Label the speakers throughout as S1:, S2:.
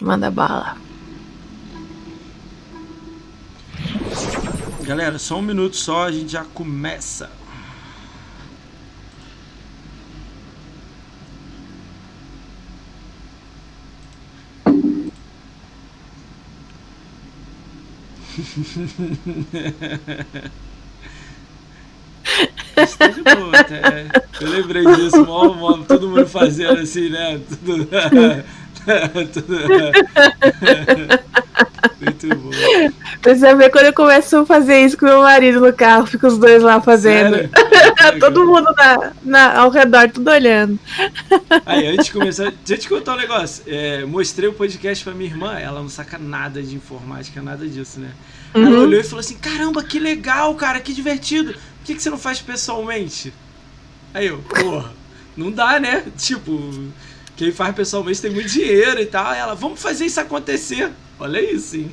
S1: Manda bala.
S2: Galera, só um minuto só, a gente já começa. Está de boa, até. Eu lembrei disso, mó, mó, todo mundo fazendo assim, né? Tudo. muito bom.
S1: Você vê quando eu começo a fazer isso com meu marido no carro, fica os dois lá fazendo. Todo mundo na, na, ao redor, tudo olhando.
S2: Aí, antes de começar, deixa eu te contar um negócio. É, mostrei o podcast pra minha irmã, ela não saca nada de informática, nada disso, né? Uhum. Ela olhou e falou assim: caramba, que legal, cara, que divertido. Por que, que você não faz pessoalmente? Aí eu, porra, não dá, né? Tipo, quem faz pessoalmente tem muito dinheiro e tal. Ela, vamos fazer isso acontecer. Olha isso, hein?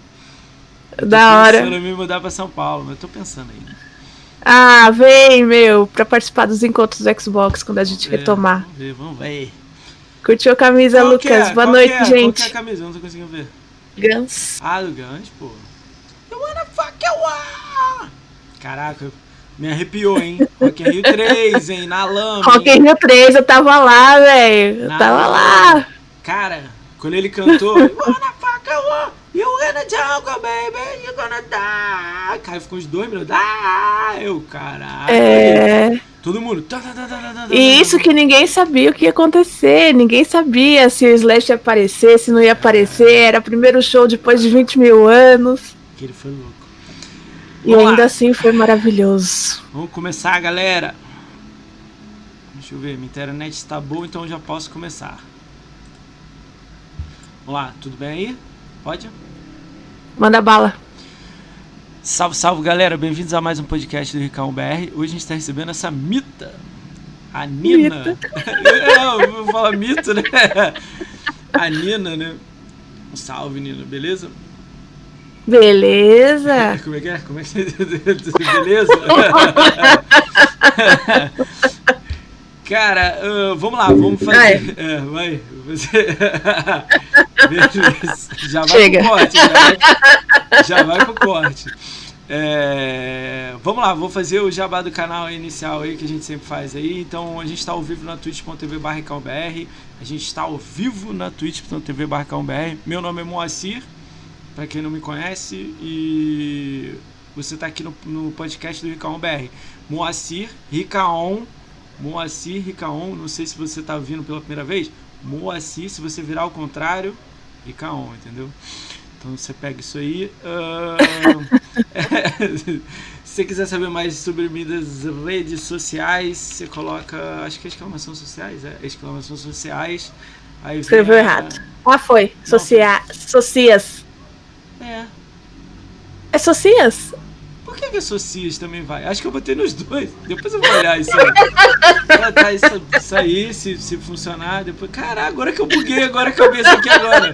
S1: Da hora.
S2: Eu me mudar pra São Paulo, mas tô pensando ainda.
S1: Ah, vem, meu, pra participar dos encontros do Xbox quando a gente é, retomar.
S2: Vamos ver, vamos ver.
S1: Curtiu a camisa, Qual Lucas? É?
S2: Boa
S1: Qual noite,
S2: é?
S1: gente.
S2: Qual é a camisa? Eu não tô conseguindo ver.
S1: Gans.
S2: Ah, do Gans, pô. You wanna fuck you Caraca, me arrepiou, hein? Rock in Rio 3, hein? Na lama.
S1: Rock in Rio 3, eu tava lá, velho. Eu tava lama. lá.
S2: Cara, quando ele cantou, wanna fuck you You gonna jungle, baby, you gonna die. Cara, ficou uns dois minutos. Ah, eu, caralho.
S1: É.
S2: Todo mundo.
S1: E isso que ninguém sabia o que ia acontecer. Ninguém sabia se o Slash ia aparecer, se não ia aparecer. Era o primeiro show depois de 20 mil anos.
S2: Que ele foi louco.
S1: E ainda assim foi maravilhoso.
S2: Vamos começar, galera. Deixa eu ver, minha internet está boa, então eu já posso começar. Vamos lá, tudo bem aí? Pode?
S1: Manda bala.
S2: Salve, salve galera, bem-vindos a mais um podcast do Ricão BR. Hoje a gente está recebendo essa mita, a Nina. Mita. eu vou falar mito, né? A Nina, né? Um salve, Nina, beleza?
S1: Beleza.
S2: Como é que é? Como é que é? Beleza? Cara, uh, vamos lá, vamos fazer. Vai. É, vai. Você... já vai Chega. pro corte. Já vai, já vai pro corte. É, vamos lá, vou fazer o jabá do canal inicial aí que a gente sempre faz aí. Então a gente está ao vivo na twitch.tv. A gente está ao vivo na twitch.tv. Meu nome é Moacir, para quem não me conhece, e você está aqui no, no podcast do Ricaon BR. Moacir, Ricaon Moacir Ricaon, não sei se você está vindo pela primeira vez. Moacir, se você virar ao contrário, Ricaon, entendeu? Então você pega isso aí. Uh, se você quiser saber mais sobre minhas redes sociais, você coloca. Acho que é exclamação sociais, é exclamação sociais. Aí
S1: Escreveu errado. Ah, foi. Socia Socias.
S2: É.
S1: É Socias?
S2: Por que, que a Socias também vai? Acho que eu botei nos dois. Depois eu vou olhar isso aí. Ah, tá, isso, isso aí, se, se funcionar, depois. Caraca, agora que eu buguei, agora vi isso aqui agora.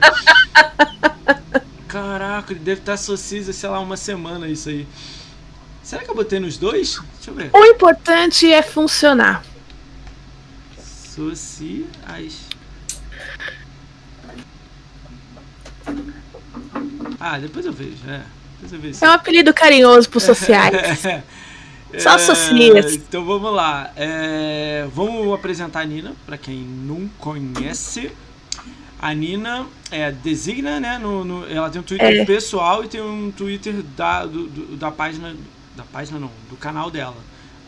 S2: Caraca, ele deve estar Socias, sei lá, uma semana isso aí. Será que eu botei nos dois? Deixa eu ver.
S1: O importante é funcionar.
S2: Sociais. Ah, depois eu vejo, é.
S1: É um apelido carinhoso para sociais. Só sociais.
S2: Então vamos lá. É, vamos apresentar a Nina, para quem não conhece. A Nina é designa, né? No, no ela tem um Twitter é. pessoal e tem um Twitter da, do, do, da página. Da página não, do canal dela.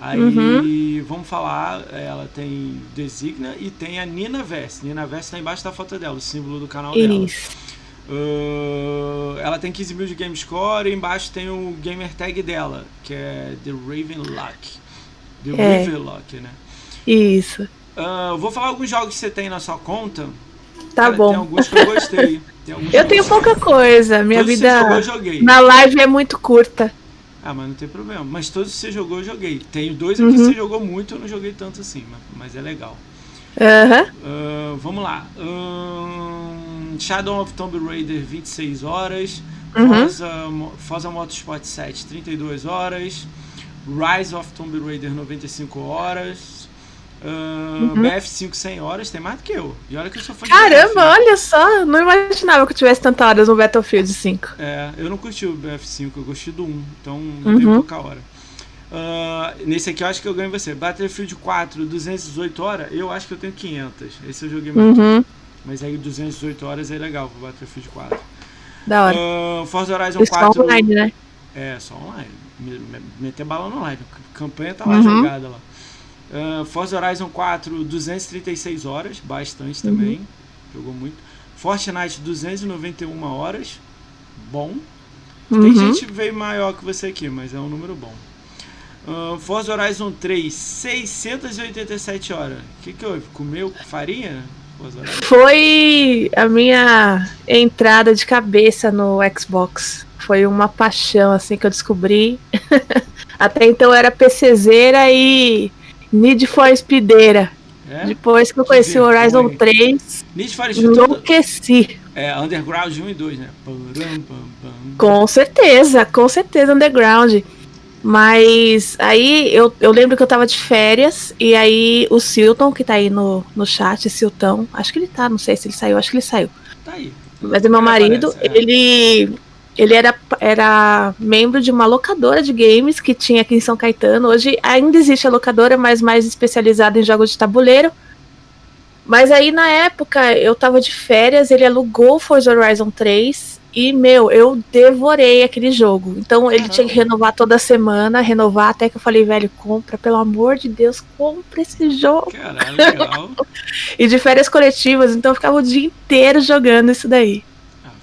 S2: Aí uhum. vamos falar, ela tem designa e tem a Nina Vest. Nina Vest está embaixo da foto dela, o símbolo do canal Isso. dela. Uh, ela tem 15 mil de game score e embaixo tem o gamer tag dela, que é The Ravenlock. The é. Ravenlock, né?
S1: Isso.
S2: Uh, vou falar alguns jogos que você tem na sua conta.
S1: Tá Cara, bom.
S2: Tem alguns que eu gostei.
S1: eu tenho pouca coisa. Minha
S2: todos
S1: vida
S2: jogou,
S1: na live é muito curta.
S2: Ah, mas não tem problema. Mas todos que você jogou, eu joguei. Tem dois aqui uhum. que você jogou muito, eu não joguei tanto assim, mas, mas é legal.
S1: Uhum.
S2: Uh, vamos lá. Uh, Shadow of Tomb Raider, 26 horas. Uhum. Forza, Motorsport 7, 32 horas. Rise of Tomb Raider, 95 horas. Uh, uhum. BF5 100 horas, tem mais do que eu. E olha que eu sou fã
S1: Caramba, olha só, não imaginava que eu tivesse tantas horas no Battlefield 5.
S2: É, eu não curti o BF5, eu gostei do 1, então uhum. tem pouca hora. Uh, nesse aqui eu acho que eu ganho você. Battlefield 4, 218 horas, eu acho que eu tenho 500. Esse eu joguei muito. Uhum. Mas aí 218 horas é legal pro Battlefield 4.
S1: Da hora.
S2: Uh, Forza Horizon 4.
S1: Só online, né?
S2: É, só online. Meter bala no online. A campanha tá lá uhum. jogada lá. Uh, Forza Horizon 4, 236 horas, bastante uhum. também. Jogou muito. Fortnite, 291 horas. Bom. Uhum. Tem gente que veio maior que você aqui, mas é um número bom. Uh, Forza Horizon 3, 687 horas. O que, que houve? Comeu farinha?
S1: Foi a minha entrada de cabeça no Xbox. Foi uma paixão assim que eu descobri. Até então eu era PCzeira e Need for Speedeira. É? Depois que eu conheci o Horizon 3, Need for enlouqueci.
S2: É, Underground 1 e 2, né?
S1: Com certeza, com certeza Underground. Mas aí eu, eu lembro que eu tava de férias e aí o Silton, que tá aí no, no chat, Siltão, acho que ele tá, não sei se ele saiu, acho que ele saiu.
S2: Tá aí.
S1: Mas o meu marido, aparece, é. ele ele era, era membro de uma locadora de games que tinha aqui em São Caetano. Hoje ainda existe a locadora, mas mais especializada em jogos de tabuleiro. Mas aí na época eu tava de férias, ele alugou Forza Horizon 3 e, meu, eu devorei aquele jogo. Então ele tinha que renovar toda semana, renovar até que eu falei, velho, compra, pelo amor de Deus, compra esse jogo.
S2: Caralho, legal.
S1: e de férias coletivas, então eu ficava o dia inteiro jogando isso daí.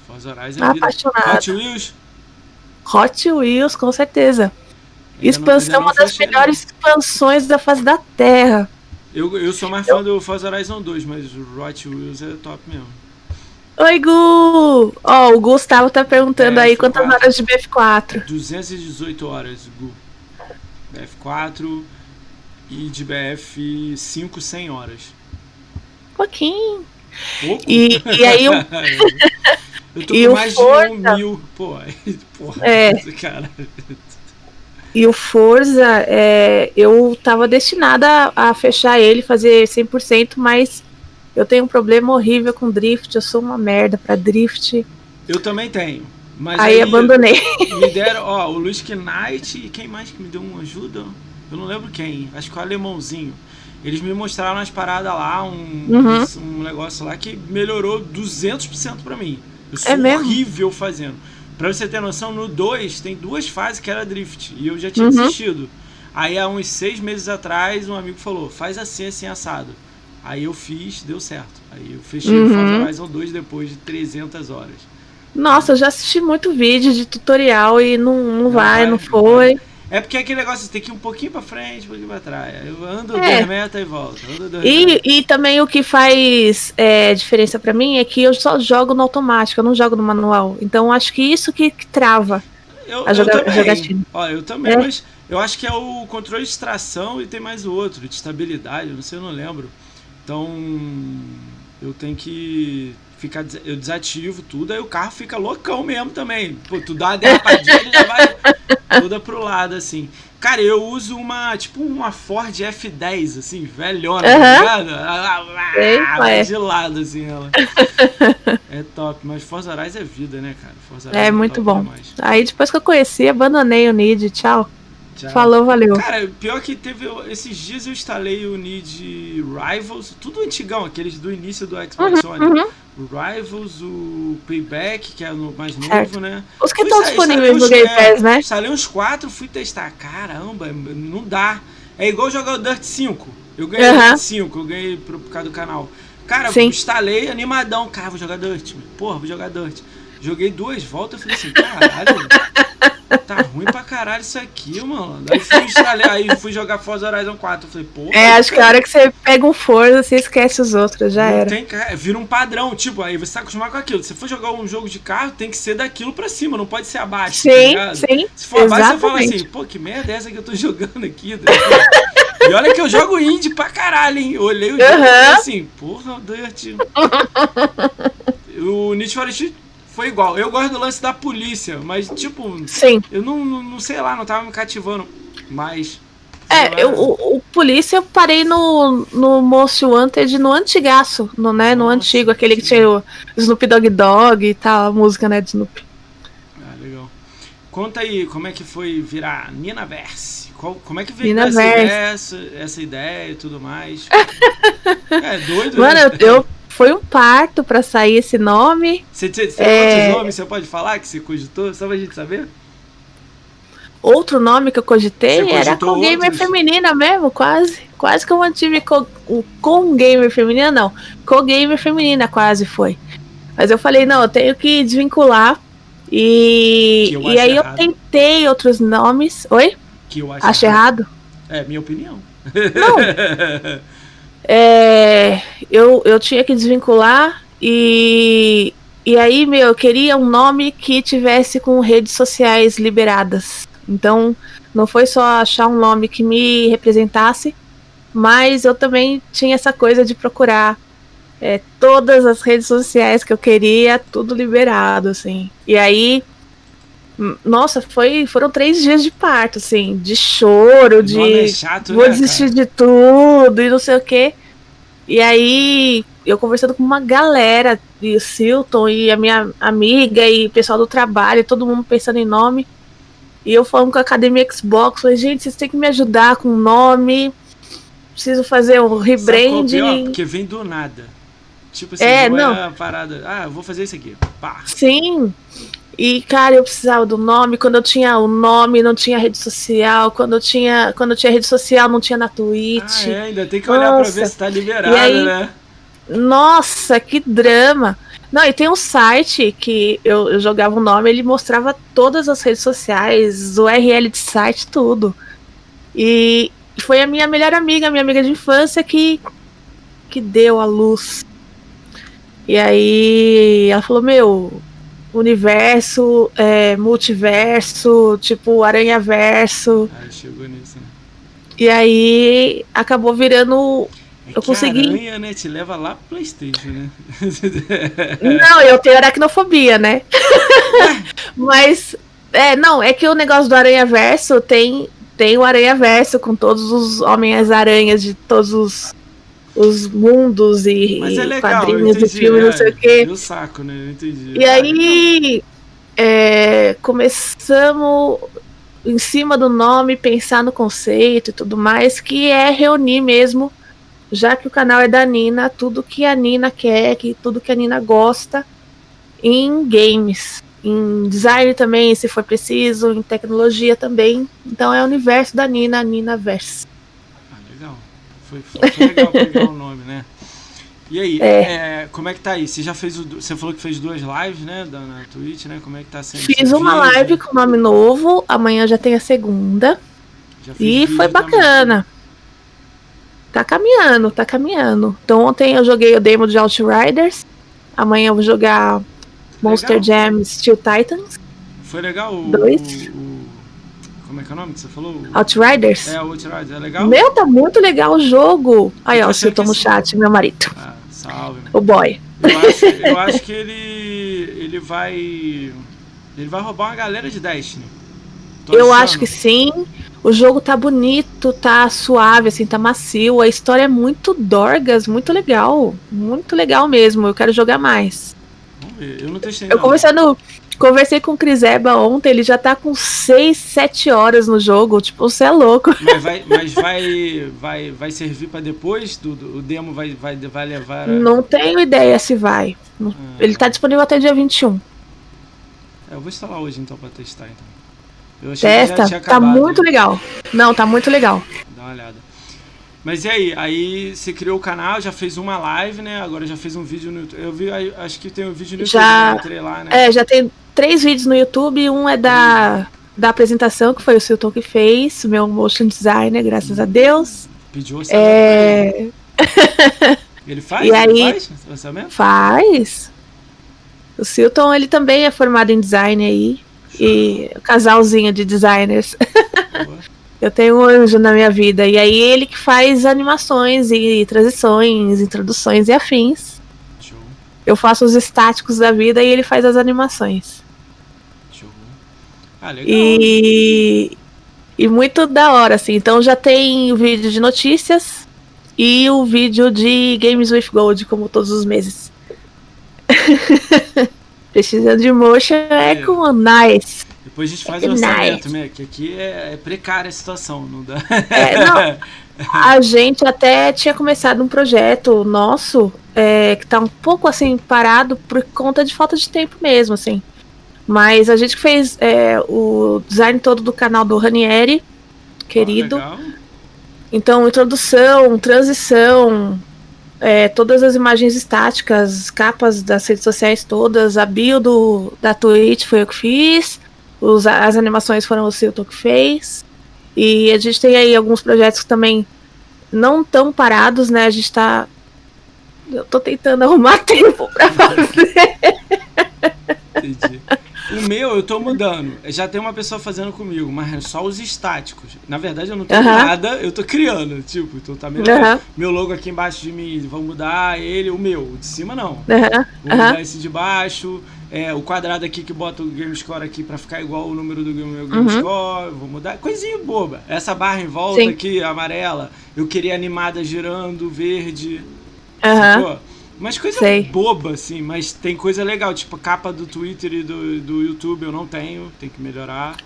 S2: Forza Horizon é
S1: Apaixonada.
S2: Hot Wheels?
S1: Hot Wheels, com certeza. Ainda Expansão uma das melhores não. expansões da face da Terra.
S2: Eu, eu sou mais fã do Forza Horizon 2, mas o Hot Wheels é top mesmo.
S1: Oi, Gu! Ó, oh, o Gustavo tá perguntando é, aí quantas horas de BF4.
S2: 218 horas, Gu. BF4 e de BF5, 100 horas.
S1: Pouquinho.
S2: Pouco?
S1: E, e aí eu...
S2: Eu tô e com mais Forza... de um mil. Pô, porra,
S1: é.
S2: cara.
S1: E o Forza, é, eu tava destinada a, fechar ele, fazer 100%, mas eu tenho um problema horrível com drift. Eu sou uma merda pra drift.
S2: Eu também tenho. Mas
S1: aí, aí abandonei.
S2: Me deram, ó, o Luiz Knight e quem mais que me deu uma ajuda? Eu não lembro quem. Acho que o alemãozinho. Eles me mostraram as paradas lá, um, uhum. um negócio lá que melhorou 200% pra mim. Eu sou é horrível fazendo. Pra você ter noção, no 2 tem duas fases que era drift. E eu já tinha uhum. desistido. Aí há uns seis meses atrás, um amigo falou: faz assim, assim, assado. Aí eu fiz, deu certo. Aí eu fechei uhum. o Forza Horizon 2 depois de 300 horas.
S1: Nossa, eu já assisti muito vídeo de tutorial e não, não, não vai, vai, não foi.
S2: É porque é aquele negócio, você tem que ir um pouquinho pra frente, um pouquinho pra trás. Eu ando é. dois metros e volto.
S1: E, e também o que faz é, diferença pra mim é que eu só jogo no automático, eu não jogo no manual. Então acho que isso que, que trava
S2: eu, a, joga, eu jogatina. Ó, eu também, é. mas eu acho que é o controle de extração e tem mais o outro, de estabilidade, não sei, eu não lembro. Então eu tenho que ficar eu desativo tudo, aí o carro fica loucão mesmo também. Pô, tu dá uma derrapadinha, ele já vai toda pro lado, assim. Cara, eu uso uma, tipo, uma Ford F10, assim, velhona, uhum. tá ligado? Ah, vai de lado, assim, ela. é top, mas Forza Horizon é vida, né, cara? Forza
S1: é, é muito bom. Demais. Aí depois que eu conheci, abandonei o Nid, tchau. Tchau. Falou, valeu.
S2: Cara, pior que teve. Esses dias eu instalei o Need Rivals, tudo antigão, aqueles do início do Xbox uhum, One. Uhum. O Rivals, o Payback, que é o mais novo, certo. né?
S1: Os que estão disponíveis no Game Pass, né?
S2: Instalei uns quatro, fui testar. Caramba, não dá. É igual jogar o Dirt 5. Eu ganhei uhum. o Dirt 5, eu ganhei por, por causa do canal. Cara, Sim. instalei animadão. Cara, vou jogar Dirt. Porra, vou jogar Dirt. Joguei duas voltas e falei assim, caralho. Tá ruim pra caralho isso aqui, mano. Aí fui, instalar, aí fui jogar Forza Horizon 4. Eu falei, pô.
S1: É, acho que a hora que você pega um Forza, você esquece os outros, já era.
S2: Tem, vira um padrão, tipo, aí você tá acostumado com aquilo. Se for jogar um jogo de carro, tem que ser daquilo pra cima, não pode ser abaixo.
S1: Tá sim, tá sim.
S2: Se for exatamente. abaixo, você fala assim, pô, que merda é essa que eu tô jogando aqui? e olha que eu jogo indie pra caralho, hein? Eu olhei o jogo uhum. e assim, porra, Dirt. o Need for Speed foi igual. Eu gosto do lance da polícia, mas tipo.
S1: Sim.
S2: Eu não, não, não sei lá, não tava me cativando. Mas.
S1: É, eu, o, o, polícia eu parei no, no Most Wanted no antigaço, no, né, no Nossa, antigo, aquele que tinha o Snoop Dogg Dog e tal, a música, né, de Snoop.
S2: Ah, legal. Conta aí, como é que foi virar Nina Verse? Qual, como é que veio essa ideia, essa, essa ideia e tudo mais?
S1: é doido, Mano, né? eu, foi um parto pra sair esse nome.
S2: Você, você é... outros nomes você pode falar que você cogitou, só pra gente saber?
S1: Outro nome que eu cogitei era com gamer feminina mesmo, quase. Quase que eu mantive com, com gamer feminina, não. Com gamer feminina quase foi. Mas eu falei, não, eu tenho que desvincular. E, e aí errado. eu tentei outros nomes. Oi?
S2: Que eu acho,
S1: acho errado.
S2: errado. É, minha opinião.
S1: Não. é, eu, eu tinha que desvincular e, e aí, meu, eu queria um nome que tivesse com redes sociais liberadas. Então, não foi só achar um nome que me representasse, mas eu também tinha essa coisa de procurar é, todas as redes sociais que eu queria, tudo liberado, assim. E aí, nossa, foi, foram três dias de parto, assim, de choro, de
S2: é chato,
S1: vou
S2: né,
S1: desistir
S2: cara?
S1: de tudo e não sei o quê. E aí, eu conversando com uma galera, e o Silton e a minha amiga e o pessoal do trabalho, todo mundo pensando em nome. E eu falando com a Academia Xbox, falei, gente, vocês têm que me ajudar com o nome. Preciso fazer um rebranding.
S2: Porque vem do nada. Tipo assim,
S1: é,
S2: não, é parada. Ah, eu vou fazer isso aqui. Pá.
S1: Sim. E, cara, eu precisava do nome. Quando eu tinha o nome, não tinha rede social. Quando eu tinha, quando eu tinha rede social, não tinha na Twitch.
S2: Ah, é, ainda tem que olhar Nossa. pra ver se tá liberado, aí, né?
S1: Nossa, que drama. Não, e tem um site que eu, eu jogava o um nome, ele mostrava todas as redes sociais, o URL de site, tudo. E foi a minha melhor amiga, minha amiga de infância, que, que deu a luz. E aí ela falou, meu, universo, é, multiverso, tipo aranha-verso.
S2: Ah, chegou nisso, né?
S1: E aí acabou virando
S2: é
S1: eu consegui.
S2: Aranha, né, te leva lá pro Playstation, né?
S1: Não, eu tenho aracnofobia, né? Mas, é, não, é que o negócio do Aranha Verso tem, tem o Aranha Verso com todos os Homens-Aranhas de todos os, os mundos e,
S2: é legal,
S1: quadrinhos
S2: entendi,
S1: de filme,
S2: é,
S1: não sei o quê.
S2: saco, né? Eu entendi.
S1: E aí, é, começamos em cima do nome, pensar no conceito e tudo mais, que é reunir mesmo já que o canal é da Nina, tudo que a Nina quer, que tudo que a Nina gosta em games, em design também, se for preciso, em tecnologia também. Então é o universo da Nina, Nina Verse.
S2: Foi, legal pegar o nome, né? E aí, é. É, como é que tá aí? Você já fez o, Você falou que fez duas lives, né? Da, na Twitch, né? Como é que tá sendo?
S1: Fiz uma vídeo, live com nome novo, amanhã já tem a segunda. e foi bacana. Também. Tá caminhando, tá caminhando. Então ontem eu joguei o demo de Outriders. Amanhã eu vou jogar Monster legal. Jam Steel Titans.
S2: Foi legal o,
S1: Dois.
S2: O, como é que é o nome que você falou?
S1: Outriders?
S2: É, Outriders, é legal?
S1: Meu, tá muito legal o jogo. Aí, ó, eu tô no chat, meu marido.
S2: Ah, salve.
S1: O boy.
S2: Eu acho, eu acho que ele. ele vai. Ele vai roubar uma galera de Destiny.
S1: Tô eu achando. acho que sim. O jogo tá bonito, tá suave, assim, tá macio. A história é muito dorgas, muito legal. Muito legal mesmo. Eu quero jogar mais.
S2: Eu não testei.
S1: Eu conversando, conversei com o Cris Eba ontem, ele já tá com 6, 7 horas no jogo. Tipo, você é louco.
S2: Mas vai, mas vai, vai, vai servir para depois? Do, do, o demo vai, vai, vai levar. A...
S1: Não tenho ideia se vai. Ah. Ele tá disponível até dia 21.
S2: É, eu vou instalar hoje então para testar então.
S1: Testa, tá muito legal. Não, tá muito legal.
S2: Dá uma olhada. Mas e aí? Aí você criou o canal, já fez uma live, né? Agora já fez um vídeo no YouTube. Eu vi, acho que tem um vídeo no
S1: já,
S2: YouTube, né? lá, né?
S1: É, já tem três vídeos no YouTube. Um é da, da apresentação, que foi o Silton que fez, o meu motion designer, graças a Deus.
S2: Pediu
S1: é...
S2: Ele faz?
S1: E
S2: ele
S1: aí,
S2: faz?
S1: Faz. O Silton, ele também é formado em design aí. E o casalzinho de designers. eu tenho um anjo na minha vida. E aí ele que faz animações e transições, introduções e afins.
S2: Show.
S1: Eu faço os estáticos da vida e ele faz as animações.
S2: Ah, legal.
S1: E, E muito da hora, assim. Então já tem o vídeo de notícias e o vídeo de Games with Gold, como todos os meses. Precisando de motion é, é com nice.
S2: Depois a gente faz o orçamento, né? Que aqui é, é, precária a situação, não dá.
S1: É, não, a gente até tinha começado um projeto nosso é, que tá um pouco assim parado por conta de falta de tempo mesmo, assim. Mas a gente fez é, o design todo do canal do Ranieri, querido. Oh, então, introdução, transição, é, todas as imagens estáticas, capas das redes sociais todas, a bio do, da Twitch foi eu que fiz, os, as animações foram o Silton que fez. E a gente tem aí alguns projetos que também não tão parados, né? A gente tá. Eu tô tentando arrumar tempo pra fazer.
S2: Entendi. O meu eu tô mudando. Já tem uma pessoa fazendo comigo, mas é só os estáticos. Na verdade, eu não tenho nada, eu tô criando. Tipo, então tá meu, meu logo aqui embaixo de mim, vou mudar ele, o meu. O de cima não. Vou mudar esse de baixo. É, o quadrado aqui que bota o Game Score aqui pra ficar igual o número do meu Game uhum. Score. Vou mudar. Coisinha boba. Essa barra em volta Sim. aqui, amarela, eu queria animada girando, verde. Uhum. Mas coisa Sei. boba, assim, mas tem coisa legal, tipo a capa do Twitter e do, do YouTube eu não tenho, tem que melhorar.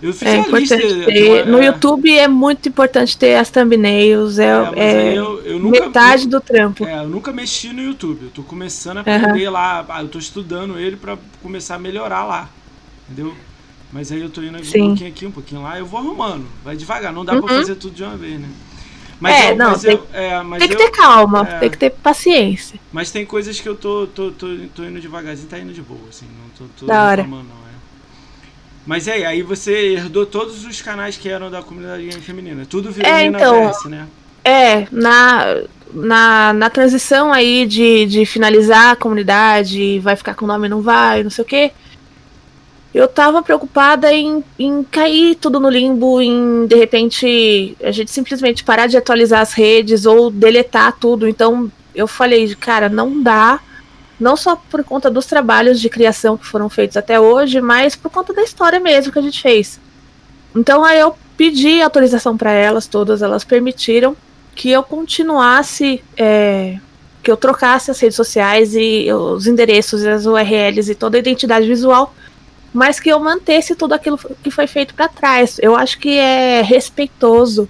S1: Eu fiz é a lista. Ter, no é... YouTube é muito importante ter as thumbnails, é, é, é eu, eu nunca, metade do trampo.
S2: É, eu nunca mexi no YouTube, eu tô começando a aprender uhum. lá, ah, eu tô estudando ele para começar a melhorar lá, entendeu? Mas aí eu tô indo Sim. um pouquinho aqui, um pouquinho lá, eu vou arrumando, vai devagar, não dá uhum. pra fazer tudo de uma vez, né?
S1: Mas é, eu, não, mas tem, eu, é, mas tem que ter calma, é, tem que ter paciência.
S2: Mas tem coisas que eu tô, tô, tô, tô indo devagarzinho, tá indo de boa, assim, não tô, tô
S1: da hora. não, é.
S2: Mas é, aí você herdou todos os canais que eram da comunidade feminina, tudo virou é, então, né?
S1: É, na, na, na transição aí de, de finalizar a comunidade, vai ficar com o nome não vai, não sei o quê eu tava preocupada em, em cair tudo no limbo, em de repente a gente simplesmente parar de atualizar as redes ou deletar tudo. Então eu falei, cara, não dá. Não só por conta dos trabalhos de criação que foram feitos até hoje, mas por conta da história mesmo que a gente fez. Então aí eu pedi autorização para elas, todas elas permitiram que eu continuasse, é, que eu trocasse as redes sociais e os endereços, as URLs e toda a identidade visual mas que eu mantesse tudo aquilo que foi feito para trás. Eu acho que é respeitoso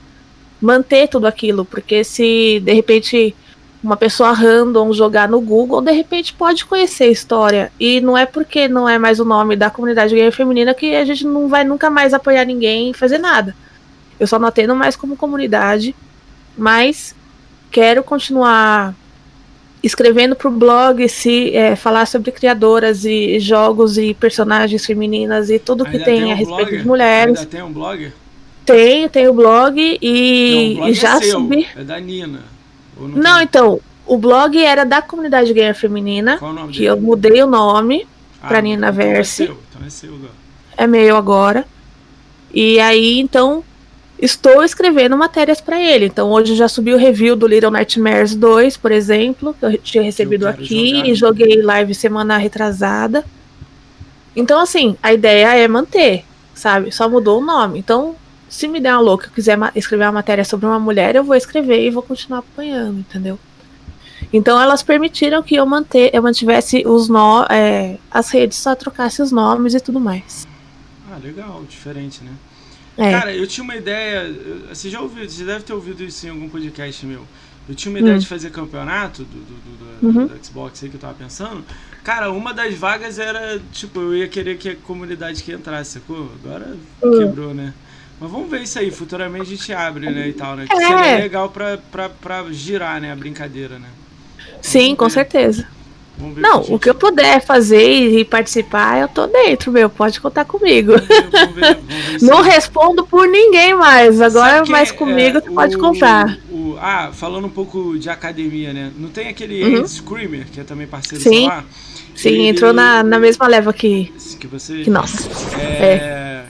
S1: manter tudo aquilo, porque se de repente uma pessoa random jogar no Google, de repente pode conhecer a história. E não é porque não é mais o nome da comunidade gamer feminina que a gente não vai nunca mais apoiar ninguém e fazer nada. Eu só não atendo mais como comunidade, mas quero continuar escrevendo para o blog se é, falar sobre criadoras e jogos e personagens femininas e tudo que tem, tem um a respeito de mulheres.
S2: Ainda tem um blog?
S1: Tenho, tenho blog e, não, blog já é seu, subi.
S2: É da Nina.
S1: não, não então, o blog era da comunidade gamer feminina, Qual o nome que eu mudei o nome ah, para Nina então é Verse. É, seu, então é seu agora. É meu agora. E aí, então, estou escrevendo matérias para ele. Então hoje já subi o review do Little Nightmares 2, por exemplo, que eu tinha recebido eu aqui jogar. e joguei live semana retrasada. Então assim, a ideia é manter, sabe? Só mudou o nome. Então, se me der uma louca, eu quiser escrever uma matéria sobre uma mulher, eu vou escrever e vou continuar apoiando, entendeu? Então elas permitiram que eu manter, eu mantivesse os no, é, as redes, só trocasse os nomes e tudo mais.
S2: Ah, legal, diferente, né? É. Cara, eu tinha uma ideia. Você já ouviu, você deve ter ouvido isso em algum podcast meu. Eu tinha uma ideia hum. de fazer campeonato do, do, do, uhum. do, Xbox aí que eu tava pensando. Cara, uma das vagas era, tipo, eu ia querer que a comunidade que entrasse, sacou? Agora hum. quebrou, né? Mas vamos ver isso aí, futuramente a gente abre, né, e tal, né? Que é. seria legal pra, pra, pra girar, né, a brincadeira, né?
S1: Sim, com certeza. Não, o que eu puder fazer e participar, eu tô dentro, meu. Pode contar comigo. Vamos ver, vamos ver, vamos ver Não respondo por ninguém mais. Agora, mais comigo, é, tu pode contar.
S2: O, ah, falando um pouco de academia, né? Não tem aquele uhum. Screamer, que é também parceiro Sim. Lá?
S1: Sim, ele, entrou na, na mesma leva que.
S2: Que você.
S1: Que nós.
S2: É, é.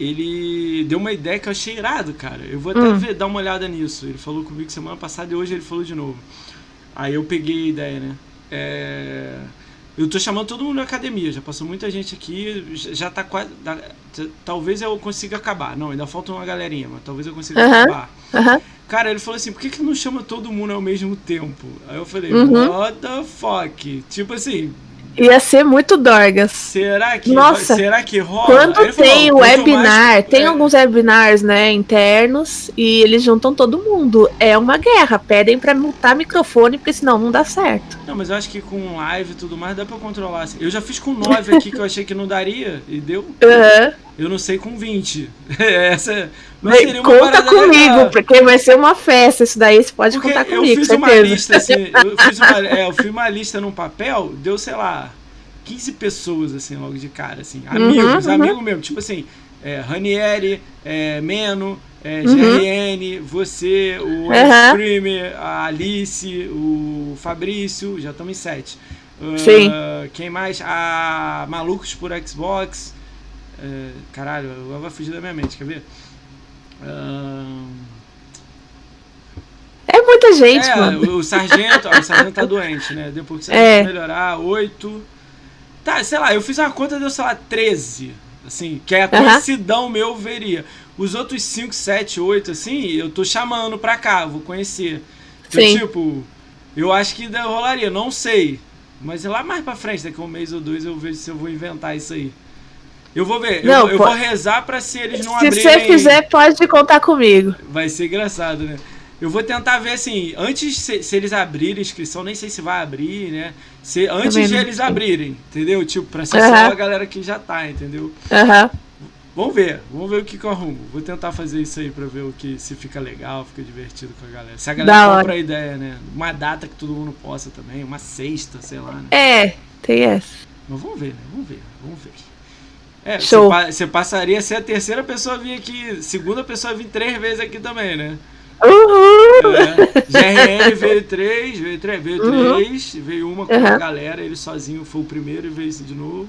S2: Ele deu uma ideia que eu achei irado, cara. Eu vou até hum. ver, dar uma olhada nisso. Ele falou comigo semana passada e hoje ele falou de novo. Aí eu peguei a ideia, né? É, Eu tô chamando todo mundo na academia, já passou muita gente aqui, já tá quase. Talvez eu consiga acabar. Não, ainda falta uma galerinha, mas talvez eu consiga
S1: Aham.
S2: acabar.
S1: Aham.
S2: Cara, ele falou assim, por que, que não chama todo mundo ao mesmo tempo? Aí eu falei,
S1: Uhum.
S2: what the fuck? Tipo assim,
S1: Ia ser muito dorgas.
S2: será que,
S1: Nossa.
S2: será que rola?
S1: Quando
S2: falou,
S1: tem
S2: quanto
S1: webinar,
S2: mais-
S1: tem
S2: é,
S1: alguns webinars, né, internos, e eles juntam todo mundo. É uma guerra, pedem pra mutar microfone, porque senão não dá certo.
S2: Não, mas eu acho que com live e tudo mais dá pra controlar. assim. Eu já fiz com 9 aqui que eu achei que não daria e deu.
S1: Aham.
S2: Eu não sei com 20. Essa não
S1: Mas
S2: seria uma
S1: Conta comigo,
S2: legal.
S1: porque vai ser uma festa. Isso daí você pode
S2: Porque
S1: contar
S2: eu
S1: comigo,
S2: fiz uma lista assim, eu fiz uma, é, eu fiz uma lista num papel, deu, sei lá, 15 pessoas assim logo de cara, assim. Amigos,
S1: uhum.
S2: amigos mesmo. Tipo assim, é, Ranieri, é, Meno, é,
S1: Uhum.
S2: GRN, você, o
S1: Uhum.
S2: Extreme, a Alice, o Fabrício, já estamos em sete. Ah,
S1: Sim.
S2: quem mais? A Malucos por Xbox. É, caralho, agora vai fugir da minha mente, quer ver? Ah,
S1: É muita gente,
S2: é,
S1: mano.
S2: o, sargento, ó, o sargento tá doente, né? Depois que o
S1: É.
S2: melhorar, oito. Tá, sei lá, eu fiz uma conta, deu, sei lá, 13. Assim, que é a coincidão meu veria. Os outros 5, 7, 8, assim, eu tô chamando pra cá, vou conhecer. Então,
S1: Sim.
S2: tipo, eu acho que ainda rolaria, não sei. Mas lá mais pra frente, daqui a um mês ou dois, eu vejo se eu vou inventar isso aí. Eu vou ver, eu
S1: Não,
S2: vou- eu,
S1: pô-
S2: vou rezar pra se eles não
S1: Se
S2: abrirem.
S1: você fizer, pode contar comigo.
S2: Vai ser engraçado, né? Eu vou tentar ver assim, antes se, se eles abrirem a inscrição, nem sei se vai abrir, né? Se, antes
S1: Também
S2: de eles
S1: sei.
S2: abrirem, entendeu? Tipo, pra ser só
S1: Aham.
S2: a galera que já tá, entendeu?
S1: Aham.
S2: Vamos ver, vamos ver o que, que eu arrumo. Vou tentar fazer isso aí pra ver o que se fica legal, fica divertido com a galera. Se a
S1: Da
S2: galera
S1: hora.
S2: compra a ideia, né? Uma data que todo mundo possa também, uma sexta, sei lá, né?
S1: É, tem essa.
S2: Mas vamos ver, né? Vamos ver, vamos ver. É,
S1: Show.
S2: Você, pa- passaria a ser a terceira pessoa a vir aqui, segunda pessoa a vir três vezes aqui também, né?
S1: Uhul!
S2: É. GRN veio três, veio três, veio
S1: Uhum.
S2: três, veio uma com a
S1: Uhum.
S2: galera, ele sozinho foi o primeiro e veio de novo.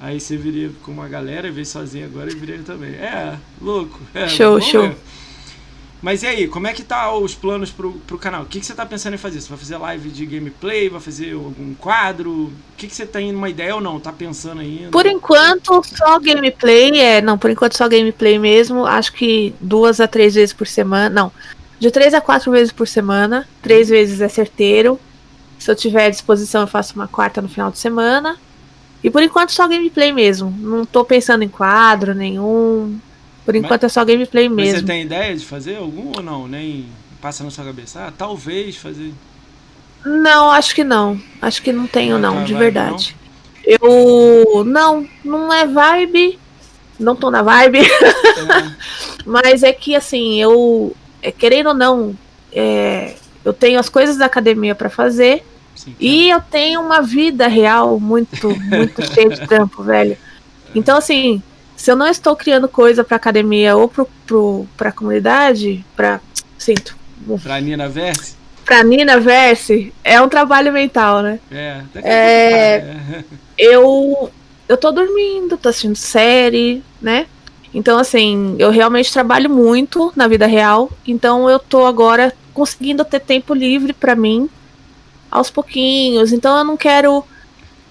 S2: Aí você viria com uma galera, veio sozinho agora e viria também. É, louco. É,
S1: Show, show.
S2: ver. Mas e aí, como é que tá os planos pro, pro canal? O que, que você tá pensando em fazer? Você vai fazer live de gameplay? Vai fazer algum quadro? O que, que você tem uma ideia ou não? Tá pensando ainda?
S1: Por enquanto, só gameplay. É, não, por enquanto só gameplay mesmo. Acho que duas a três vezes por semana. Não, de três a quatro vezes por semana. Três vezes é certeiro. Se eu tiver disposição, eu faço uma quarta no final de semana. E por enquanto só gameplay mesmo. Não tô pensando em quadro nenhum. Por enquanto é só gameplay
S2: Mas
S1: mesmo.
S2: você tem ideia de fazer algum ou não? Nem passa na sua cabeça? Ah, talvez fazer.
S1: Não, acho que não. Acho que não tenho,
S2: Não
S1: não,
S2: tua
S1: de verdade. Eu. Não, não é vibe. Não tô na vibe.
S2: É,
S1: Mas é que, assim, eu. é, querendo ou não, é, eu tenho as coisas da academia pra fazer.
S2: sim,
S1: E eu tenho uma vida real muito, muito cheia de trampo, velho. Então, assim, se eu não estou criando coisa pra academia ou pro, pra comunidade, pra. Sinto.
S2: Pra Nina Verse?
S1: Pra Nina Verse, é um trabalho mental, né?
S2: É,
S1: É.
S2: a para, é.
S1: eu eu tô dormindo, tô assistindo série, né? Então, assim, eu realmente trabalho muito na vida real. Então, eu tô agora conseguindo ter tempo livre pra mim aos pouquinhos. Então, eu não quero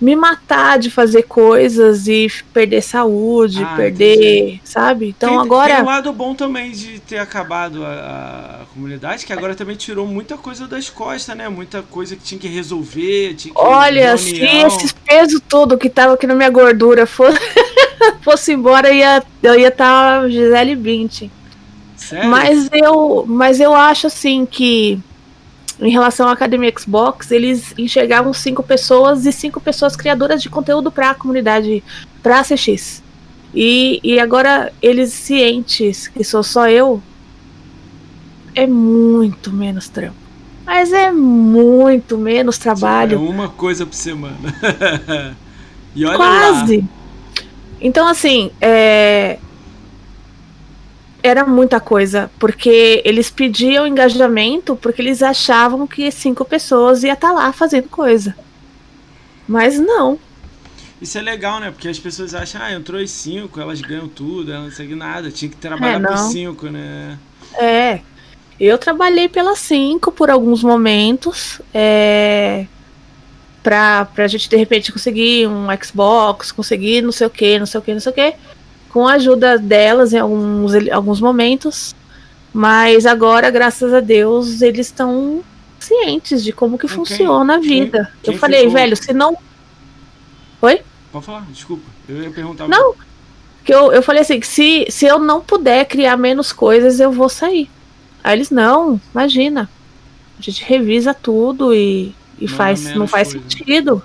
S1: me matar de fazer coisas e perder saúde,
S2: Ah,
S1: perder, sabe? Então,
S2: tem,
S1: agora.
S2: Tem um lado bom também de ter acabado a, a comunidade, que agora também tirou muita coisa das costas, né? Muita coisa que tinha que resolver, tinha que
S1: Olha, se esses pesos todo que tava aqui na minha gordura fosse, fosse embora, eu ia eu ia estar Gisele Bündchen.
S2: Sério?
S1: Mas eu, mas eu acho assim que em relação à Academia Xbox, eles enxergavam cinco pessoas e cinco pessoas criadoras de conteúdo para a comunidade, para CX. E, e agora eles cientes que sou só eu, é muito menos trampo. Mas é muito menos
S2: É
S1: trabalho.
S2: uma coisa por semana. e olha
S1: Quase.
S2: lá.
S1: Então, assim, é... era muita coisa, porque eles pediam engajamento porque eles achavam que cinco pessoas ia estar lá fazendo coisa. Mas não.
S2: Isso é legal, né? Porque as pessoas acham, ah, entrou as cinco, elas ganham tudo, elas não seguem nada. Tinha que trabalhar
S1: É,
S2: por cinco, né?
S1: É. Eu trabalhei pelas cinco por alguns momentos. É... pra, pra gente de repente conseguir um Xbox, conseguir não sei o que, não sei o que, não sei o que, com a ajuda delas em alguns, alguns momentos. Mas agora, graças a Deus, eles estão cientes de como que quem, funciona a vida. Quem, quem eu falei, ficou... velho, se não. Oi?
S2: Pode falar, desculpa. Eu ia perguntar.
S1: Não, que eu, eu falei assim, que se, se eu não puder criar menos coisas, eu vou sair. Aí eles, não, imagina. A gente revisa tudo e, e não faz, não faz coisa. sentido.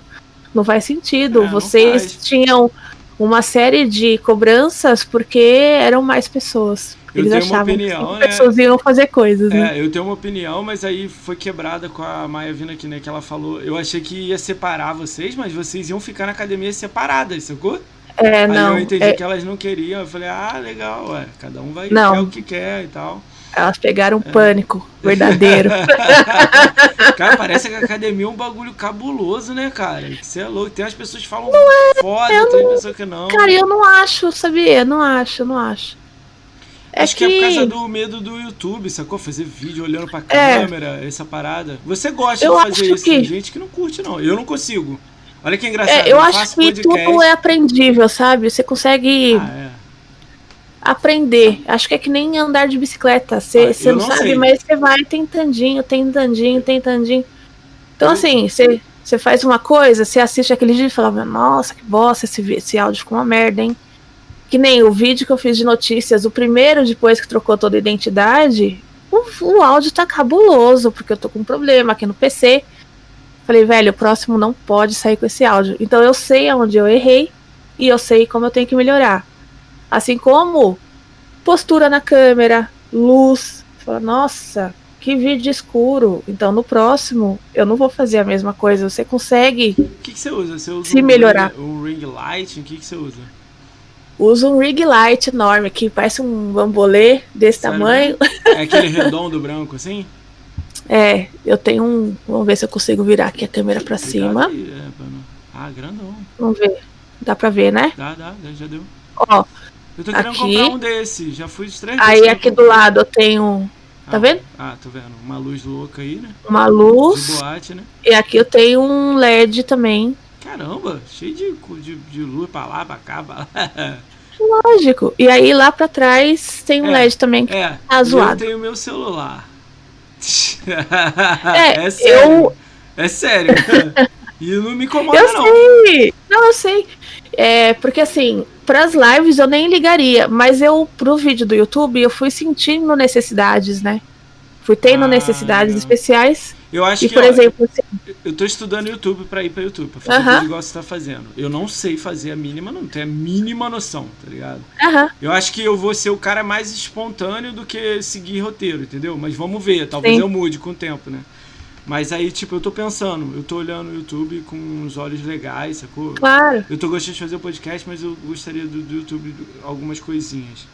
S1: Não faz sentido. É, Vocês faz. tinham uma série de cobranças porque eram mais pessoas. Eu Eles achavam opinião, que né? pessoas iam fazer coisas.
S2: É, né? eu tenho uma opinião, mas aí foi quebrada com a Maia vindo aqui, né? Que ela falou. Eu achei que ia separar vocês, mas vocês iam ficar na academia separadas, sacou?
S1: É, aí não.
S2: eu entendi
S1: é...
S2: que elas não queriam. Eu falei, ah, legal, ué, cada um vai não. quer o que quer e tal.
S1: Elas pegaram um é. pânico verdadeiro.
S2: cara, parece que a academia é um bagulho cabuloso, né, cara? Você é louco. Tem as pessoas que falam não é, foda, tem pessoas que não.
S1: Cara, eu não acho, sabia? Não acho, não acho.
S2: É Acho que... que... é por causa do medo do YouTube, sacou? Fazer vídeo olhando pra é. câmera, essa parada. Você gosta eu de fazer isso, que... tem gente que não curte, não. Eu não consigo. Olha que engraçado.
S1: É, eu, eu acho que podcast... tudo é aprendível, sabe? Você consegue ah, é. Aprender. Acho que é que nem andar de bicicleta. Você, ah, não, não, sabe, sei. mas você vai tentandinho, tentandinho, tentandinho. Então, eu... assim, você, você faz uma coisa, você assiste aquele vídeo e fala, nossa, que bosta, esse, esse áudio ficou uma merda, hein? Que nem o vídeo que eu fiz de notícias, o primeiro depois que trocou toda a identidade, o, o áudio tá cabuloso, porque eu tô com um problema aqui no PC. Falei, velho, o próximo não pode sair com esse áudio. Então eu sei aonde eu errei e eu sei como eu tenho que melhorar. Assim como postura na câmera, luz. Fala, nossa, que vídeo escuro. Então no próximo eu não vou fazer a mesma coisa. Você consegue.
S2: O que, que você usa? Você usa
S1: se
S2: um
S1: melhorar.
S2: Ring, um ring light? O que, que você usa?
S1: usa um rig light enorme, que parece um bambolê desse Sério? tamanho.
S2: É aquele redondo branco assim?
S1: É, eu tenho um. Vamos ver se eu consigo virar aqui a câmera pra cima. Aí, é,
S2: ah, grandão.
S1: Vamos ver. Dá pra ver, né?
S2: Dá, dá, já deu.
S1: Ó.
S2: Eu tô querendo aqui, comprar um desse, já fui de três
S1: Aí aqui do lado eu tenho. Tá
S2: ah,
S1: vendo?
S2: Ah, tô vendo. Uma luz louca aí, né?
S1: Uma luz.
S2: De boate, né?
S1: E aqui eu tenho um LED também.
S2: Caramba, cheio de, de, de luz pra lá, pra cá, pra lá.
S1: Lógico. E aí lá pra trás tem um é, LED também que é, tá zoado.
S2: Eu tenho meu celular.
S1: É, é sério. Eu...
S2: É sério. e não me incomoda,
S1: eu
S2: não.
S1: Sei. Não, eu sei. É, porque assim, pras lives eu nem ligaria, mas eu, pro vídeo do YouTube, eu fui sentindo necessidades, né? Fui tendo ah, necessidades especiais.
S2: Eu acho
S1: e,
S2: que.
S1: por exemplo,
S2: assim, eu tô estudando YouTube para ir para YouTube, pra fazer uh -huh. o negócio que você tá fazendo. Eu não sei fazer a mínima, não tenho a mínima noção, tá ligado?
S1: Uh -huh.
S2: Eu acho que eu vou ser o cara mais espontâneo do que seguir roteiro, entendeu? Mas vamos ver, talvez Sim. eu mude com o tempo, né? Mas aí, tipo, eu tô pensando, eu tô olhando o YouTube com uns olhos legais, sacou?
S1: Claro.
S2: Eu tô gostando de fazer o podcast, mas eu gostaria do, do YouTube algumas coisinhas.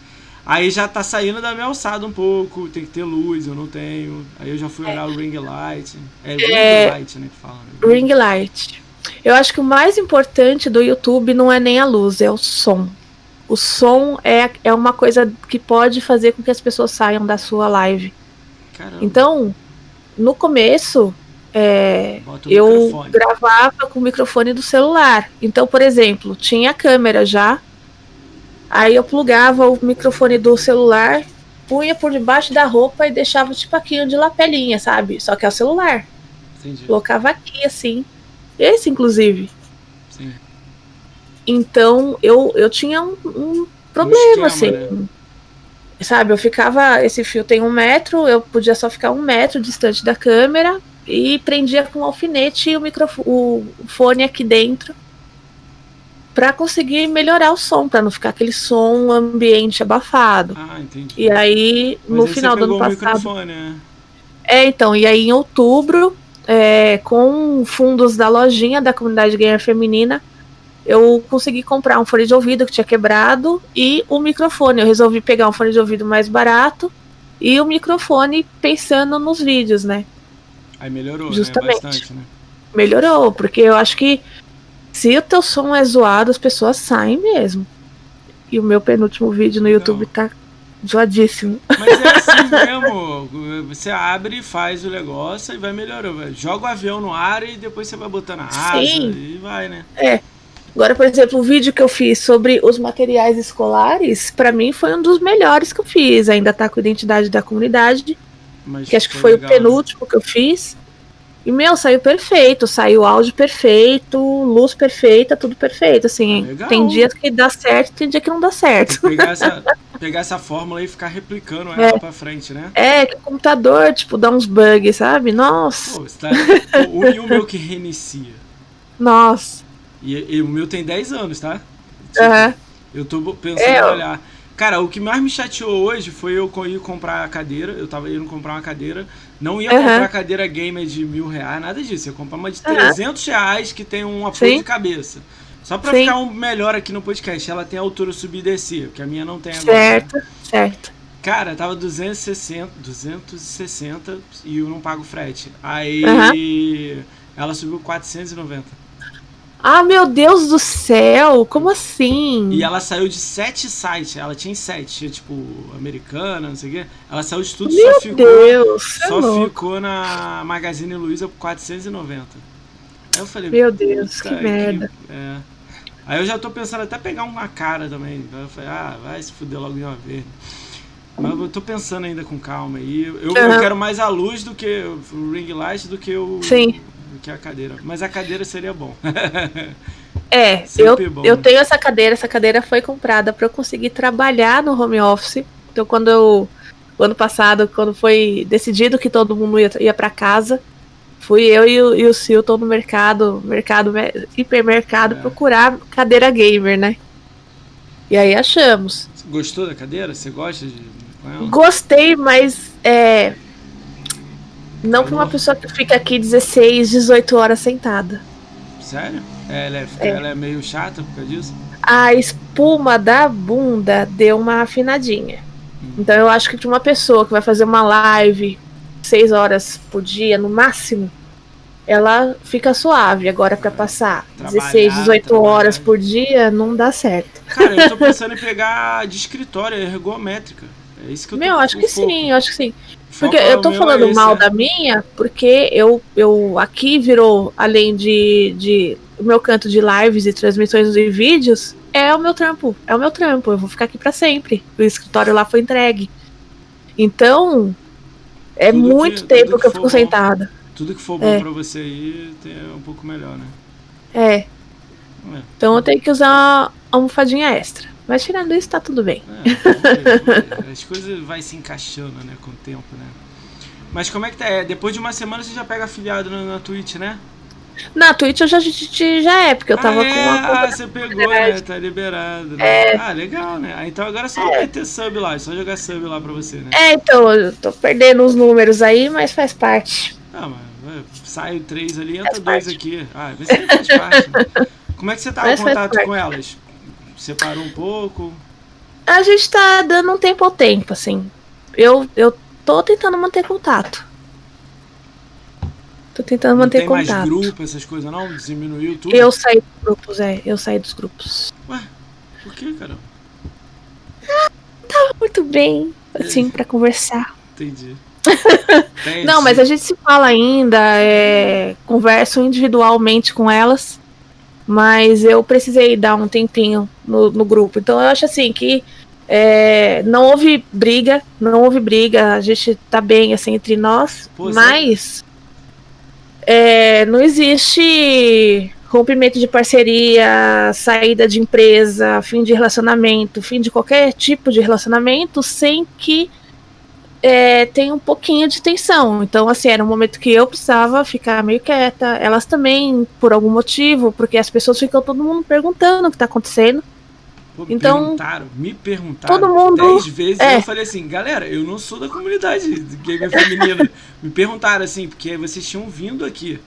S2: Aí já tá saindo da minha alçada um pouco, tem que ter luz, eu não tenho. Aí eu já fui olhar é. o ring light. É, ring é... light, né, que fala.
S1: Né? Ring light. Eu acho que o mais importante do YouTube não é nem a luz, é o som. O som é, é uma coisa que pode fazer com que as pessoas saiam da sua live. Caramba. Então, no começo, é, eu microfone. gravava com o microfone do celular. Então, por exemplo, tinha câmera já, Aí eu plugava o microfone do celular, punha por debaixo da roupa e deixava tipo aqui de lapelinha, sabe? Só que é o celular. Entendi. Colocava aqui, assim. Esse, inclusive.
S2: Sim.
S1: Então eu, eu tinha um, um problema, um esquema, assim. Né? Sabe, eu ficava. Esse fio tem um metro, eu podia só ficar um metro distante da câmera e prendia com um alfinete o microfone, o fone aqui dentro para conseguir melhorar o som, para não ficar aquele som ambiente abafado.
S2: Ah, entendi.
S1: E aí, Mas no aí final do ano passado.
S2: Né?
S1: É, então, e aí em outubro, é, com fundos da lojinha da comunidade gamer feminina, eu consegui comprar um fone de ouvido que tinha quebrado e o microfone. Eu resolvi pegar um fone de ouvido mais barato e o microfone pensando nos vídeos, né?
S2: Aí melhorou, né?
S1: Justamente.
S2: Né? Bastante, né?
S1: Melhorou, porque eu acho que se o teu som é zoado, as pessoas saem mesmo. E o meu penúltimo vídeo no YouTube tá Zoadíssimo.
S2: Mas é assim mesmo. Você abre e faz o negócio e vai melhorando. Joga o avião no ar e depois você vai botando a asa Sim. e vai, né?
S1: É. Agora, por exemplo, o vídeo que eu fiz sobre os materiais escolares, para mim foi um dos melhores que eu fiz. Ainda tá com a identidade da comunidade, Mas que acho que foi legal, o penúltimo né? que eu fiz. E, meu, saiu perfeito, saiu áudio perfeito, luz perfeita, tudo perfeito, assim. Ah, tem dias que dá certo, tem dia que não dá certo.
S2: Pegar essa, pegar essa fórmula e ficar replicando ela é. pra frente, né?
S1: É, que o computador, tipo, dá uns bugs, sabe? Nossa. Pô,
S2: tá... o, o meu que reinicia?
S1: Nossa.
S2: E, e, o meu tem 10 anos, tá? Uhum. Eu tô pensando é, em olhar. Cara, o que mais me chateou hoje foi eu ir comprar a cadeira. Eu tava indo comprar uma cadeira. Não ia uhum. comprar cadeira gamer de mil reais, nada disso. Ia comprar uma de uhum. 300 reais que tem um apoio de cabeça. Só pra Sim. ficar um melhor aqui no podcast. Ela tem altura subir e descer, porque a minha não tem
S1: agora. Certo, certo.
S2: Cara, tava 260, 260 e eu não pago frete. Aí ela subiu 490.
S1: Ah, meu Deus do céu! Como assim?
S2: E ela saiu de sete sites. Ela tinha sete, tinha, tipo, americana, não sei o quê. Ela saiu de tudo
S1: meu
S2: só ficou.
S1: Deus,
S2: é só ficou na Magazine Luiza por 490. Aí eu falei,
S1: meu Deus, que, merda.
S2: É. Aí eu já tô pensando até pegar uma cara também. Então eu falei, ah, vai se fuder logo de uma vez. Mas eu tô pensando ainda com calma aí. Eu, uhum. eu quero mais a luz do que o ring light do que o.
S1: Sim
S2: que a cadeira. Mas a cadeira seria bom.
S1: é, eu, bom. eu tenho essa cadeira. Essa cadeira foi comprada para eu conseguir trabalhar no home office. Então, quando eu. O ano passado, quando foi decidido que todo mundo ia, ia para casa, fui eu e o, e o Silton no mercado, mercado hipermercado, é. procurar cadeira gamer, né? E aí achamos.
S2: Gostou da cadeira? Você gosta de.
S1: Gostei, mas é, não pra uma pessoa que fica aqui 16, 18 horas sentada.
S2: Sério? Ela é, é. ela é meio chata por causa disso?
S1: A espuma da bunda deu uma afinadinha. Hum. Então eu acho que de uma pessoa que vai fazer uma live 6 horas por dia, no máximo, ela fica suave. Agora para passar trabalhar, 16, 18 trabalhar. horas por dia, não dá certo.
S2: Cara, eu tô pensando em pegar de escritório, ergométrica. É isso que eu
S1: Meu, acho que sim, eu acho que sim. Porque eu tô falando é mal da minha, porque eu, eu aqui virou, além de, de o meu canto de lives e transmissões de vídeos, é o meu trampo. É o meu trampo. Eu vou ficar aqui para sempre. O escritório lá foi entregue. Então, é tudo muito que, tempo que, que eu fico bom, sentada.
S2: Tudo que for bom é. pra você aí é um pouco melhor, né?
S1: É. é. Então eu tenho que usar uma almofadinha extra. Mas tirando isso, tá tudo bem.
S2: É, as coisas vai se encaixando, né, com o tempo, né? Mas como é que tá? É, depois de uma semana você já pega afiliado na, na Twitch, né?
S1: Na Twitch eu já, já é, porque eu tava ah, é? com
S2: uma Ah, você pegou, né? Tá liberado. Né? É. Ah, legal, né? Ah, então agora é só é. meter sub lá, é só jogar sub lá pra você, né?
S1: É, então, eu tô perdendo os números aí, mas faz parte.
S2: Ah, mas sai três ali, entra dois aqui. Ah, mas faz parte. Né? Como é que você tá em contato com elas? Separou um pouco?
S1: A gente tá dando um tempo ao tempo, assim. Eu, eu tô tentando manter contato. Tô tentando manter não tem contato.
S2: mais grupo, essas coisas não? Diminuiu tudo?
S1: Eu saí dos grupos, é. Eu saí dos grupos.
S2: Ué, por que, cara?
S1: Ah, tava muito bem, assim, para conversar.
S2: Entendi.
S1: não, mas a gente se fala ainda, é, converso individualmente com elas mas eu precisei dar um tempinho no, no grupo. Então eu acho assim que é, não houve briga, não houve briga, a gente tá bem assim entre nós, Pô, mas é, não existe rompimento de parceria, saída de empresa, fim de relacionamento, fim de qualquer tipo de relacionamento sem que é, tem um pouquinho de tensão. Então, assim, era um momento que eu precisava ficar meio quieta. Elas também, por algum motivo, porque as pessoas ficam todo mundo perguntando o que tá acontecendo.
S2: Pô, então, perguntaram, me perguntaram
S1: todo mundo,
S2: dez vezes é. e eu falei assim, galera, eu não sou da comunidade gamer feminina. me perguntaram assim, porque vocês tinham vindo aqui.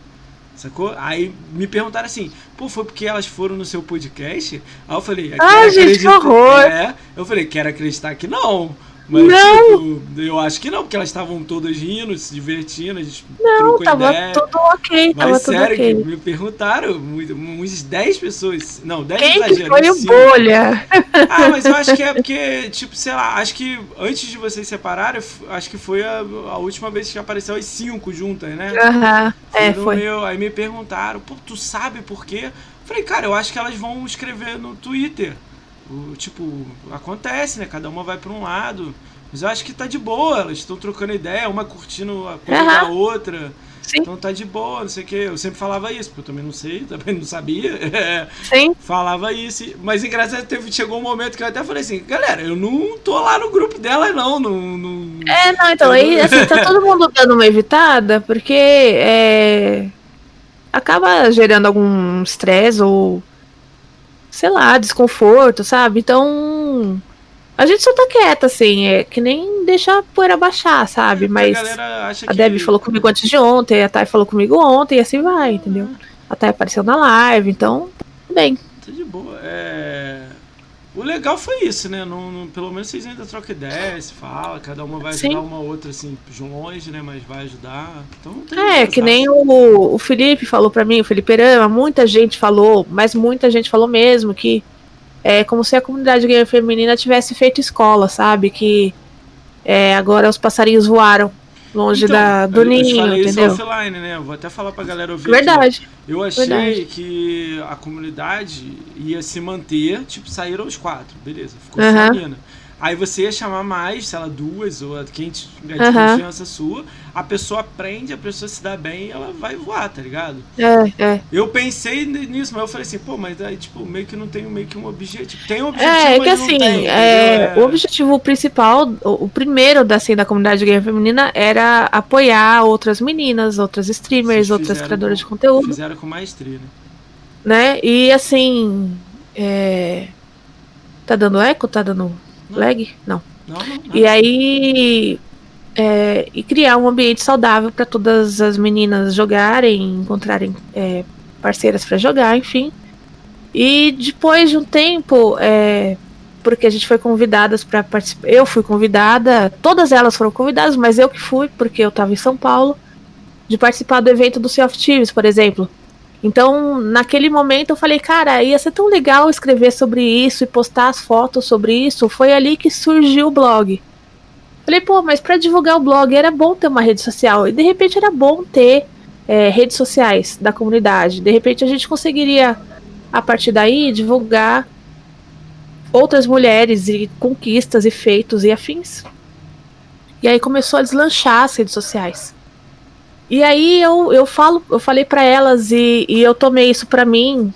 S2: Sacou? Aí me perguntaram assim, pô, foi porque elas foram no seu podcast? Aí eu falei,
S1: ah, gente, que horror!
S2: É, eu falei, quero acreditar que não. Mas, não! Tipo, eu acho que não, porque elas estavam todas rindo, se divertindo, a gente
S1: Não, tava ideia. tudo ok,
S2: Mas
S1: tava
S2: sério,
S1: tudo ok.
S2: me perguntaram, uns 10 pessoas. Não, 10
S1: Quem
S2: exageros.
S1: foi o bolha?
S2: Ah, mas eu acho que é porque, tipo, sei lá, acho que antes de vocês separarem, acho que foi a, a última vez que apareceu as cinco juntas, né?
S1: Aham, é, foi.
S2: Meu, aí me perguntaram, pô, tu sabe por quê? Falei, cara, eu acho que elas vão escrever no Twitter. O, tipo, acontece, né? Cada uma vai para um lado. Mas eu acho que tá de boa, elas estão trocando ideia, uma curtindo a coisa uhum. da outra. Sim. Então tá de boa, não sei o que. Eu sempre falava isso, porque eu também não sei, também não sabia.
S1: Sim.
S2: falava isso. Mas engraçado, teve, chegou um momento que eu até falei assim, galera, eu não tô lá no grupo dela, não. não, não
S1: é, não, então aí assim, tá todo mundo dando uma evitada, porque é, acaba gerando algum estresse ou sei lá, desconforto, sabe? Então. A gente só tá quieta, assim, é que nem deixa a poeira baixar, sabe? É, Mas a, a Debbie falou comigo antes de ontem, a Thay falou comigo ontem, e assim vai, entendeu? A Thay apareceu na live, então, bem.
S2: Tá de boa. É... O legal foi isso, né? Não, não, pelo menos vocês ainda trocam ideia, se fala, cada uma vai ajudar Sim. uma outra, assim, longe, né? Mas vai ajudar. Então,
S1: é, que nem o, o Felipe falou para mim, o Felipe Erama, muita gente falou, mas muita gente falou mesmo que é como se a comunidade gay feminina tivesse feito escola, sabe? Que é, agora os passarinhos voaram longe então, da, do eu, ninho, eu falei entendeu?
S2: Isso offline, né? Vou até falar pra galera ouvir.
S1: Verdade.
S2: Aqui. Eu achei Verdade. que a comunidade ia se manter, tipo, saíram os quatro, beleza, ficou uhum. só a mina. Aí você ia chamar mais, sei lá, duas, ou quem é de uhum. confiança sua. A pessoa aprende, a pessoa se dá bem e ela vai voar, tá ligado?
S1: É, é.
S2: Eu pensei nisso, mas eu falei assim, pô, mas aí, tipo, meio que não tem meio que um objetivo. Tem um objetivo,
S1: É,
S2: é que
S1: assim,
S2: tem,
S1: é, o objetivo principal, o, primeiro da, assim, da comunidade gay feminina era apoiar outras meninas, outras streamers, outras criadoras de conteúdo.
S2: Fizeram com maestria, né?
S1: Né? E assim. É... Tá dando eco? Tá dando não. lag? Não.
S2: Não, não, não.
S1: E aí. É, e criar um ambiente saudável para todas as meninas jogarem, encontrarem é, parceiras para jogar, enfim. E depois de um tempo, é, porque a gente foi convidadas para participar, eu fui convidada, todas elas foram convidadas, mas eu que fui, porque eu estava em São Paulo, de participar do evento do Sea of Thieves, por exemplo. Então, naquele momento eu falei, cara, ia ser tão legal escrever sobre isso e postar as fotos sobre isso. Foi ali que surgiu o blog. Falei, pô, mas para divulgar o blog era bom ter uma rede social. E de repente era bom ter é, redes sociais da comunidade. De repente a gente conseguiria, a partir daí, divulgar outras mulheres e conquistas e feitos e afins. E aí começou a deslanchar as redes sociais. E aí eu, eu falo, eu falei para elas e, e eu tomei isso para mim.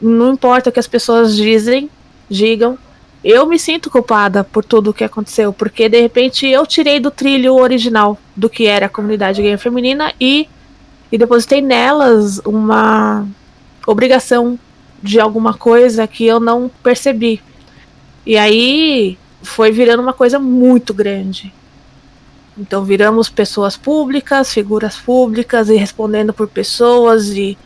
S1: Não importa o que as pessoas dizem, digam. Eu me sinto culpada por tudo o que aconteceu, porque de repente eu tirei do trilho original do que era a comunidade gay feminina e, e depositei nelas uma obrigação de alguma coisa que eu não percebi. E aí foi virando uma coisa muito grande. Então viramos pessoas públicas, figuras públicas e respondendo por pessoas e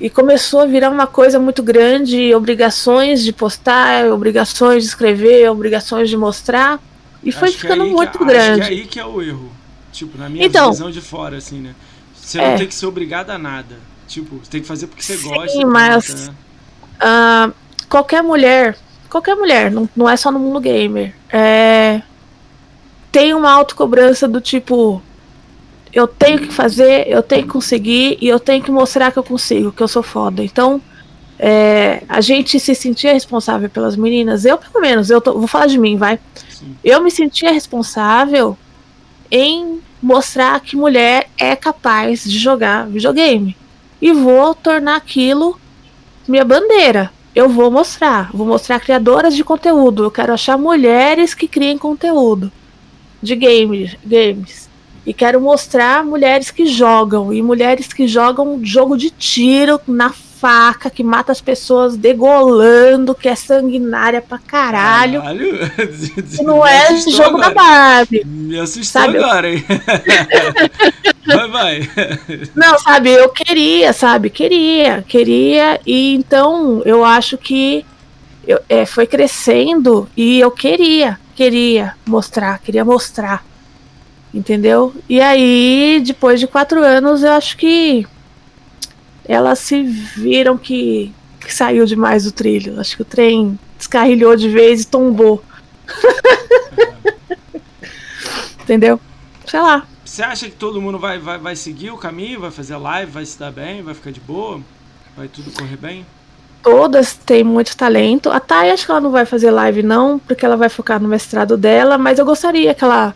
S1: e começou a virar uma coisa muito grande, obrigações de postar, obrigações de escrever, obrigações de mostrar e foi
S2: acho
S1: ficando muito
S2: que,
S1: grande.
S2: Acho que é aí que é o erro, tipo na minha
S1: então,
S2: visão de fora assim, né? Você é, não tem que ser obrigada a nada, tipo você tem que fazer porque você
S1: sim,
S2: gosta.
S1: Sim, mas uh, qualquer mulher, qualquer mulher, não, não é só no mundo gamer, é tem uma autocobrança do tipo eu tenho que fazer, eu tenho que conseguir e eu tenho que mostrar que eu consigo, que eu sou foda. Então, é, a gente se sentia responsável pelas meninas. Eu, pelo menos, eu tô, vou falar de mim, vai. Sim. Eu me sentia responsável em mostrar que mulher é capaz de jogar videogame. E vou tornar aquilo minha bandeira. Eu vou mostrar. Vou mostrar criadoras de conteúdo. Eu quero achar mulheres que criem conteúdo de games, games. E quero mostrar mulheres que jogam. E mulheres que jogam jogo de tiro na faca, que mata as pessoas degolando, que é sanguinária pra caralho.
S2: Caralho.
S1: não é jogo agora. da Barbie.
S2: Me assustou sabe? agora, hein? vai, vai.
S1: Não, sabe, eu queria, sabe? Queria, queria. E então eu acho que eu, é, foi crescendo e eu queria queria mostrar, queria mostrar. Entendeu? E aí, depois de quatro anos, eu acho que elas se viram que, que saiu demais do trilho. Acho que o trem descarrilhou de vez e tombou. Entendeu? Sei lá.
S2: Você acha que todo mundo vai, vai, vai seguir o caminho, vai fazer live, vai se dar bem, vai ficar de boa? Vai tudo correr bem?
S1: Todas têm muito talento. A Thay acho que ela não vai fazer live, não, porque ela vai focar no mestrado dela, mas eu gostaria que ela,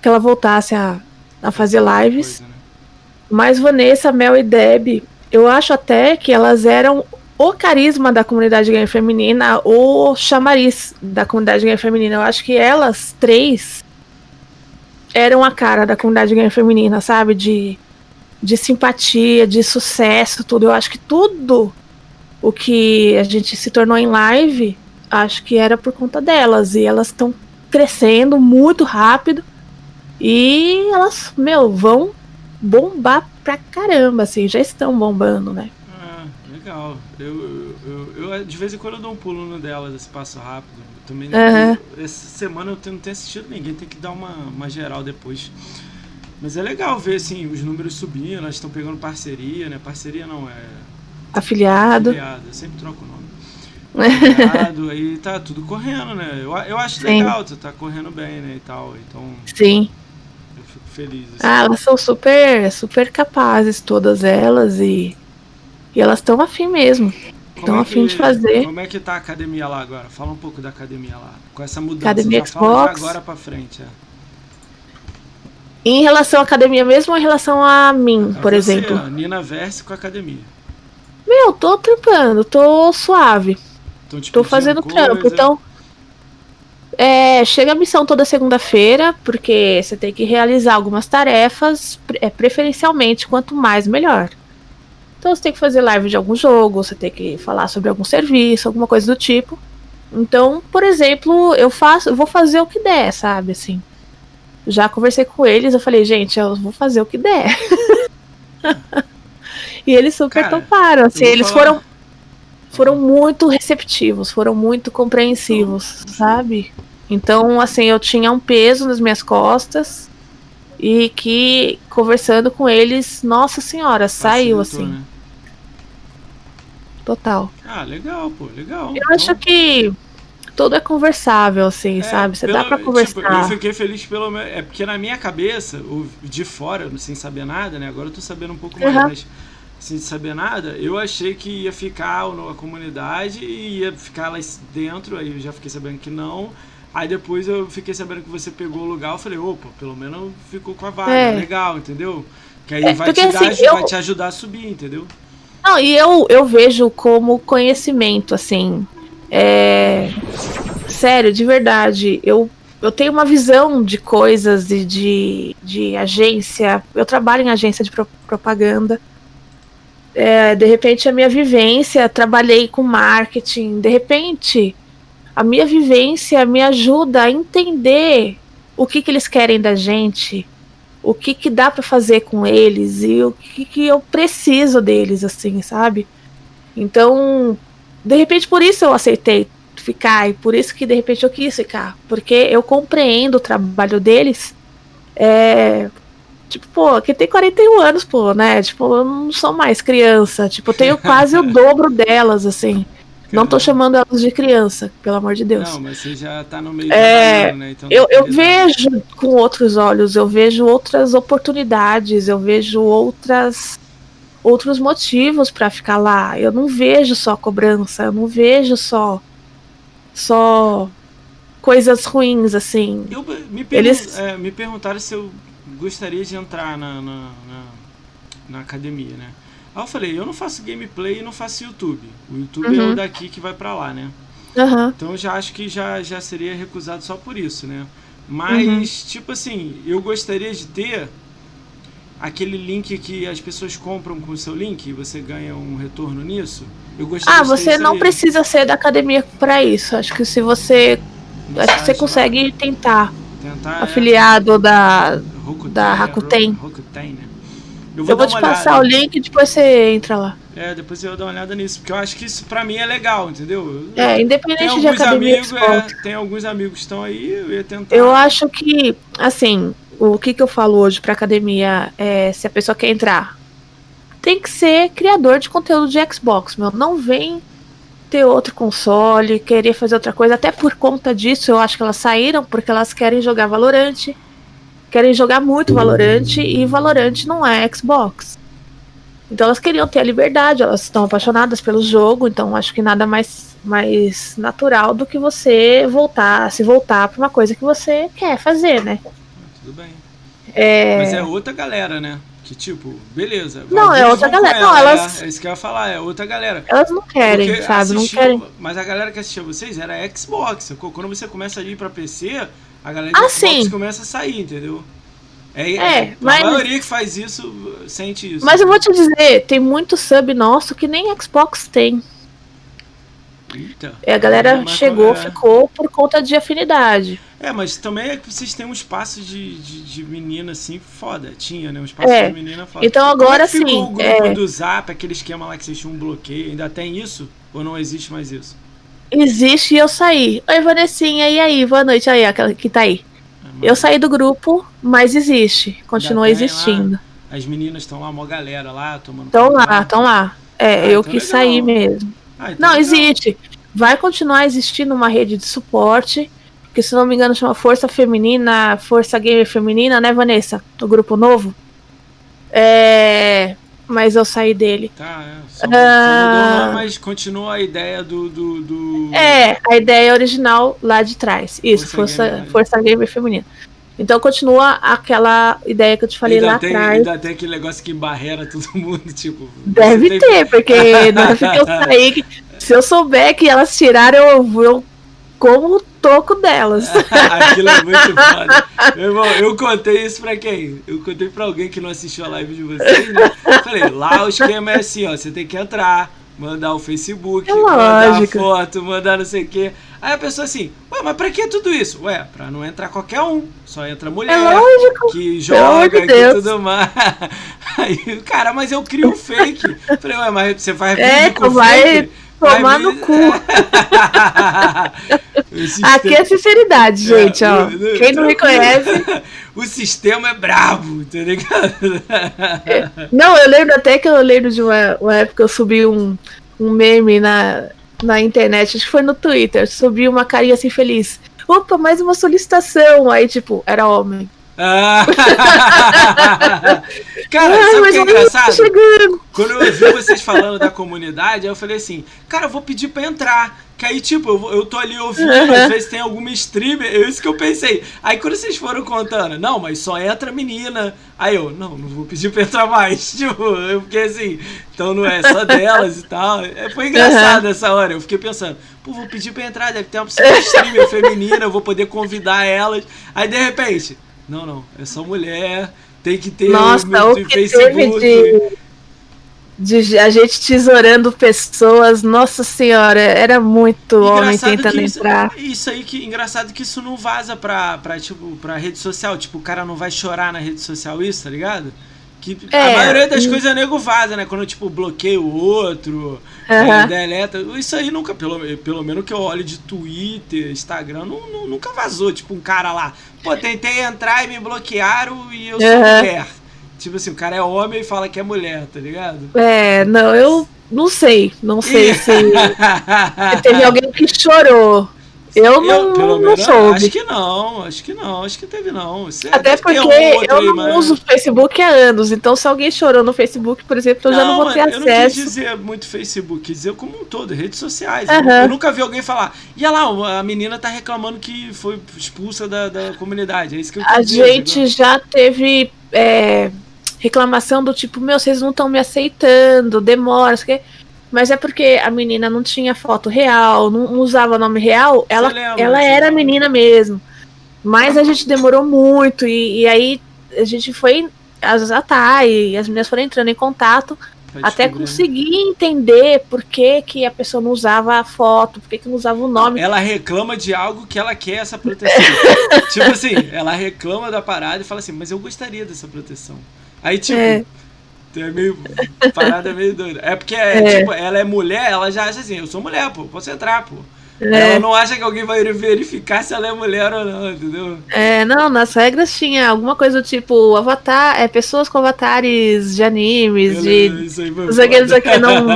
S1: que ela voltasse a, a fazer lives. Coisa, né? Mas Vanessa, Mel e Deb, eu acho até que elas eram o carisma da comunidade gay feminina, o chamariz da comunidade gay feminina. Eu acho que elas três eram a cara da comunidade gay feminina, sabe? De, de simpatia, de sucesso, tudo. Eu acho que tudo o que a gente se tornou em live, acho que era por conta delas. E elas estão crescendo muito rápido. E elas, meu, vão bombar pra caramba, assim, já estão bombando, né?
S2: Ah, legal. Eu, eu, eu, eu de vez em quando eu dou um pulo no delas, esse passo rápido. Eu também uhum. essa semana eu não tenho assistido ninguém, tem que dar uma, uma geral depois. Mas é legal ver assim, os números subindo, elas estão pegando parceria, né? Parceria não, é.
S1: Afiliado.
S2: Afiliado, eu sempre troco o nome. Afiliado, aí tá tudo correndo, né? Eu, eu acho Sim. legal, tu tá correndo bem, né? E tal. Então.
S1: Sim
S2: feliz. Assim.
S1: Ah, elas são super, super capazes, todas elas, e, e elas estão afim mesmo. Estão é afim de fazer.
S2: Como é que tá a academia lá agora? Fala um pouco da academia lá. Com essa mudança,
S1: academia Xbox.
S2: agora pra frente. É.
S1: Em relação à academia mesmo ou em relação a mim, é por você, exemplo?
S2: Nina Verse com a academia.
S1: Meu, tô trampando, tô suave. Então, tipo, tô fazendo coisa... trampo, então é, chega a missão toda segunda-feira, porque você tem que realizar algumas tarefas, é, preferencialmente, quanto mais melhor. Então você tem que fazer live de algum jogo, você tem que falar sobre algum serviço, alguma coisa do tipo. Então, por exemplo, eu faço, eu vou fazer o que der, sabe, assim. Já conversei com eles, eu falei, gente, eu vou fazer o que der. e eles super Cara, toparam, assim, eles falar... foram foram muito receptivos, foram muito compreensivos, sabe? Então, assim, eu tinha um peso nas minhas costas e que conversando com eles, nossa senhora, saiu assim. Né? Total.
S2: Ah, legal, pô, legal.
S1: Eu então... acho que tudo é conversável, assim, é, sabe? Você dá pra conversar. Tipo,
S2: eu fiquei feliz pelo. É porque na minha cabeça, de fora, sem saber nada, né? Agora eu tô sabendo um pouco mais, uhum. mas sem saber nada, eu achei que ia ficar a comunidade e ia ficar lá dentro, aí eu já fiquei sabendo que não. Aí depois eu fiquei sabendo que você pegou o lugar, eu falei, opa, pelo menos ficou com a vaga, é. legal, entendeu? Que aí é, vai, te dar, assim, eu... vai te ajudar a subir, entendeu?
S1: Não, e eu, eu vejo como conhecimento, assim. É... Sério, de verdade. Eu, eu tenho uma visão de coisas e de, de agência. Eu trabalho em agência de pro propaganda. É, de repente, a minha vivência, trabalhei com marketing. De repente, a minha vivência me ajuda a entender o que, que eles querem da gente, o que, que dá para fazer com eles e o que, que eu preciso deles, assim, sabe? Então, de repente, por isso eu aceitei ficar e por isso que de repente eu quis ficar, porque eu compreendo o trabalho deles. É, tipo, pô, que tem 41 anos, pô, né? Tipo, eu não sou mais criança, tipo, eu tenho quase o dobro delas, assim. Não tô chamando elas de criança, pelo amor de Deus.
S2: Não, mas você já tá no meio
S1: é, né? Então eu, eu vejo com outros olhos, eu vejo outras oportunidades, eu vejo outras outros motivos para ficar lá. Eu não vejo só cobrança, eu não vejo só só coisas ruins assim.
S2: Eu, me, pergun Eles... É, me perguntaram se eu gostaria de entrar na, na, na, na academia, né? Aí eu falei, eu não faço gameplay e não faço YouTube. O YouTube uhum. é o uhum. daqui que vai para lá, né?
S1: Uhum.
S2: Então eu já acho que já, já seria recusado só por isso, né? Mas, uhum. tipo assim, eu gostaria de ter aquele link que as pessoas compram com o seu link e você ganha um retorno nisso. Eu gostaria
S1: ah, você não aí. precisa ser da academia para isso. Acho que se você. acho que você consegue tentar. Tentar. Afiliado é... da. Rakuten, da Rakuten.
S2: Né?
S1: Eu vou, eu vou te passar olhada. o link e depois você entra lá.
S2: É, depois eu dar uma olhada nisso, porque eu acho que isso pra mim é legal, entendeu?
S1: É, independente de academia
S2: amigos, é, Tem alguns amigos que estão aí, eu ia tentar.
S1: Eu acho que, assim, o que, que eu falo hoje pra academia é se a pessoa quer entrar. Tem que ser criador de conteúdo de Xbox, meu. Não vem ter outro console, querer fazer outra coisa. Até por conta disso, eu acho que elas saíram porque elas querem jogar Valorante. Querem jogar muito Valorante e Valorante não é Xbox. Então elas queriam ter a liberdade, elas estão apaixonadas pelo jogo, então acho que nada mais, mais natural do que você voltar, se voltar para uma coisa que você quer fazer, né?
S2: Tudo bem.
S1: É...
S2: Mas é outra galera, né? Que tipo, beleza.
S1: Não, é outra galera. Ela, não, elas...
S2: É, é, isso que eu ia falar, é outra galera.
S1: Elas não querem, Porque sabe? Assistiu, não querem.
S2: Mas a galera que assistia vocês era Xbox. Quando você começa a ir pra PC, a galera
S1: de
S2: ah,
S1: Xbox
S2: sim. começa a sair, entendeu? É,
S1: é,
S2: mas... A maioria que faz isso sente isso.
S1: Mas eu vou te dizer, tem muito sub nosso que nem Xbox tem.
S2: Eita.
S1: E a galera chegou, é... ficou por conta de afinidade.
S2: É, mas também é que vocês têm um espaço de, de, de menina assim foda. Tinha, né? Um espaço
S1: é.
S2: de menina foda.
S1: Então agora sim.
S2: o grupo é... do Zap, aquele esquema lá que vocês tinham um bloqueio, ainda tem isso? Ou não existe mais isso?
S1: Existe e eu saí. Oi, Vanessinha, e aí? Boa noite aí, aquela que tá aí. Eu saí do grupo, mas existe. Continua existindo. Lá,
S2: as meninas estão lá, uma galera lá tomando.
S1: Estão lá, estão lá. É, ah, eu então que saí mesmo. Ah, então não, legal. existe. Vai continuar existindo uma rede de suporte. Que se não me engano chama Força Feminina, Força Gamer Feminina, né, Vanessa? Do grupo novo. É mas eu saí dele.
S2: Tá, é. Só, ah, só mudou, mas continua a ideia do, do, do,
S1: É, a ideia original lá de trás. Isso, Força, Força, Gamer, Força Gamer Feminina. Então continua aquela ideia que eu te falei
S2: ainda
S1: lá
S2: tem,
S1: atrás.
S2: Ainda tem aquele negócio que barreira todo mundo, tipo.
S1: Deve ter, tem... porque na hora que eu saí, se eu souber que elas tiraram, eu, eu como o toco delas.
S2: Aquilo é muito foda. Meu irmão, eu contei isso pra quem? Eu contei pra alguém que não assistiu a live de vocês, né? Falei, lá o esquema é assim, ó, você tem que entrar, mandar o Facebook,
S1: é
S2: mandar a foto, mandar não sei o quê. Aí a pessoa assim, ué, mas pra que tudo isso? Ué, pra não entrar qualquer um. Só entra mulher
S1: é
S2: que joga e tudo mais. Aí, cara, mas eu crio um fake. Falei, ué, mas você faz
S1: é,
S2: com
S1: vai...
S2: fake?
S1: Tomar no cu. Aqui é sinceridade, é, gente, ó. Quem não me conhece.
S2: O sistema é brabo, tá ligado?
S1: É. Não, eu lembro até que eu lembro de uma, uma época que eu subi um, um meme na, na internet, acho que foi no Twitter, subi uma carinha assim feliz. Opa, mais uma solicitação. Aí, tipo, era homem.
S2: cara, Ai, sabe o que é engraçado? Quando eu ouvi vocês falando da comunidade, eu falei assim, cara, eu vou pedir pra entrar. Que aí, tipo, eu, eu tô ali ouvindo, uhum. às vezes tem alguma streamer, é isso que eu pensei. Aí quando vocês foram contando, não, mas só entra menina. Aí eu, não, não vou pedir pra entrar mais. Tipo, eu fiquei assim, então não é só delas e tal. É, foi engraçado uhum. essa hora. Eu fiquei pensando, pô, vou pedir pra entrar, deve ter uma de streamer feminina, eu vou poder convidar elas. Aí de repente. Não, não. É só mulher. Tem que ter
S1: Nossa, o, o que Facebook. Teve de, de, a gente tesourando pessoas. Nossa senhora, era muito engraçado homem tentando
S2: isso,
S1: entrar.
S2: Isso aí que engraçado que isso não vaza pra, pra, tipo, pra rede social. Tipo, o cara não vai chorar na rede social, isso, tá ligado? Que é, a maioria das hum. coisas nego vaza, né? Quando, tipo, bloqueia o outro, é, deleta. Isso aí nunca, pelo, pelo menos que eu olho de Twitter, Instagram, não, não, nunca vazou. Tipo, um cara lá, pô, tentei entrar e me bloquearam e eu sou mulher. Tipo assim, o cara é homem e fala que é mulher, tá ligado?
S1: É, não, eu não sei. Não sei se. teve alguém que chorou. Eu não, eu, não soube.
S2: Acho que não, acho que não, acho que teve não.
S1: Você Até porque um eu não mas... uso o Facebook há anos, então se alguém chorou no Facebook, por exemplo, eu não, já não vou ter acesso. Eu não quis
S2: dizer muito Facebook, quis dizer como um todo, redes sociais. Uhum. Eu nunca vi alguém falar, e lá, a menina tá reclamando que foi expulsa da, da comunidade, é isso que eu
S1: A dizer, gente já teve é, reclamação do tipo, meu, vocês não estão me aceitando, demora, que mas é porque a menina não tinha foto real, não usava nome real, ela, lembra, ela era a menina mesmo. Mas a gente demorou muito, e, e aí a gente foi atar e as meninas foram entrando em contato até conseguir entender por que, que a pessoa não usava a foto, por que, que não usava o nome.
S2: Ela reclama de algo que ela quer essa proteção. tipo assim, ela reclama da parada e fala assim, mas eu gostaria dessa proteção. Aí, tipo, é. É meio. Parada meio doida. É porque, é. tipo, ela é mulher, ela já acha assim, eu sou mulher, pô, posso entrar, pô. É. Ela não acha que alguém vai verificar se ela é mulher ou não, entendeu?
S1: É, não, nas regras tinha alguma coisa do tipo avatar, é pessoas com avatares de animes, de. Isso aí Os aqueles aqui não.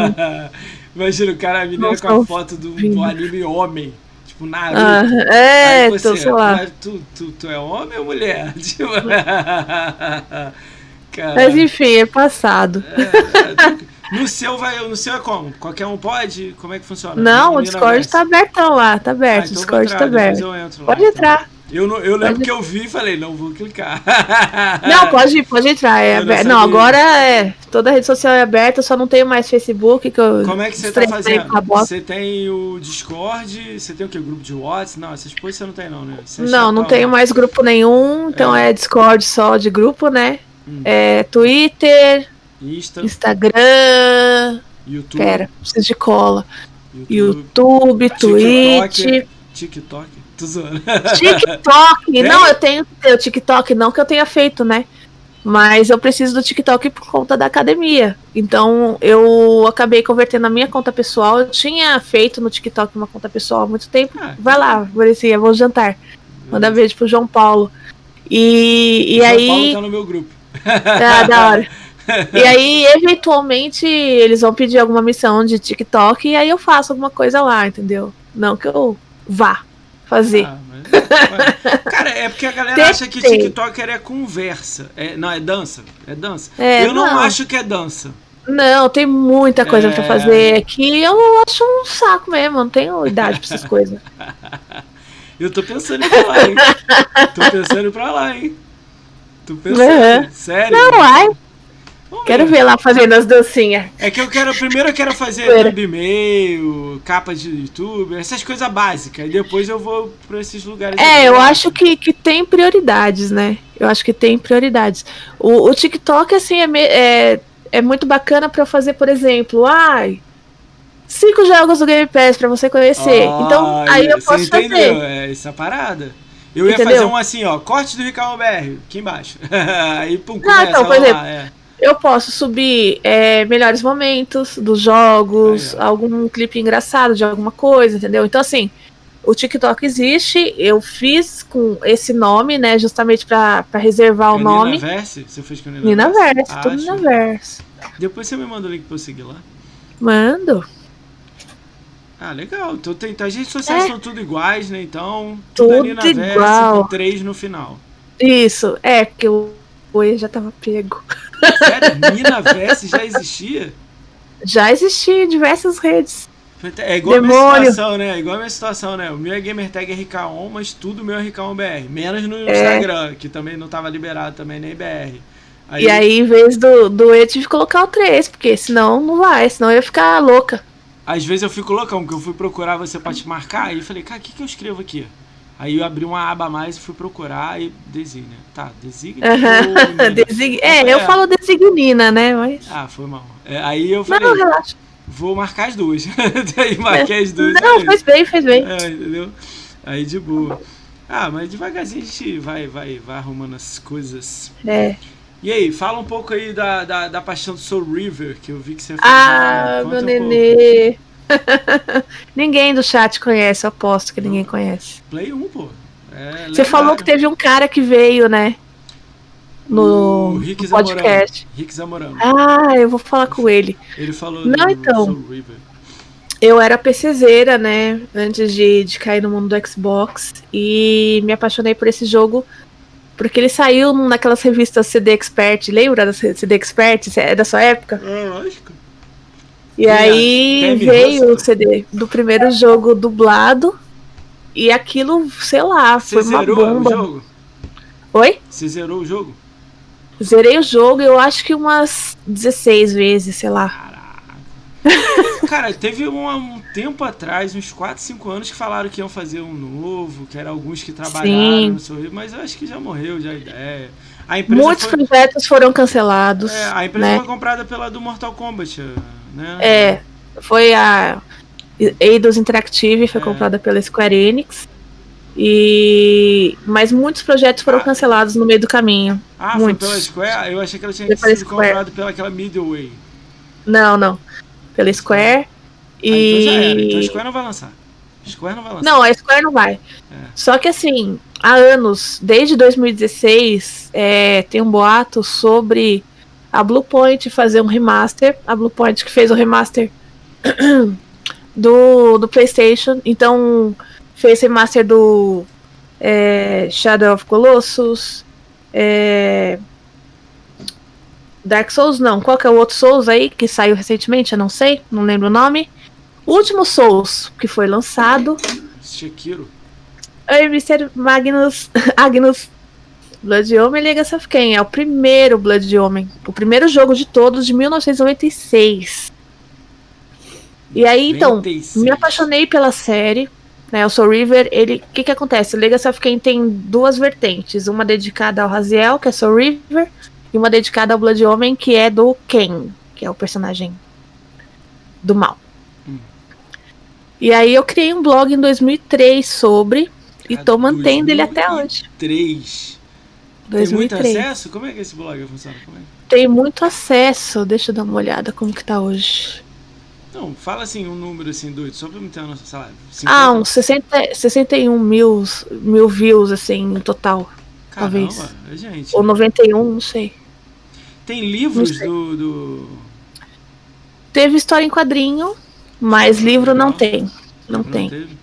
S2: Imagina o cara me com a foto do, do anime homem. Tipo, Naruto.
S1: Ah, é, você, tô, sei lá.
S2: Tu, tu, tu é homem ou mulher? Tipo...
S1: Mas enfim, é passado.
S2: É, no seu vai, no seu é como? Qualquer um pode? Como é que funciona?
S1: Não, o Discord tá abertão lá, tá aberto. Ah, então o Discord entrar, tá aberto. pode lá, entrar. Então.
S2: Eu, não, eu lembro pode... que eu vi e falei, não vou clicar.
S1: Não, pode, pode entrar. É aberto. Não, agora é. Toda a rede social é aberta, só não tenho mais Facebook. Que eu
S2: Como é que você tá fazendo? Você tem o Discord, você tem o que? Grupo de WhatsApp? Não, essas coisas você não tem, não, né? Você
S1: não, não tenho mais grupo nenhum, então é. é Discord só de grupo, né? Hum. É Twitter, Insta. Instagram.
S2: YouTube.
S1: Pera, preciso de cola. YouTube, YouTube Twitch.
S2: TikTok. Tô zoando.
S1: TikTok! Não, eu tenho o TikTok, não que eu tenha feito, né? Mas eu preciso do TikTok por conta da academia. Então eu acabei convertendo a minha conta pessoal. Eu tinha feito no TikTok uma conta pessoal há muito tempo. Ah, Vai lá, Maurícia, vou jantar. Manda beijo pro João Paulo. E, e
S2: João
S1: aí.
S2: Paulo tá no meu grupo.
S1: Ah, da hora. E aí, eventualmente, eles vão pedir alguma missão de TikTok e aí eu faço alguma coisa lá, entendeu? Não que eu vá fazer. Ah,
S2: mas, cara, é porque a galera Tentei. acha que TikToker é conversa. É, não, é dança. É dança. É, eu não, não, acho que é dança.
S1: Não, tem muita coisa é... pra fazer que eu acho um saco mesmo. Não tenho idade pra essas coisas.
S2: eu tô pensando em pra lá, hein? tô pensando pra lá, hein? Tô pensando. Uhum. Sério?
S1: Não, vai. Quero ver lá fazendo as dancinhas.
S2: É que eu quero. Primeiro eu quero fazer e-mail, capa de YouTube, essas coisas básicas. E depois eu vou para esses lugares.
S1: É, aqui. eu acho que, que tem prioridades, né? Eu acho que tem prioridades. O, o TikTok, assim, é, é, é muito bacana para fazer, por exemplo, ai. Cinco jogos do Game Pass pra você conhecer. Oh, então, aí eu posso
S2: entendeu? fazer. É, essa parada. Eu ia Entendeu? fazer um assim, ó, corte do Ricardo BR, aqui embaixo. aí, pum,
S1: começa Não, então, por exemplo, é eu posso subir é, melhores momentos dos jogos, algum clipe engraçado de alguma coisa, entendeu? Então, assim, o TikTok existe, eu fiz com esse nome, né, justamente para reservar é o nome.
S2: Nina Verse? Você fez com
S1: Nina, Nina Verse? Ah, tudo Nina Verse.
S2: Depois você me manda o link pra eu seguir lá.
S1: Mando.
S2: Ah, legal. Então, tem, as redes sociais é. são tudo iguais, né? Então, tudo,
S1: tudo Nina igual. Com
S2: três no final.
S1: Isso, é, porque o Oi já tava pego.
S2: Sério? Nina Verse já existia?
S1: Já existia em diversas redes.
S2: É igual Demônio. a minha situação, né? É igual a minha situação, né? O meu é gamertag RK1, mas tudo meu é RK1BR. Menos no é. Instagram, que também não tava liberado também, nem BR.
S1: Aí... E aí, em vez do, do E, tive que colocar o 3, porque senão não vai, senão eu ia ficar louca.
S2: Às vezes eu fico loucão, porque eu fui procurar você pra te marcar, e falei, cara, o que, que eu escrevo aqui? Aí eu abri uma aba a mais e fui procurar e designa. Tá, designa.
S1: Desig... É, eu é. falo designina, né? Mas...
S2: Ah, foi mal. É, aí eu falei. Não, relaxa. Vou marcar as duas. aí marquei as duas.
S1: Não, aí. fez bem, fez bem.
S2: É, entendeu? Aí de boa. Ah, mas devagarzinho a gente vai, vai, vai arrumando as coisas.
S1: É.
S2: E aí, fala um pouco aí da, da, da paixão do Soul River, que eu vi que você fez.
S1: Ah, meu um nenê. Ninguém do chat conhece, eu aposto que ninguém conhece.
S2: Play 1, pô.
S1: É Você falou que teve um cara que veio, né? No, no podcast.
S2: Rick Zamorano.
S1: Ah, eu vou falar com ele.
S2: Ele falou
S1: Não, então. Eu era PCzeira, né? Antes de, de cair no mundo do Xbox. E me apaixonei por esse jogo. Porque ele saiu naquelas revistas CD Expert. Lembra da CD Expert? É da sua época?
S2: É, lógico.
S1: E aí veio o CD do primeiro jogo dublado. E aquilo, sei lá, Você foi uma bomba. O jogo? Oi?
S2: Você zerou o jogo?
S1: Zerei o jogo, eu acho que umas 16 vezes, sei lá.
S2: Cara, teve um, um, tempo atrás, uns 4, 5 anos, que falaram que iam fazer um novo, que eram alguns que trabalharam no Sorriso, mas eu acho que já morreu já a ideia.
S1: Muitos foi... projetos foram cancelados. É,
S2: a empresa né? foi comprada pela do Mortal Kombat né?
S1: É, foi a Eidos Interactive, foi é. comprada pela Square Enix. E mas muitos projetos foram ah. cancelados no meio do caminho.
S2: Ah,
S1: muitos.
S2: foi pela Square? Eu achei que ela tinha sido comprada pela aquela Midway.
S1: Não, não. Pela Square. E...
S2: Ah, então já era. Então a Square não vai lançar. Square não vai lançar.
S1: Não, a Square não vai. É. Só que assim, há anos, desde 2016, é, tem um boato sobre a Bluepoint fazer um remaster. A Bluepoint que fez o remaster do, do PlayStation. Então, fez remaster do é, Shadow of Colossus. É, Dark Souls, não. Qual que é o outro Souls aí que saiu recentemente? Eu não sei, não lembro o nome. O último Souls que foi lançado.
S2: Shekiro.
S1: Oi, Mr. Magnus. Agnus. Blood Omen Legacy of Kain. É o primeiro Blood Omen. O primeiro jogo de todos de 1996. E aí, então, me apaixonei pela série. Né, o Soul River, ele. O que, que acontece? Legacy of Kain tem duas vertentes. Uma dedicada ao Raziel, que é Soul River, e uma dedicada ao Blood Omen, que é do Ken, que é o personagem do mal. Hum. E aí eu criei um blog em 2003 sobre e tô mantendo 2003. ele até hoje.
S2: 2003. Tem muito acesso? Como é que esse blog funciona? É?
S1: Tem muito acesso. Deixa eu dar uma olhada como que tá hoje.
S2: Não, fala assim um número assim doido, só pra me ter uma noção, sei lá.
S1: 50... Ah, uns 60, 61 mil, mil views, assim, no total. Caramba, talvez.
S2: gente.
S1: Ou 91, não sei.
S2: Tem livros do, do,
S1: Teve história em quadrinho, mas livro não tem. Não, não tem. Teve.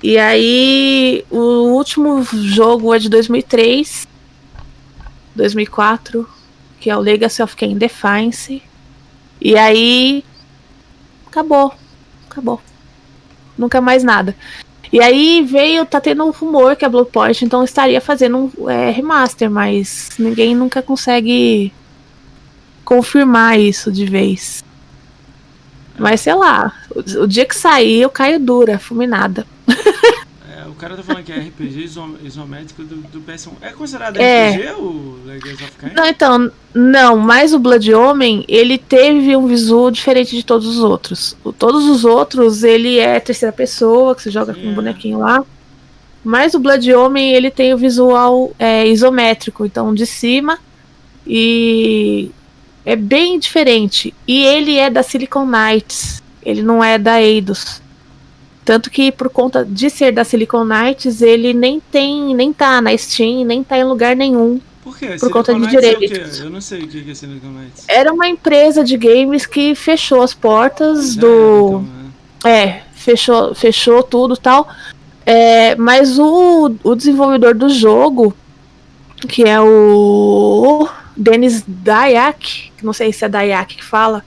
S1: E aí, o último jogo é de 2003, 2004, que é o Legacy of Kain Defiance. E aí, acabou. Acabou. Nunca mais nada. E aí veio, tá tendo um rumor que a Bluepoint então estaria fazendo um é, remaster, mas ninguém nunca consegue confirmar isso de vez. Mas sei lá, o, o dia que sair eu caio dura, fulminada.
S2: É, o cara tá falando que é RPG isométrico do, do PS1. É considerado é. RPG o Legacy of Kain?
S1: Não, então, não, mas o Blood Omen, ele teve um visual diferente de todos os outros. O, todos os outros, ele é terceira pessoa, que você joga Sim, com um bonequinho lá. Mas o Blood Omen, ele tem o visual é, isométrico, então de cima e é bem diferente. E ele é da Silicon Knights. Ele não é da Eidos. Tanto que por conta de ser da Silicon Knights, ele nem tem, nem tá na Steam, nem tá em lugar nenhum.
S2: Por quê?
S1: Por
S2: Silicon
S1: conta de direitos.
S2: É Eu não sei o que é Silicon Knights.
S1: Era uma empresa de games que fechou as portas Já do. Era, então, é. é, fechou, fechou tudo tal. É, mas o, o desenvolvedor do jogo, que é o Denis Dayak, que não sei se é Dayak que fala,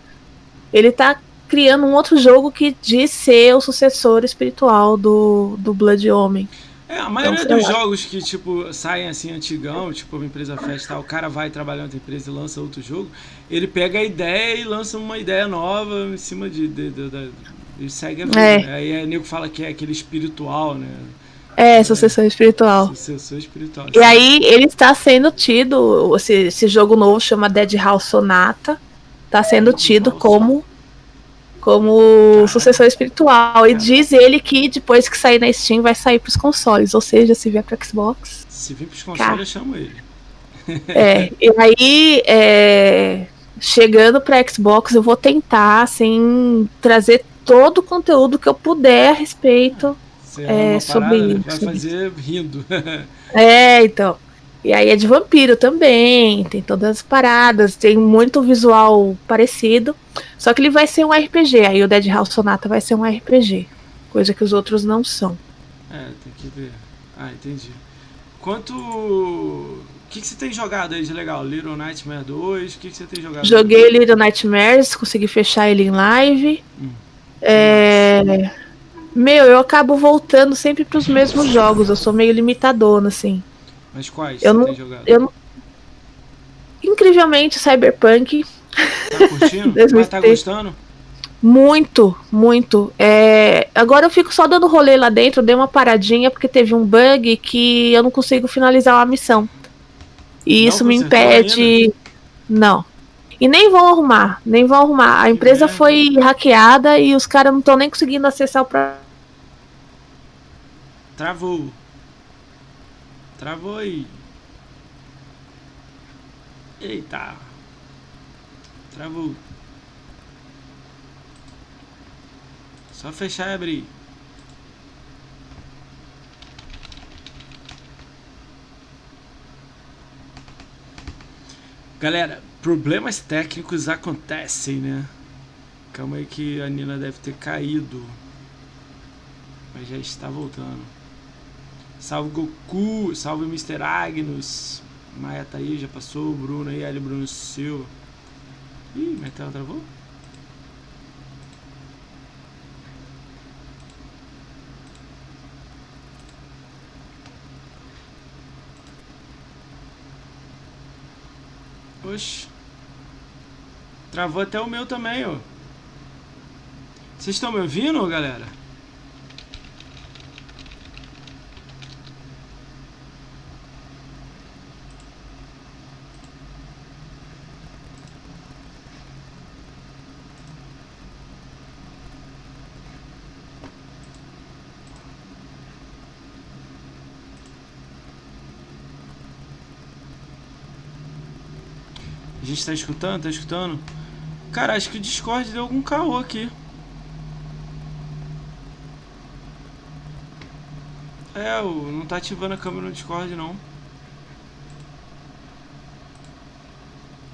S1: ele tá criando um outro jogo que diz ser o sucessor espiritual do, do Blood Homem.
S2: É, a maioria então, dos jogos que, tipo, saem assim antigão, tipo, uma empresa fecha tal, o cara vai trabalhar em outra empresa e lança outro jogo, ele pega a ideia e lança uma ideia nova em cima de. de, de, de e segue a vida. É. Aí o nego fala que é aquele espiritual, né?
S1: É, sucessor espiritual.
S2: Sucessor espiritual.
S1: E aí ele está sendo tido, esse, esse jogo novo chama Dead House Sonata, está sendo tido como como sucessor espiritual. E diz ele que depois que sair na Steam vai sair para os consoles, ou seja, se vier para Xbox.
S2: Se vier para os consoles, eu chamo ele.
S1: É, e aí, é, chegando para Xbox, eu vou tentar assim, trazer todo o conteúdo que eu puder a respeito é, sobre
S2: isso. Vai fazer rindo.
S1: é, então. E aí é de vampiro também, tem todas as paradas, tem muito visual parecido. Só que ele vai ser um RPG, aí o Dead House Sonata vai ser um RPG. Coisa que os outros não são.
S2: É, tem que ver. Ah, entendi. Quanto. O que, que você tem jogado aí de legal? Little Nightmare 2? O que, que você tem jogado?
S1: Joguei Little Nightmares, consegui fechar ele em live. Hum. É. Meu, eu acabo voltando sempre para os mesmos jogos. Eu sou meio limitadona, assim.
S2: Mas quais
S1: eu não, Eu não... Incrivelmente, Cyberpunk.
S2: Tá curtindo? Mas tá gostando?
S1: Muito, muito. É... Agora eu fico só dando rolê lá dentro, dei uma paradinha porque teve um bug que eu não consigo finalizar uma missão. E não isso me impede. Não. E nem vão arrumar, nem vão arrumar. A empresa é. foi hackeada e os caras não estão nem conseguindo acessar o
S2: Travou. travou aí. Eita. Travou. Só fechar e abrir. Galera, problemas técnicos acontecem, né? Calma aí que a Nina deve ter caído. Mas já está voltando. Salve Goku, salve Mr. Agnus. Maia tá aí, já passou. Bruno aí, Ali Bruno Silva. Ih, minha tela travou? Oxi. Travou até o meu também, ó. Vocês estão me ouvindo, galera? Gente tá escutando, tá escutando? Cara, acho que o Discord deu algum caô aqui. É, não tá ativando a câmera no Discord não.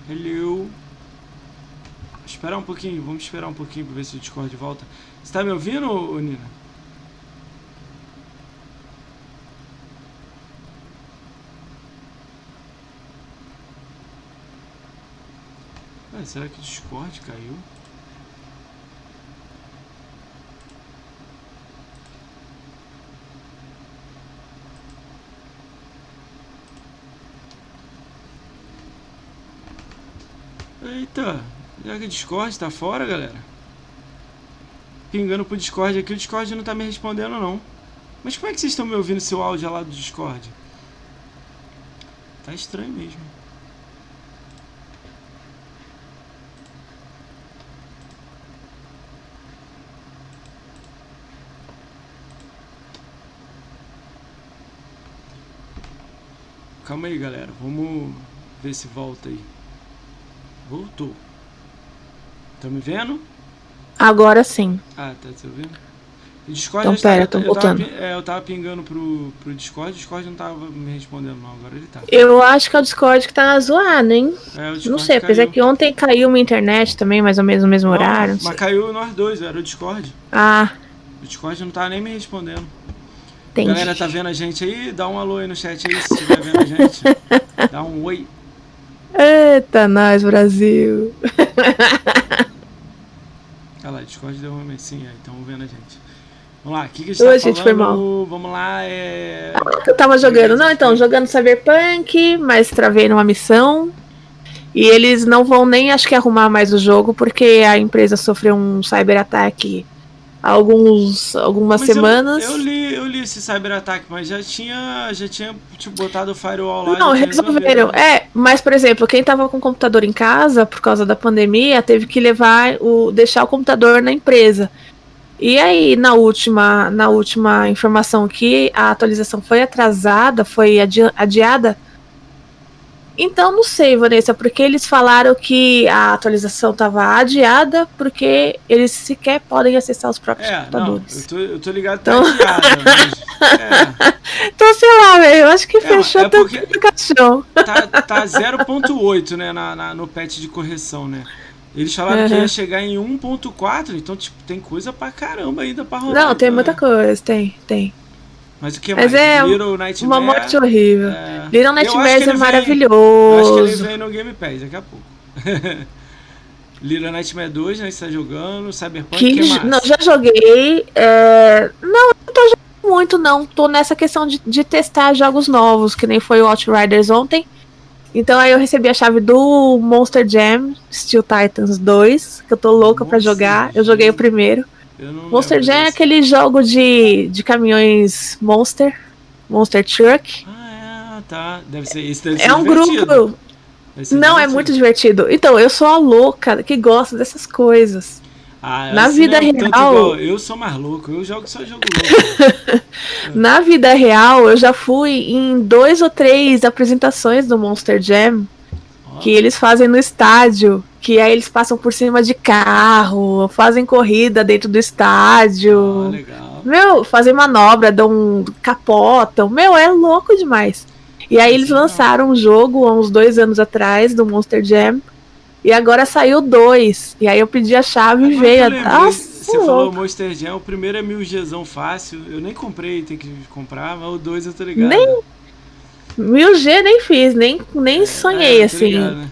S2: Hello. Esperar um pouquinho, vamos esperar um pouquinho pra ver se o Discord volta. Você tá me ouvindo, Nina? Ah, será que o Discord caiu? Eita, já que o Discord tá fora, galera. Pingando pro Discord aqui, o Discord não tá me respondendo não. Mas como é que vocês estão me ouvindo seu áudio lá do Discord? Tá estranho mesmo. Calma aí, galera. Vamos ver se volta aí. Voltou. Tá me vendo?
S1: Agora sim.
S2: Ah, tá te ouvindo? O Discord
S1: então, pera, tô
S2: eu
S1: voltando.
S2: Tava, é, eu tava pingando pro, pro Discord, o Discord não tava me respondendo não, agora ele tá.
S1: Eu acho que é o Discord que tá zoado, hein? É, não sei, apesar que ontem caiu minha internet também, mais ou menos no mesmo não, horário.
S2: mas caiu nós dois, era o Discord.
S1: Ah.
S2: O Discord não tava nem me respondendo.
S1: Entendi.
S2: Galera, tá vendo a gente aí? Dá um alô aí no chat aí, se estiver vendo a gente. Dá um oi.
S1: Eita, nós, Brasil.
S2: Olha lá, Discord deu uma messinha aí, estão vendo a gente. Vamos lá, o que, que a gente Oi, tá gente, foi mal. Vamos lá, é.
S1: Eu tava jogando, não, então, jogando Cyberpunk, mas travei numa missão. E eles não vão nem, acho que, arrumar mais o jogo, porque a empresa sofreu um cyberataque alguns, algumas mas semanas.
S2: Eu, eu, li, eu li esse cyberataque, mas já tinha, já tinha tipo, botado o firewall lá.
S1: Não, resolveram. É, mas por exemplo, quem tava com o computador em casa por causa da pandemia teve que levar o deixar o computador na empresa. E aí, na última, na última informação que a atualização foi atrasada, foi adi adiada, então, não sei, Vanessa, porque eles falaram que a atualização estava adiada porque eles sequer podem acessar os próprios é, computadores.
S2: Não, eu, tô, eu tô ligado que tá então... adiada, mas,
S1: é. Então, sei lá, velho, eu acho que é, fechou é a aplicação.
S2: Tá, tá 0.8, né, na, na, no patch de correção, né? Eles falaram uhum. que ia chegar em 1.4, então, tipo, tem coisa pra caramba ainda pra rodar.
S1: Não, tem né? muita coisa, tem, tem.
S2: Mas o que mais? Mas
S1: é Little Nightmare, uma morte horrível. É... Little Nightmares é maravilhoso.
S2: eu acho que ele vem no Game Pass daqui a pouco. Little Nightmare 2, né? Você tá jogando. Cyberpunk, que, que mais?
S1: Não, já joguei. É... Não, não tô jogando muito, não. Tô nessa questão de, de testar jogos novos, que nem foi o Outriders ontem. Então aí eu recebi a chave do Monster Jam Steel Titans 2, que eu tô louca para jogar. Eu joguei o primeiro. Monster Jam é aquele jogo de, de caminhões Monster, Monster Truck.
S2: Ah, é, tá. Deve ser isso. Deve
S1: é ser um divertido. grupo. Não, divertido. é muito divertido. Então, eu sou a louca que gosta dessas coisas.
S2: Ah,
S1: Na
S2: assim
S1: vida
S2: é
S1: real-
S2: igual. Eu sou mais louco, eu jogo só jogo louco.
S1: Na vida real, eu já fui em dois ou três apresentações do Monster Jam que eles fazem no estádio. Que aí eles passam por cima de carro, fazem corrida dentro do estádio.
S2: legal.
S1: Meu, fazem manobra, dão capotam. Meu, é louco demais. E aí eles
S2: Legal.
S1: lançaram um jogo há uns dois anos atrás do Monster Jam. E agora saiu dois. E aí eu pedi a chave e veio. Nossa,
S2: você falou. Monster Jam, o primeiro é 1000Gzão fácil. Eu nem comprei, tem que comprar, mas o 2 eu tô ligado.
S1: Nem Mil G nem fiz, nem, nem sonhei,
S2: É,
S1: assim.
S2: ligado, né?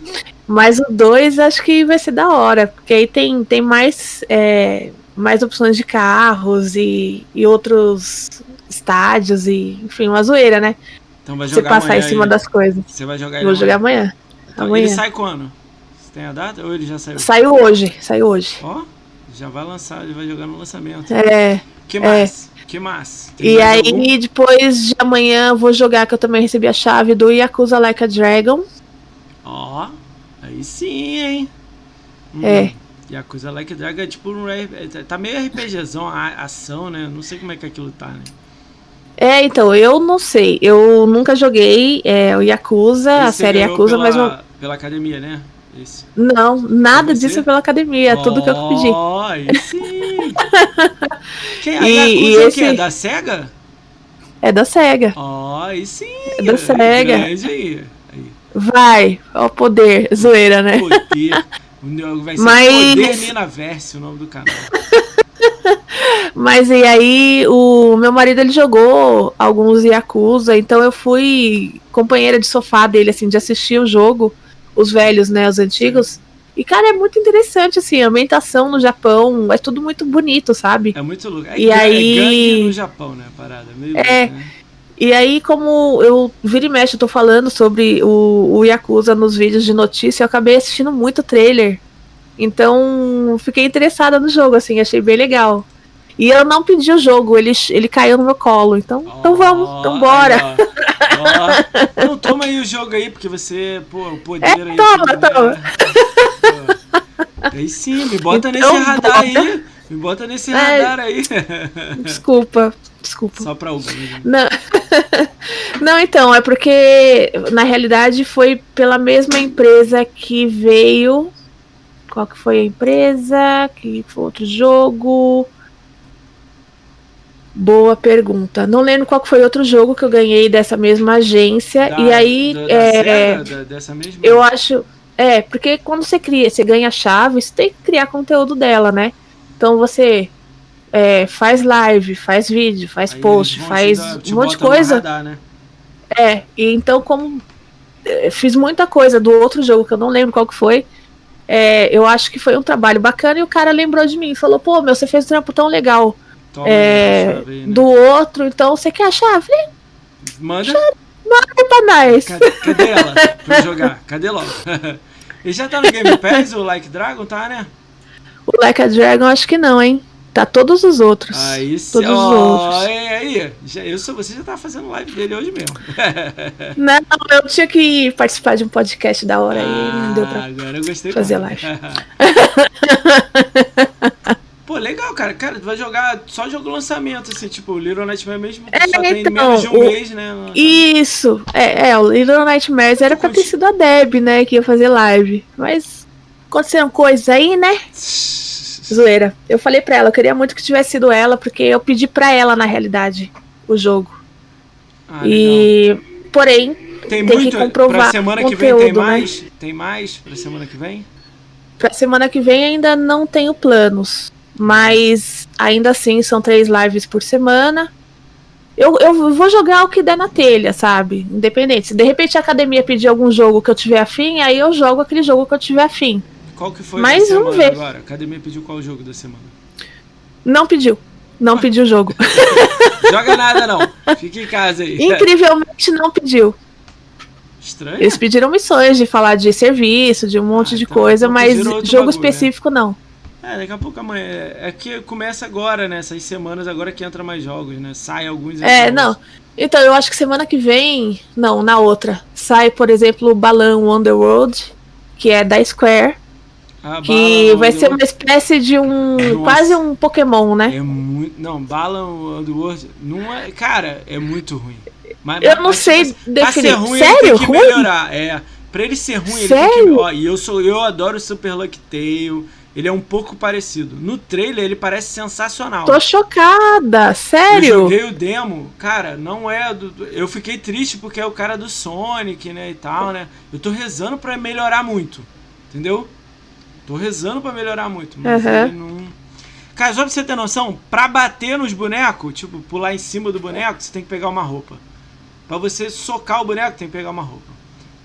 S1: Mas o 2 acho que vai ser da hora, porque aí tem, tem mais, é, mais opções de carros e, e outros estádios e, enfim, uma zoeira, né?
S2: Então vai
S1: Você
S2: jogar
S1: passar em
S2: amanhã
S1: cima
S2: aí.
S1: das coisas.
S2: Você vai jogar
S1: Vou jogar amanhã.
S2: Então,
S1: amanhã.
S2: Ele sai quando? Você tem a data ou ele já saiu?
S1: Saiu hoje, saiu hoje.
S2: Ó, já vai lançar, ele vai jogar no lançamento.
S1: É,
S2: que mais? Que mais? Tem
S1: e aí
S2: algum?
S1: depois de amanhã vou jogar, que eu também recebi a chave do Yakuza Like a Dragon.
S2: Ó, aí sim, hein? Hum,
S1: É.
S2: Yakuza Like a Dragon é tipo um. É, Tá meio RPGzão, a- ação, né? Não sei como é que aquilo tá, né?
S1: É, então, eu não sei. Eu nunca joguei é, o Yakuza, a
S2: Esse você
S1: série Yakuza,
S2: pela,
S1: mas não,
S2: Pela academia, né? Esse.
S1: não, nada disso é pela academia, é tudo que eu pedi.
S2: Sim! Quem, a
S1: E-
S2: Yakuza
S1: e
S2: é
S1: esse-
S2: quê? Da SEGA?
S1: É da SEGA.
S2: Ó, aí sim!
S1: É da SEGA.
S2: grande.
S1: Vai, ó o poder, zoeira, né?
S2: Poder. Vai ser
S1: Mas-
S2: Poder Ninaverse o nome do canal.
S1: Mas e aí, o meu marido ele jogou alguns Yakuza, então eu fui companheira de sofá dele, assim, de assistir o jogo, os velhos, né, os antigos. E, cara, é muito interessante, assim, a ambientação no Japão, é tudo muito bonito, sabe?
S2: É muito louco. É,
S1: E
S2: é
S1: aí-
S2: gangue no Japão, né? A parada. Meio
S1: É.
S2: louco, né?
S1: E aí, como eu vira e mexe, eu tô falando sobre o, o Yakuza nos vídeos de notícia, eu acabei assistindo muito trailer. Então, fiquei interessada no jogo, assim, achei bem legal. E eu não pedi o jogo, ele, ele caiu no meu colo. Então, então vamos, então bora.
S2: ó. Ó. Então toma aí o jogo aí, porque você, pô, o poder
S1: É,
S2: aí.
S1: toma,
S2: né?
S1: toma.
S2: Pô. Aí sim, me bota
S1: Então
S2: nesse radar
S1: bora.
S2: aí. Me bota nesse
S1: É.
S2: radar aí.
S1: Desculpa, desculpa.
S2: Só pra alguns. né?
S1: Não. não, então, é porque na realidade foi pela mesma empresa que veio. Qual que foi a empresa? Que foi outro jogo? Boa pergunta. Não lembro qual que foi outro jogo que eu ganhei dessa mesma agência.
S2: Da-
S1: e aí,
S2: da-
S1: é,
S2: dessa mesma.
S1: eu acho. É, porque quando você cria, você ganha a chave, você tem que criar conteúdo dela, né? Então você é, faz live, faz vídeo, faz
S2: Aí
S1: post, faz
S2: dar-
S1: um monte de coisa.
S2: radar, né?
S1: É, e então como é, fiz muita coisa do outro jogo que eu não lembro qual que foi, é, eu acho que foi um trabalho bacana e o cara lembrou de mim, falou, pô, meu, você fez um trampo tão legal É,
S2: aí chave né?
S1: do outro, então você quer a chave?
S2: Manda.
S1: "É pra nós.
S2: Cadê, cadê ela pra jogar? Cadê logo? Ele já tá no Game Pass, o Like Dragon, tá, né?
S1: O Like a Dragon acho que não, hein? Tá todos os outros.
S2: Aí sim.
S1: Todos os
S2: Ó,
S1: outros.
S2: aí, aí. Já, eu sou, você já tá fazendo live dele hoje mesmo.
S1: Não, eu tinha que participar de um podcast da hora aí, não deu pra.
S2: Ah, Agora eu gostei
S1: fazer
S2: mais. Pô, legal, cara. Cara, tu vai jogar só jogo lançamento, assim, tipo, o Little Nightmare mesmo
S1: É,
S2: só tem
S1: então,
S2: menos de um
S1: o-
S2: mês, né?
S1: Isso, é, é, o Little Nightmares era pra ter sido a Deb, né, que ia fazer live. Mas aconteceram coisas aí, né? Zoeira. Eu falei pra ela, eu queria muito que tivesse sido ela, porque eu pedi pra ela, na realidade, o jogo.
S2: Ah, legal.
S1: e. Porém,
S2: Tem
S1: tem que
S2: muito.
S1: comprovar
S2: pra semana que vem tem
S1: conteúdo, né?
S2: mais? Tem mais pra semana que vem?
S1: pra semana que vem ainda não tenho planos. Mas ainda assim são três lives por semana. Eu, eu vou jogar o que der na telha, sabe? Independente. Se de repente a academia pedir algum jogo que eu tiver afim, aí eu jogo aquele jogo que eu tiver afim.
S2: Qual que foi
S1: Mas
S2: da
S1: vamos
S2: semana
S1: ver.
S2: agora? A academia pediu qual jogo da semana?
S1: Não pediu. Não pediu o jogo.
S2: Joga nada, não. Fica em casa aí.
S1: Incrivelmente não pediu.
S2: Estranho.
S1: Eles pediram missões de falar de serviço, de um monte
S2: Ah,
S1: de
S2: então-
S1: coisa,
S2: então
S1: mas jogo
S2: bagulho, né?
S1: específico não.
S2: É, daqui a pouco amanhã. É que começa agora, né? Essas semanas agora que entra mais jogos, né? Sai alguns.
S1: É,
S2: entra
S1: não. Então, eu acho que semana que vem, não, na outra, sai, por exemplo, o Balão Underworld, que é da Square. A que vai ser uma espécie de um. Nossa. quase um Pokémon, né?
S2: É muito. Não, Bala Underworld. Não é. Cara, é muito ruim.
S1: Mas, eu não mas, sei tipo, definir.
S2: Ruim,
S1: Sério?
S2: Ele tem que melhorar. É. Pra ele ser ruim, Sério? ele tem que. Ó, e eu, sou, eu adoro Super Lucky Tail. Ele é um pouco parecido. No trailer ele parece sensacional.
S1: Tô chocada, sério?
S2: Eu joguei o demo, cara, não é do. Eu fiquei triste porque é o cara do Sonic, né, e tal, né? Eu tô rezando para melhorar muito, entendeu? Tô rezando para melhorar muito, mas uhum. ele não. Cara, só pra você ter noção, pra bater nos bonecos, tipo, pular em cima do boneco, você tem que pegar uma roupa. Pra você socar o boneco, tem que pegar uma roupa.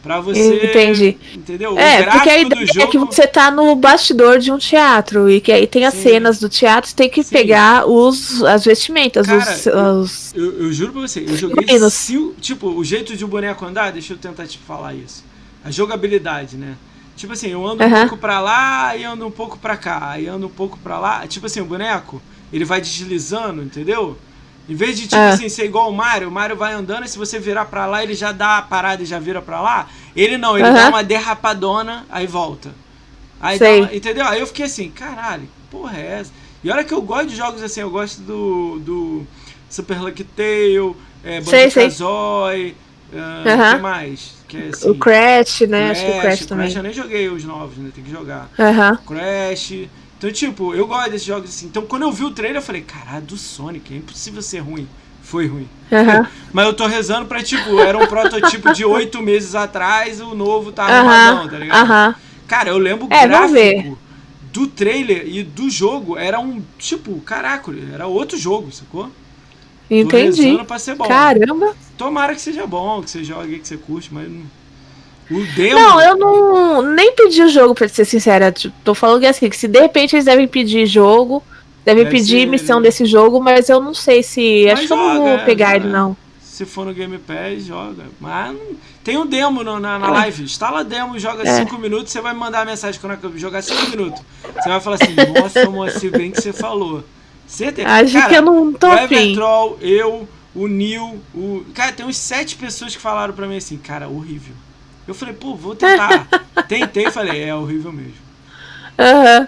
S2: Pra você.
S1: Entendi.
S2: Entendeu?
S1: É, porque a ideia jogo... é que você tá no bastidor de um teatro e que aí tem as Sim. cenas do teatro, você tem que Sim. pegar os, as vestimentas, Cara, os.
S2: Eu,
S1: os...
S2: Eu, eu, juro pra você, eu joguei. Sil, tipo, o jeito de o um boneco andar, deixa eu tentar te falar isso. A jogabilidade, né? Tipo assim, eu ando uh -huh. um pouco pra lá e ando um pouco pra cá, e ando um pouco pra lá. Tipo assim, o boneco, ele vai deslizando, entendeu? Em vez de, tipo é. assim, ser igual o Mario, o Mario vai andando e se você virar pra lá, ele já dá a parada e já vira pra lá. Ele não, ele uhum. dá uma derrapadona, aí volta. Aí dá uma, entendeu? Aí eu fiquei assim, caralho, porra é essa? E olha que eu gosto de jogos assim, eu gosto do, do Super Lucky Tail, é, Banjo-Kazooie, uh, uhum. que mais? Que é, assim,
S1: o Crash, né? Crash, Acho que o Crash também.
S2: Crash eu nem joguei os novos, né? Tem que jogar.
S1: Uhum.
S2: Crash... Então, tipo, eu gosto desses jogos assim. Então, quando eu vi o trailer, eu falei, caralho, do Sonic, é impossível ser ruim. Foi ruim.
S1: Uhum.
S2: Mas eu tô rezando pra, tipo, era um protótipo de oito meses atrás, o novo tá arrumadão, tá ligado?
S1: Uhum.
S2: Cara, eu lembro o é, gráfico do trailer e do jogo era um, tipo, caraca, era outro jogo, sacou?
S1: Entendi. Rezando
S2: pra ser bom.
S1: Caramba.
S2: Tomara que seja bom, que você jogue, que você curte, mas o demo...
S1: Não, eu não nem pedi o jogo, pra ser sincera. Tipo, tô falando que assim, que se de repente eles devem pedir jogo, devem Deve pedir missão ele. desse jogo, mas eu não sei se. Mas acho joga, que eu não vou pegar é, ele, não.
S2: Se for no Game Pass, joga. Mas tem um demo no, na, na é. live. Instala demo, joga 5 é. minutos, você vai me mandar uma mensagem quando eu jogar 5 minutos. Você vai falar assim, nossa, moça, bem que você falou. Certeza.
S1: Acho cara, que eu não tô o.
S2: Troll, eu, o Neil, o. Cara, tem uns 7 pessoas que falaram pra mim assim, cara, horrível. Eu falei, pô, vou tentar. Tentei e falei, é horrível mesmo.
S1: Aham. Uhum.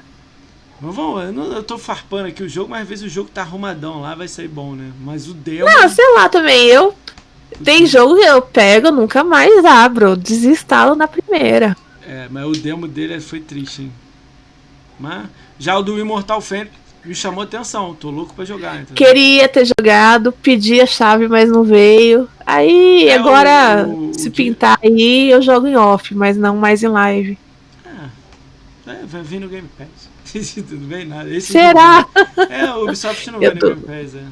S2: Mas vamos, eu, não, eu tô farpando aqui o jogo, mas às vezes o jogo tá arrumadão lá, vai sair bom, né? Mas o demo.
S1: Não, sei lá também. Eu. Tem jogo que eu pego, nunca mais abro. Desinstalo na primeira.
S2: É, mas o demo dele foi triste, hein? Mas já o do Immortal Phoenix me chamou atenção. Tô louco pra jogar. Entendeu?
S1: Queria ter jogado, pedi a chave, mas não veio. Aí, é, agora, o, o, se o pintar aí, eu jogo em off, mas não mais em live.
S2: É, é vai vir no Game Pass. Tudo bem, nada. Esse
S1: será?
S2: É, o Ubisoft não vem tô... no Game Pass, é.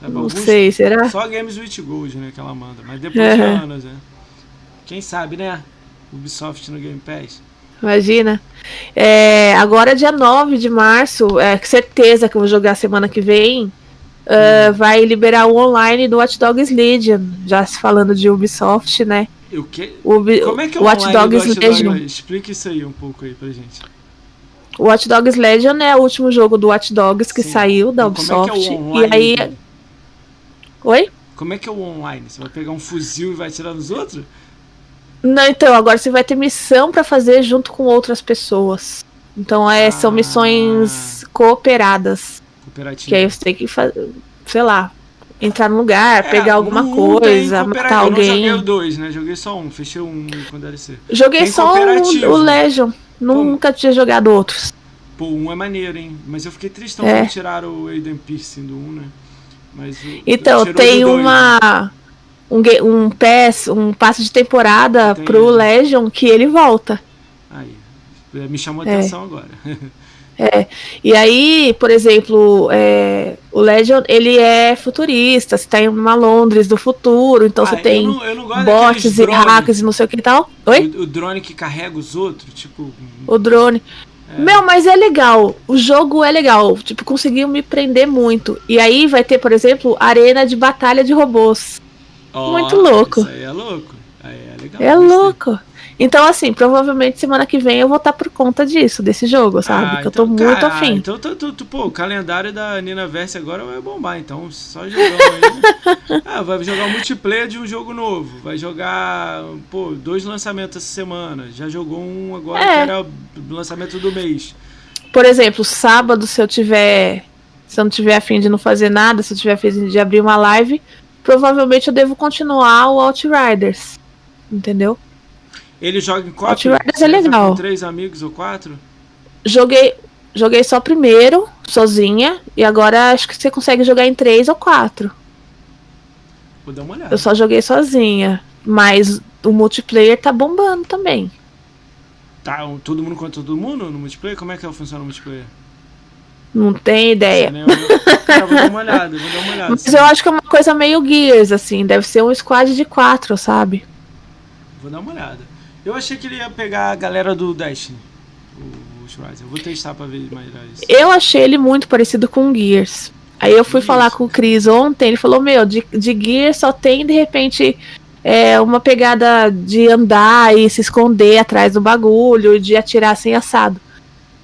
S1: Sabe, não alguns... sei, será?
S2: Só Games with Gold, né, que ela manda. Mas depois de anos, né? Quem sabe, né? Ubisoft no Game Pass.
S1: Imagina. É, agora, dia 9 de março, é certeza que eu vou jogar semana que vem. Uh, vai liberar o online do Watch Dogs Legion, já se falando de Ubisoft, né?
S2: O que?
S1: Ubi Como é que é o Watch Dogs Watch Legion?
S2: Explica isso aí um pouco aí pra gente.
S1: O Watch Dogs Legion é o último jogo do Watch Dogs que Sim. saiu da Ubisoft. É que é online, e aí. Oi?
S2: Como é que é o online? Você vai pegar um fuzil e vai atirar nos outros?
S1: Não, então, agora você vai ter missão para fazer junto com outras pessoas. Então é, ah. são missões cooperadas.
S2: Cooperativas.
S1: Que aí você tem que fazer, sei lá, entrar no lugar, é, pegar alguma coisa, matar alguém. Eu não
S2: joguei 2, né? Joguei só um, fechei um com DLC.
S1: Joguei tem só o, o Legion. Nunca Pô, tinha jogado outros.
S2: Pô, um é maneiro, hein? Mas eu fiquei tristão é. quando tiraram o Aiden Pierce do 1, um, né? Mas
S1: então, tem uma. Dois, né? Um, um pass, um passe de temporada Tem. pro Legion que ele volta.
S2: Aí, me chamou a é. atenção agora.
S1: É, e aí, por exemplo, é, o Legion, ele é futurista, você tá em uma Londres do futuro, então ah, você tem eu não, eu não bots e hackers e não sei o que e tal. Oi?
S2: O, o, drone que carrega os outros, tipo...
S1: O drone. É. Meu, mas é legal, o jogo é legal, tipo, conseguiu me prender muito. E aí vai ter, por exemplo, arena de batalha de robôs. Oh, Muito louco.
S2: Isso aí é louco. Aí é legal.
S1: É louco. Então, assim, provavelmente semana que vem eu vou estar por conta disso, desse jogo, sabe? Ah, que então, eu tô então, muito cara, afim.
S2: Então, tu, tu, tu, pô, o calendário da Nina Verse agora vai bombar, então só jogão aí. ah, vai jogar um multiplayer de um jogo novo. Vai jogar, pô, dois lançamentos essa semana. Já jogou um agora é. que era o lançamento do mês.
S1: Por exemplo, sábado, se eu tiver. Se eu não tiver afim de não fazer nada, se eu tiver afim de abrir uma live, provavelmente eu devo continuar o Outriders. Entendeu?
S2: Ele joga em quatro?
S1: Outriders é legal. Com
S2: três amigos ou quatro?
S1: Joguei, joguei só primeiro, sozinha, e agora acho que você consegue jogar em três ou quatro.
S2: Vou dar uma olhada.
S1: Eu só joguei sozinha, mas o multiplayer tá bombando também.
S2: Tá, todo mundo contra todo mundo no multiplayer? Como é que funciona o multiplayer?
S1: Não tem ideia.
S2: Cara, vou dar uma olhada, vou dar uma olhada.
S1: Mas eu acho que é uma coisa meio Gears, assim. Deve ser um squad de quatro, sabe?
S2: Vou dar uma olhada. Eu achei que ele ia pegar a galera do Destiny. O, Schwarzer. Eu vou testar pra ver mais isso.
S1: Eu achei ele muito parecido com o Gears. Aí eu fui falar com o Chris ontem, ele falou, meu, de, de Gears só tem, de repente, é, uma pegada de andar e se esconder atrás do bagulho, de atirar sem assado.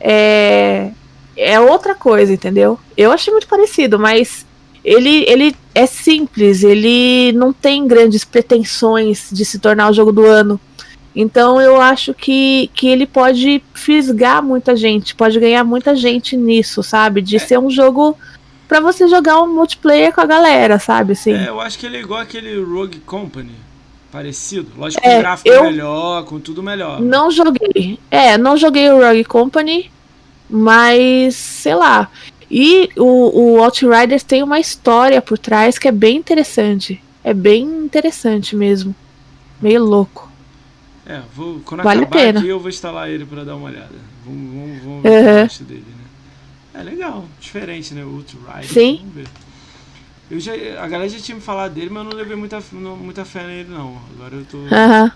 S1: É, é outra coisa, entendeu? Eu achei muito parecido, mas ele, ele é simples, ele não tem grandes pretensões de se tornar o jogo do ano. Então eu acho que, que ele pode fisgar muita gente, pode ganhar muita gente nisso, sabe? De é. ser um jogo para você jogar um multiplayer com a galera, sabe? Assim.
S2: É, eu acho que ele é igual aquele Rogue Company. Parecido. Lógico, com é, gráfico eu melhor, com tudo melhor.
S1: Não joguei. É, não joguei o Rogue Company, mas sei lá. E o, o Outriders tem uma história por trás que é bem interessante. É bem interessante mesmo. Meio louco.
S2: É, vou, quando vale acabar pena. aqui eu vou instalar ele para dar uma olhada. Vamos, vamos, vamos ver uhum. o dele, né? É legal, diferente, né? O Outriders.
S1: Sim. Vamos ver.
S2: Eu já, a galera já tinha me falado dele, mas eu não levei muita, muita fé nele, não. Agora eu tô.
S1: Aham. Uhum.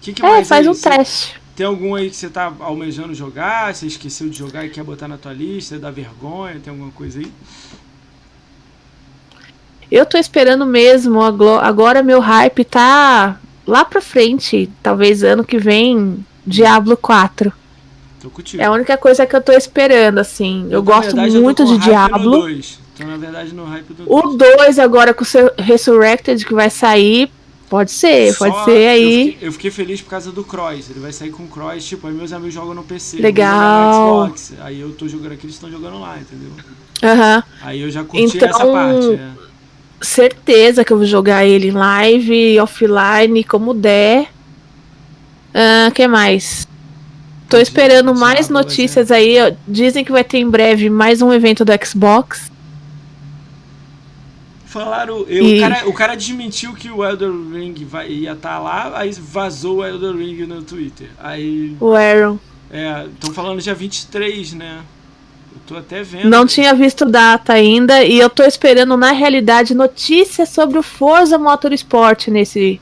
S2: Que que é,
S1: faz um teste.
S2: Tem algum aí que você tá almejando jogar? Você esqueceu de jogar e quer botar na tua lista? Dá vergonha? Tem alguma coisa aí?
S1: Eu tô esperando mesmo. Agora meu hype tá lá pra frente, talvez ano que vem, Diablo 4. É a única coisa que eu tô esperando, assim. Eu, eu gosto verdade, muito de Diablo.
S2: Então, na verdade, no hype do
S1: O 2 agora com o Resurrected que vai sair. Pode ser, Só pode ser aí.
S2: Eu fiquei, eu fiquei, feliz por causa do Cross. Ele vai sair com o Cross, tipo, aí meus amigos jogam no PC.
S1: Legal. No
S2: Xbox, aí eu tô jogando aqui, eles estão jogando lá, entendeu?
S1: Aham. Uhum.
S2: Aí eu já curti então, essa parte. É
S1: certeza que eu vou jogar ele em live, offline, como der. O uh, que mais? Tô esperando mais notícias aí. Dizem que vai ter em breve mais um evento do Xbox.
S2: Falaram. Eu, e... o, cara, o cara desmentiu que o Elder Ring vai, ia estar tá lá, aí vazou o Elder Ring no Twitter. Aí.
S1: O Aaron.
S2: É, estão falando dia 23, né? Tô até vendo.
S1: Não tinha visto data ainda e eu tô esperando, na realidade, notícias sobre o Forza Motorsport nesse,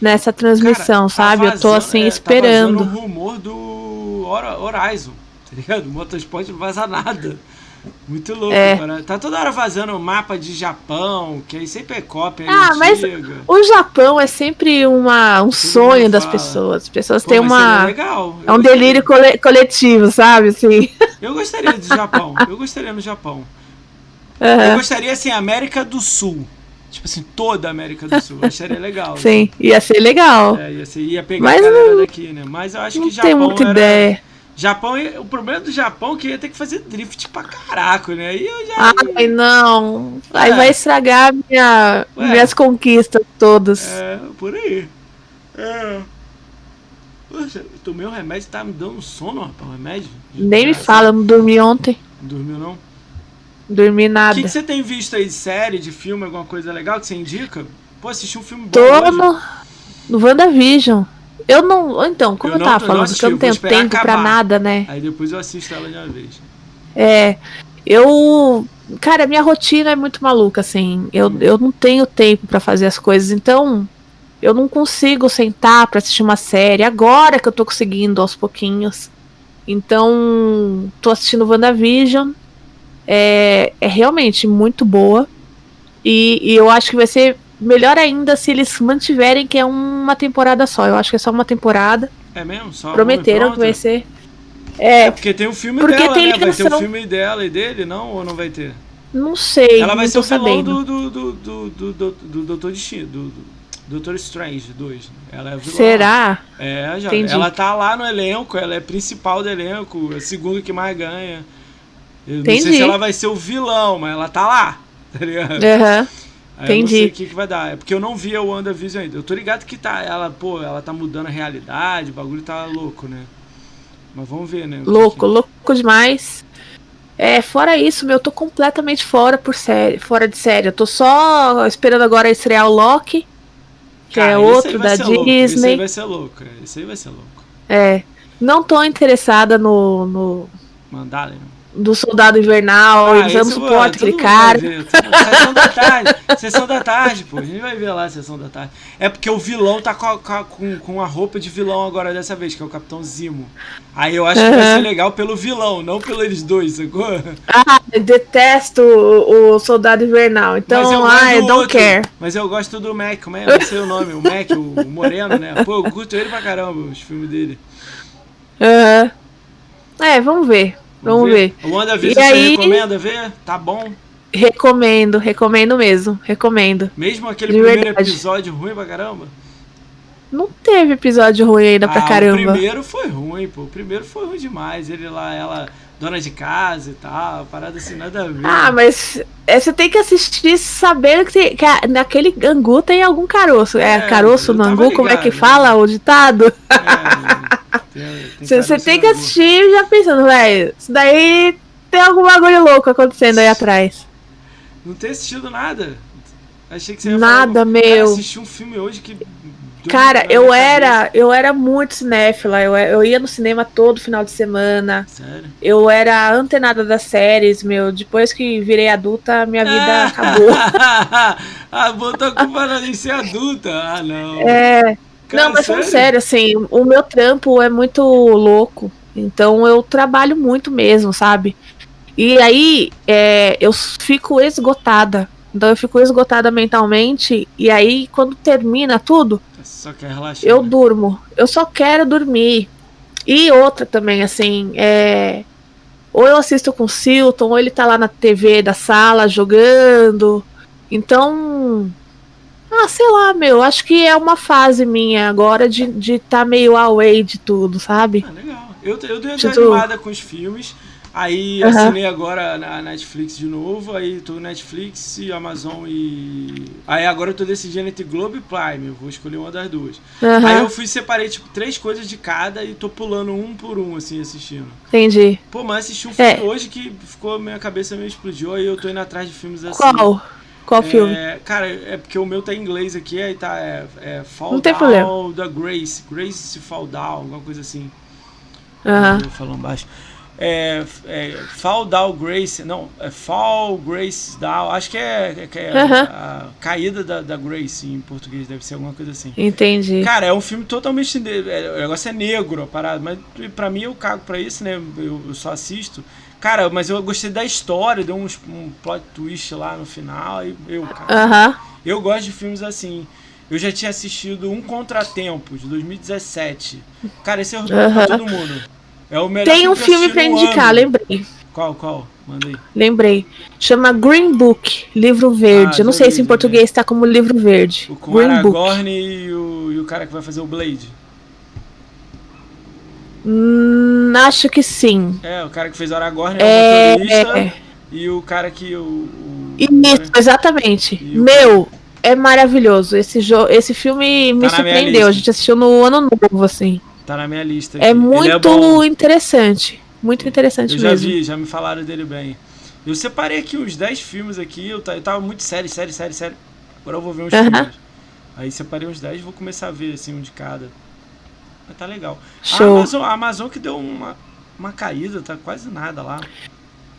S1: nessa transmissão, Cara, tá sabe? Vazando, eu tô assim é, esperando. Tá
S2: vazando rumor do Horizon, tá ligado? O Motorsport não vaza nada. Muito louco, é. Tá toda hora vazando mapa de Japão, que aí sempre é cópia.
S1: Ah, mas o Japão é sempre uma, um Todo sonho das pessoas. As pessoas Pô, têm uma.
S2: É, legal.
S1: é um delírio cole coletivo, sabe? Assim.
S2: Eu gostaria do Japão. Eu gostaria no Japão. Uhum. Eu gostaria, assim, América do Sul. Tipo assim, toda a América do Sul. Eu acharia legal.
S1: Sim, assim. ia ser legal.
S2: É, ia, ser, ia pegar mas a galera daqui, né? Mas eu acho que Japão.
S1: Tem muita
S2: era...
S1: ideia.
S2: Japão, o problema do Japão é que ia ter que fazer drift pra caraca, né? Aí eu já.
S1: Ai, não. É. Aí vai estragar minha, minhas conquistas todas.
S2: É, por aí. É. Poxa, eu tomei um remédio tá me dando sono, rapaz. Um remédio?
S1: Nem me fala, eu não dormi ontem.
S2: Não dormiu, não?
S1: Dormi nada.
S2: O que, que, você tem visto aí de série, de filme, alguma coisa legal que você indica? Pô, assisti um filme bom.
S1: Tô hoje. no, no WandaVision. Eu não. Então, como eu, eu tava falando, que eu não tenho tempo acabar. pra nada, né?
S2: Aí depois eu assisto ela de uma vez.
S1: É. Eu. Cara, minha rotina é muito maluca, assim. Eu, hum. eu não tenho tempo para fazer as coisas, então. Eu não consigo sentar para assistir uma série. Agora que eu tô conseguindo aos pouquinhos. Então, tô assistindo WandaVision. É, é realmente muito boa. E, e eu acho que vai ser melhor ainda se eles mantiverem que é uma temporada só. Eu acho que é só uma temporada.
S2: É mesmo? Só
S1: Prometeram que vai ser.
S2: É, é porque tem o um filme dela, né? Ligação... Vai ter o um filme dela e dele, não? Ou não vai ter?
S1: Não sei.
S2: Ela vai ser o
S1: vilão
S2: do, do, do, do, do, do, do Doutor Destino, do, do Doutor Strange 2. Ela é vilã.
S1: Será?
S2: É, já. Entendi. Ela tá lá no elenco, ela é principal do elenco, é a segunda que mais ganha. Eu Entendi. não sei se ela vai ser o vilão, mas ela tá lá. Tá ligado?
S1: Uhum.
S2: Entendi. Eu não sei o que, que vai dar. É porque eu não vi o WandaVision ainda. Eu tô ligado que tá, ela, pô, ela tá mudando a realidade, o bagulho tá louco, né? Mas vamos ver, né?
S1: Louco, louco demais. É, fora isso, meu, eu tô completamente fora por série, fora de série. Eu tô só esperando agora estrear o Loki, que Cara, é outro da Disney. Louco. Esse
S2: aí vai ser louco, é. esse aí vai ser louco.
S1: É. Não tô interessada no. no...
S2: Mandalorian
S1: do Soldado Invernal, ah, eles não suportam aquele cara.
S2: Sessão da tarde, sessão da tarde, pô. A gente vai ver lá a sessão da tarde. É porque o vilão tá com a, com, com a roupa de vilão agora dessa vez, que é o Capitão Zimo. Aí eu acho uhum. que vai ser legal pelo vilão, não pelos dois, sacou?
S1: Ah, eu detesto o, o Soldado Invernal. Então, ah, eu don't care.
S2: Mas eu gosto do Mac, como é? Não sei o nome, o Mac, o, o Moreno, né? Pô, eu curto ele pra caramba, os filmes dele.
S1: Aham. Uhum. É, vamos ver. Vamos ver.
S2: ver. O WandaVision você aí... recomenda ver? Tá bom?
S1: Recomendo, recomendo mesmo. Recomendo.
S2: Mesmo aquele De primeiro verdade. episódio ruim pra caramba?
S1: Não teve episódio ruim ainda pra
S2: ah,
S1: caramba.
S2: O primeiro foi ruim, pô. O primeiro foi ruim demais. Ele lá, ela, dona de casa e tal, parada assim, nada a ver.
S1: Ah, mas é, você tem que assistir sabendo que, tem, que naquele angu tem algum caroço. É, é caroço no angu, ligado, como é que fala o ditado? É, você tem que assistir já pensando, velho, isso daí tem algum bagulho louco acontecendo aí atrás.
S2: Não tem assistido nada. Achei que você ia
S1: Nada, falar, meu.
S2: assisti um filme hoje que.
S1: Cara, eu era, eu era muito cinéfila. Eu, eu ia no cinema todo final de semana.
S2: Sério?
S1: Eu era antenada das séries, meu. Depois que virei adulta, minha vida acabou.
S2: ah, botou a culpa em ser adulta. Ah, não.
S1: É. Cara, não, mas sério? sério, assim, o meu trampo é muito louco. Então eu trabalho muito mesmo, sabe? E aí é, eu fico esgotada. Então eu fico esgotada mentalmente. E aí, quando termina tudo,
S2: relaxar,
S1: eu né? durmo. Eu só quero dormir. E outra também, assim, é. Ou eu assisto com o Silton, ou ele tá lá na TV da sala jogando. Então, ah, sei lá, meu. Acho que é uma fase minha agora de estar de tá meio away de tudo, sabe?
S2: Ah, legal. Eu, eu dei uma tipo... animada com os filmes. Aí uhum. assinei agora na Netflix de novo. Aí tô Netflix, Amazon e. Aí agora eu tô decidindo entre Globo e Prime. Eu vou escolher uma das duas. Uhum. Aí eu fui separei, tipo, três coisas de cada e tô pulando um por um, assim, assistindo.
S1: Entendi.
S2: Pô, mas assisti um filme é. hoje que ficou. Minha cabeça meio explodiu. Aí eu tô indo atrás de filmes assim.
S1: Qual? Qual
S2: é,
S1: filme?
S2: Cara, é porque o meu tá em inglês aqui, aí tá é, é Fall
S1: Não tem problema.
S2: da Grace. Grace Fall Down, alguma coisa assim.
S1: Aham.
S2: Uh -huh. Falando baixo. É, é, Fall Down Grace, não, é Fall Grace Down, acho que é, que é uh -huh. a, a, caída da, da, Grace em português, deve ser alguma coisa assim.
S1: Entendi.
S2: Cara, é um filme totalmente. É, o negócio é negro a parada, mas pra mim eu cago pra isso, né? Eu, eu só assisto. Cara, mas eu gostei da história, deu uns, um plot twist lá no final. E eu,
S1: cara,
S2: eu gosto de filmes assim. Eu já tinha assistido Um Contratempo, de 2017. Cara, esse é o pra todo mundo. É o melhor
S1: Tem um filme pra indicar, ano. lembrei.
S2: Qual, qual? Manda aí.
S1: Lembrei. Chama Green Book, Livro Verde. Ah, eu não sei se em português está como Livro Verde.
S2: O com Green Aragorn e o, e o cara que vai fazer o Blade.
S1: Hum, acho que sim.
S2: É, o cara que fez Aragorn é, é o motorista é. e o cara que o, o
S1: Isso, exatamente. Meu, é maravilhoso. Esse jogo, esse filme me tá surpreendeu. A gente assistiu no ano novo assim.
S2: Tá na minha lista.
S1: É aqui. É muito é interessante. Muito interessante
S2: eu
S1: mesmo.
S2: Eu já vi, já me falaram dele bem. Eu separei aqui uns 10 filmes aqui, eu, eu tava muito sério, sério, sério, sério. Agora eu vou ver uns uh -huh. filmes. Aí separei uns 10 e vou começar a ver assim um de cada. Mas tá legal.
S1: Show.
S2: A Amazon, a Amazon que deu uma, uma caída, tá quase nada lá.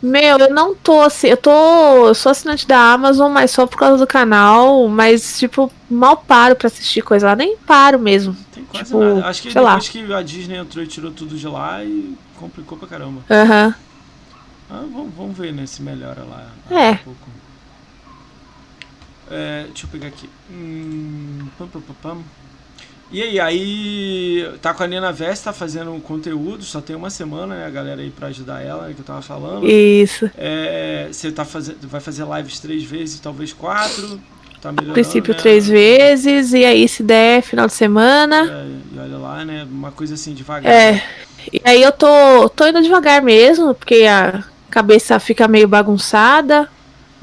S1: Meu, eu não tô assim, eu tô. Eu sou assinante da Amazon, mas só por causa do canal, mas, tipo, mal paro pra assistir coisa lá, nem paro mesmo.
S2: Tem quase
S1: tipo,
S2: nada. Acho que depois lá. que a Disney entrou e tirou tudo de lá e complicou pra caramba.
S1: Aham. Uhum.
S2: Ah, vamos, vamos ver, né, se melhora lá.
S1: É. Um
S2: É, deixa eu pegar aqui. Hum, pam, pam, pam, e aí, aí tá com a Nina Vest, tá fazendo conteúdo, só tem uma semana, né, a galera aí pra ajudar ela, que eu tava falando.
S1: Isso.
S2: É, você tá fazendo, vai fazer lives três vezes, talvez quatro. Tá melhorando,
S1: princípio
S2: né?
S1: três vezes, e aí se der, final de semana.
S2: É, e olha lá, né, uma coisa assim devagar.
S1: É. E aí eu tô, tô indo devagar mesmo, porque a cabeça fica meio bagunçada.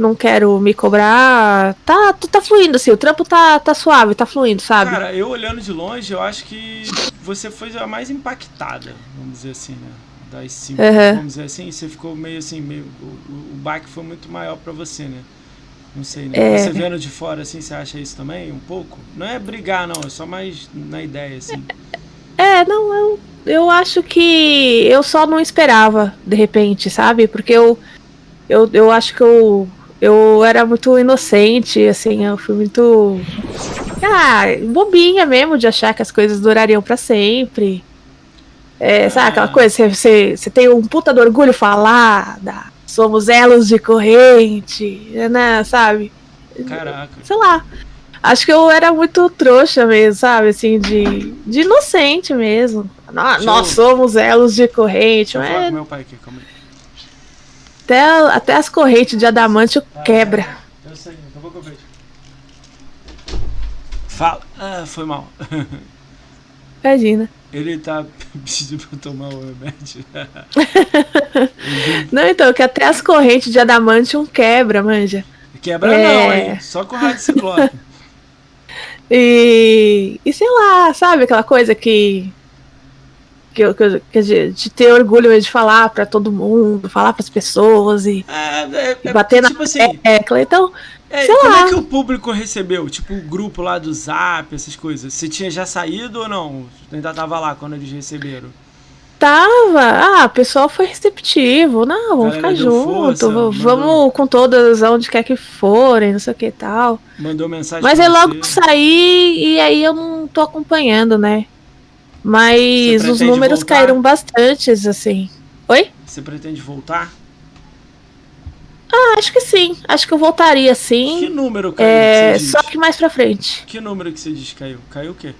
S1: Não quero me cobrar. Tá, tá fluindo, assim, o trampo tá, tá suave, tá fluindo, sabe?
S2: Cara, eu olhando de longe, eu acho que você foi a mais impactada, vamos dizer assim, né? Das cinco,
S1: Uhum.
S2: vamos dizer assim, você ficou meio assim, meio, o, o baque foi muito maior pra você, né? Não sei, né?
S1: É.
S2: Você vendo de fora, assim, você acha isso também, um pouco? Não é brigar, não, é só mais na ideia, assim.
S1: É, não, eu, eu acho que eu só não esperava, de repente, sabe? Porque eu, eu, eu acho que eu, eu era muito inocente, assim, eu fui muito. Ah, bobinha mesmo de achar que as coisas durariam pra sempre. É, sabe aquela coisa, você, tem um puta do orgulho falar, da, somos elos de corrente, né, sabe?
S2: Caraca.
S1: sei lá. Acho que eu era muito trouxa mesmo, sabe? Assim, de, de inocente mesmo. Nós
S2: eu-
S1: somos elos de corrente.
S2: Eu
S1: Mas
S2: meu pai aqui, calma aí.
S1: Até, até as correntes de adamantio quebra.
S2: Eu sei, daqui a pouco eu vejo. Fala. Ah, foi mal.
S1: Imagina.
S2: Ele tá pedindo pra eu tomar o remédio.
S1: Não, então, que até as correntes de adamantium quebra, manja.
S2: Quebra
S1: É.
S2: não, hein? Só com o rádio ciclope.
S1: E, e sei lá, sabe aquela coisa que. Que, eu- que, eu- que de, de ter orgulho de falar pra todo mundo, falar pras pessoas e,
S2: É, é,
S1: e
S2: é
S1: bater
S2: tipo
S1: na
S2: assim,
S1: tecla. Então,
S2: é,
S1: sei
S2: como
S1: lá.
S2: é que o público recebeu? Tipo, o grupo lá do Zap, essas coisas. Você tinha já saído ou não? Você ainda tava lá quando eles receberam?
S1: Tava. Ah, o pessoal foi receptivo. Não, vamos ficar junto.
S2: força,
S1: v-
S2: mandou-
S1: vamos com todas aonde quer que forem, não sei o que e tal.
S2: Mandou mensagem
S1: Mas aí logo saí e aí eu não tô acompanhando, né? Mas os números
S2: voltar?
S1: caíram bastante, assim. Oi?
S2: Você pretende voltar?
S1: Ah, acho que sim. Acho que eu voltaria
S2: Que
S1: sim.
S2: número caiu
S1: É,
S2: que
S1: só que mais pra frente.
S2: Que número que você diz que caiu? Caiu o quê?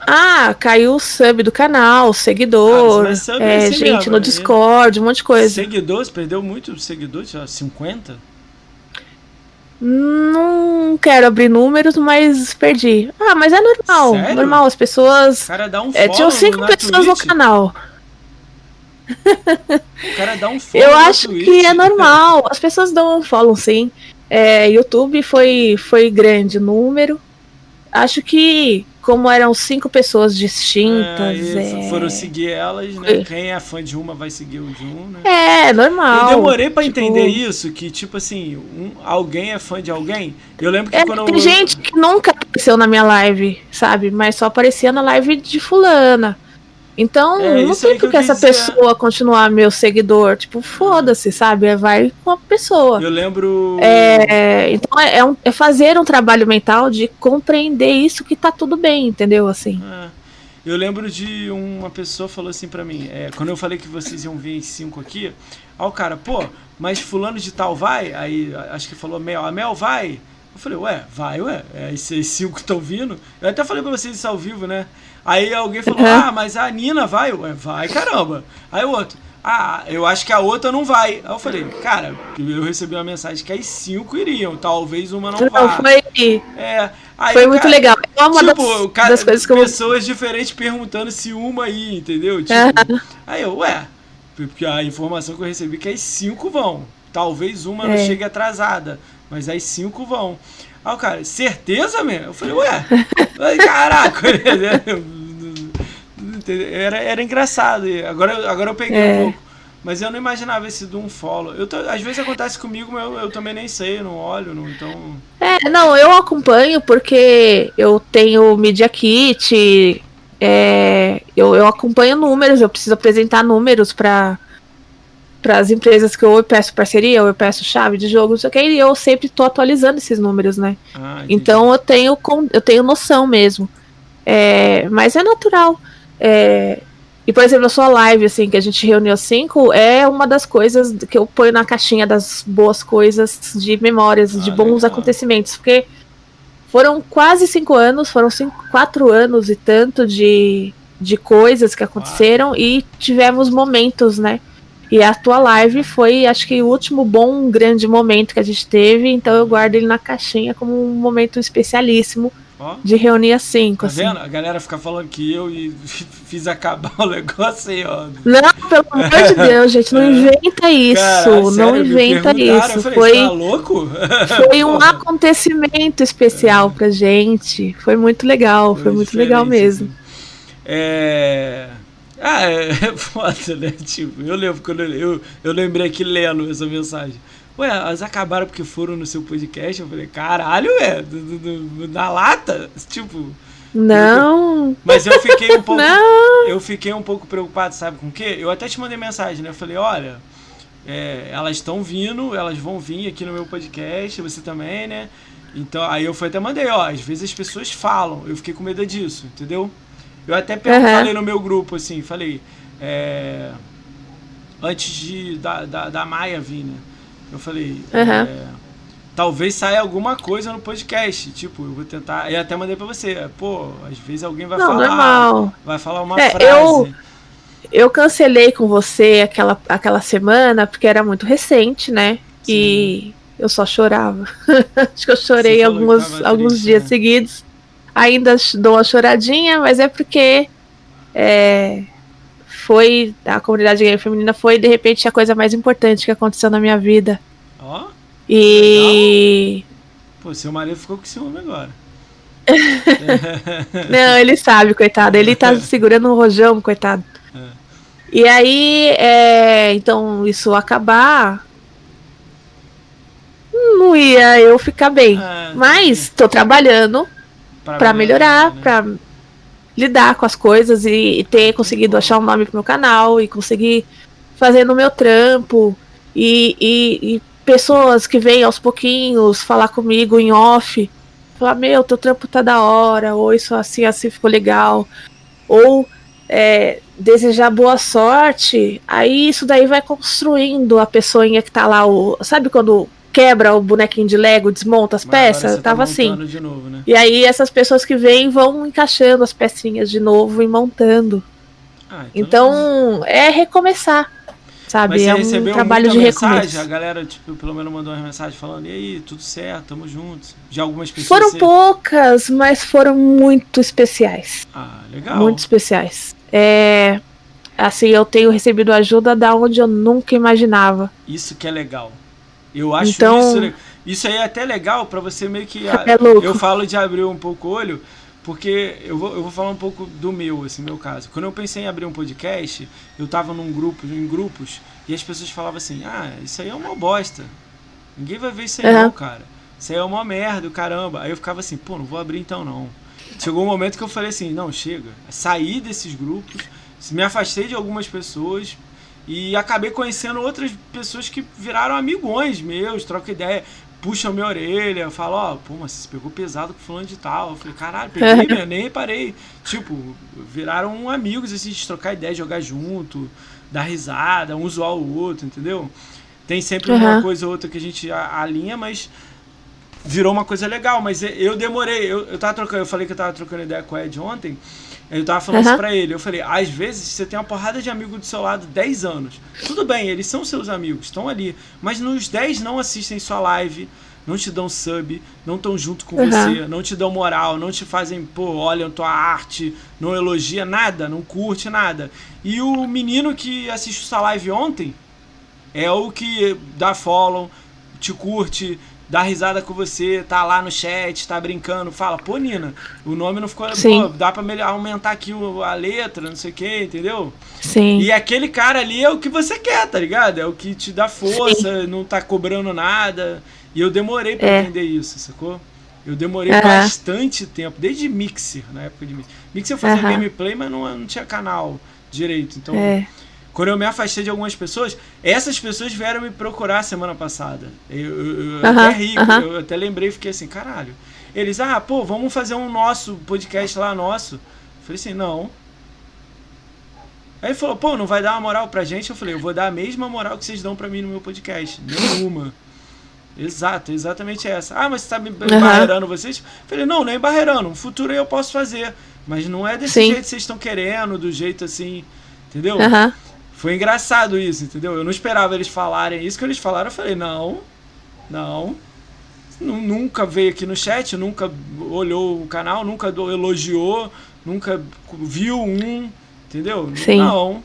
S1: Ah, caiu o sub do canal, seguidor,
S2: Ah, é
S1: é, gente
S2: mesmo,
S1: no
S2: é-
S1: Discord, um monte de coisa.
S2: Seguidores? Perdeu muito seguidores? sei lá, 50?
S1: Não quero abrir números, mas perdi. Ah, mas é normal.
S2: Sério?
S1: Normal, as
S2: O
S1: pessoas.
S2: cara dá um
S1: É, tinham cinco pessoas no
S2: Twitch.
S1: canal.
S2: O cara dá um follow
S1: Eu acho
S2: Twitch.
S1: que é normal. As pessoas dão um follow, sim. É, YouTube foi, foi grande número. Acho que, como eram cinco pessoas
S2: É,
S1: distintas.
S2: isso,
S1: É,
S2: Foram seguir elas, né?
S1: Foi.
S2: Quem é fã de uma vai seguir o de um, né?
S1: é normal.
S2: Eu demorei pra
S1: Tipo,
S2: entender isso, que tipo assim, um, alguém é fã de alguém. Eu lembro que
S1: É,
S2: quando
S1: tem
S2: eu,
S1: gente que nunca apareceu na minha live, sabe? Mas só aparecia na live de fulana. Então,
S2: É,
S1: não tem
S2: aí que
S1: por que
S2: eu
S1: essa pessoa continuar meu seguidor. Tipo, foda-se, sabe? Vai com a pessoa.
S2: eu lembro.
S1: É, então é, é um- é fazer um trabalho mental de compreender isso que tá tudo bem, entendeu? Assim.
S2: É. Eu lembro de uma pessoa falou assim pra mim, é, quando eu falei que vocês iam vir em cinco aqui, aí o cara, pô, mas fulano de tal vai? Aí acho que falou Mel, a Mel vai? Eu falei, ué, vai, ué, é, esses cinco estão vindo. Eu até falei pra vocês isso ao vivo, né? Aí alguém falou, ah, mas a Nina vai? Ué, vai, caramba. Aí o outro, ah, eu acho que a outra não vai. Aí eu falei, cara, eu recebi uma mensagem que as cinco iriam, talvez uma não
S1: Então
S2: vá.
S1: foi,
S2: É, aí
S1: foi muito
S2: cara-
S1: legal. É uma
S2: tipo,
S1: das,
S2: o cara,
S1: das coisas que eu
S2: pessoas diferentes perguntando se uma aí, entendeu? Tipo, aí eu, ué, porque a informação que eu recebi é que as cinco vão. Talvez uma não
S1: É.
S2: chegue atrasada, mas as cinco vão. Aí o cara, certeza, mesmo? Eu falei, ué, caraca, era, era engraçado. Agora, eu- agora eu peguei
S1: É.
S2: um pouco. Mas eu não imaginava esse de um follow. Eu, tô- às vezes acontece comigo, mas eu, eu também nem sei, eu não olho, não, então.
S1: É, não, eu acompanho porque eu tenho Media Kit, é, eu, eu acompanho números, eu preciso apresentar números para para as empresas que ou eu peço parceria, ou eu peço chave de jogo, não sei o que, e eu sempre tô atualizando esses números, né?
S2: Ah.
S1: Então eu tenho, eu tenho noção mesmo. É, mas é natural. É, E, por exemplo, a sua live, assim, que a gente reuniu cinco, é uma das coisas que eu ponho na caixinha das boas coisas, de memórias, ah, de bons legal. acontecimentos. Porque foram quase cinco anos, foram cinco, quatro anos e tanto de, de coisas que aconteceram ah. e tivemos momentos, né? E a tua live foi, acho que, o último bom, grande momento que a gente teve, então eu guardo ele na caixinha como um momento especialíssimo Ó. de reunir as cinco.
S2: Tá assim. vendo? A galera fica falando que eu fiz acabar o negócio aí, ó.
S1: Não, pelo amor de Deus, gente, não é. inventa isso. Cara, não sério, inventa isso.
S2: Falei,
S1: foi,
S2: tá louco?
S1: foi um acontecimento especial é. pra gente. Foi muito legal, foi, foi muito legal mesmo. Assim.
S2: É. Ah, é, é foda, né? Tipo, eu lembro quando eu, eu, eu lembrei aqui lendo essa mensagem. Ué, elas acabaram porque foram no seu podcast? Eu falei, caralho, ué, na lata? Tipo.
S1: Não.
S2: Eu, mas eu fiquei um pouco. Não. Eu fiquei um pouco preocupado, sabe com o quê? Eu até te mandei mensagem, né? Eu falei, olha, é, elas estão vindo, elas vão vir aqui no meu podcast, você também, né? Então, aí eu fui até mandei, ó, às vezes as pessoas falam, eu fiquei com medo disso, entendeu? Eu até uhum. falei no meu grupo, assim, falei. É, antes de, da, da, da Maia vir, né? Eu falei. Uhum. É, talvez saia alguma coisa no podcast. Tipo, eu vou tentar. E até mandei pra você. Pô, às vezes alguém vai Não, falar. Normal. Vai falar uma é, frase.
S1: Eu, eu cancelei com você aquela, aquela semana porque era muito recente, né? Sim. E eu só chorava. Acho que eu chorei alguns, alguns triste, dias né? seguidos. Ainda dou uma choradinha, mas é porque é, foi. A comunidade gay feminina foi, de repente, a coisa mais importante que aconteceu na minha vida.
S2: Ó. Oh,
S1: e. Legal.
S2: Pô, seu marido ficou com ciúme agora.
S1: Não, ele sabe, coitado. Ele tá segurando um rojão, coitado. É. E aí, é, então, isso acabar, não ia eu ficar bem. É, Mas tô trabalhando para melhorar, né? para lidar com as coisas e, e, ter conseguido achar um nome pro meu canal e conseguir fazer no meu trampo e, e, e pessoas que vêm aos pouquinhos falar comigo em off, falar, meu, teu trampo tá da hora, ou isso assim, assim ficou legal, ou é, desejar boa sorte, aí isso daí vai construindo a pessoinha que tá lá, o, sabe quando quebra o bonequinho de Lego, desmonta as Mas peças, tá tava tá assim.
S2: Novo, né?
S1: E aí essas pessoas que vêm vão encaixando as pecinhas de novo e montando. Ah, então, então é recomeçar. Sabe? é um trabalho de recomeço.
S2: A galera, tipo, pelo menos mandou uma mensagem falando: e aí, tudo certo, tamo juntos. De algumas pessoas.
S1: Foram você... poucas, mas foram muito especiais.
S2: Ah, legal.
S1: Muito especiais. É. Assim, eu tenho recebido ajuda da onde eu nunca imaginava.
S2: Isso que é legal. Eu acho então, isso. Isso aí é até legal para você meio que.
S1: É louco.
S2: Eu falo de abrir um pouco o olho, porque eu vou, eu vou falar um pouco do meu, assim, meu caso. Quando eu pensei em abrir um podcast, eu tava num grupo, em grupos, e as pessoas falavam assim: ah, isso aí é uma bosta. Ninguém vai ver isso aí, uhum. não, cara. Isso aí é uma merda, caramba. Aí eu ficava assim, pô, não vou abrir então não. Chegou um momento que eu falei assim: não, chega. Saí desses grupos, me afastei de algumas pessoas, e acabei conhecendo outras pessoas que viraram amigões meus, troca ideia, puxam minha orelha, falam, ó, oh, pô, mas você pegou pesado com fulano de tal. Eu falei, caralho, peguei, né? nem reparei. Tipo, viraram amigos, assim, de trocar ideia, jogar junto, dar risada, um zoar o outro, entendeu? Tem sempre uhum. uma coisa ou outra que a gente alinha, mas virou uma coisa legal. Mas eu demorei, eu, eu tava trocando, eu falei que eu tava trocando ideia com o Ed ontem. Eu tava falando uhum. isso pra ele. Eu falei, às vezes você tem uma porrada de amigo do seu lado 10 anos. Tudo bem, eles são seus amigos, estão ali. Mas nos 10 não assistem sua live, não te dão sub, não estão junto com uhum. você, não te dão moral, não te fazem, pô, olham tua arte, não elogia nada, não curte nada. E o menino que assistiu sua live ontem é o que dá follow, te curte, dá risada com você, tá lá no chat, tá brincando, fala, pô, Nina, o nome não ficou. Sim. Pô, dá pra melhor, aumentar aqui a letra, não sei o que, entendeu?
S1: Sim.
S2: E aquele cara ali é o que você quer, tá ligado? É o que te dá força, Sim. não tá cobrando nada. E eu demorei pra é. entender isso, sacou? Eu demorei uhum. bastante tempo, desde Mixer, na época de Mixer. Mixer eu fazia uhum. gameplay, mas não, não tinha canal direito. Então. É. Quando eu me afastei de algumas pessoas, essas pessoas vieram me procurar semana passada. Eu, eu, eu até ri, eu até lembrei e fiquei assim, caralho. Eles, ah, pô, vamos fazer um nosso podcast lá nosso. Eu falei assim, não. Aí ele falou, pô, não vai dar uma moral pra gente? Eu falei, eu vou dar a mesma moral que vocês dão pra mim no meu podcast. Nenhuma. Exato, exatamente essa. Ah, mas você tá me embarreirando uhum. vocês? Eu falei, não, não é embarreirando. No futuro eu posso fazer. Mas não é desse Sim. jeito que vocês estão querendo, do jeito assim. Entendeu?
S1: Uhum.
S2: Foi engraçado isso, entendeu? Eu não esperava eles falarem isso que eles falaram. Eu falei, não, não. Nunca veio aqui no chat, nunca olhou o canal, nunca elogiou, nunca viu um, entendeu?
S1: Sim.
S2: Não.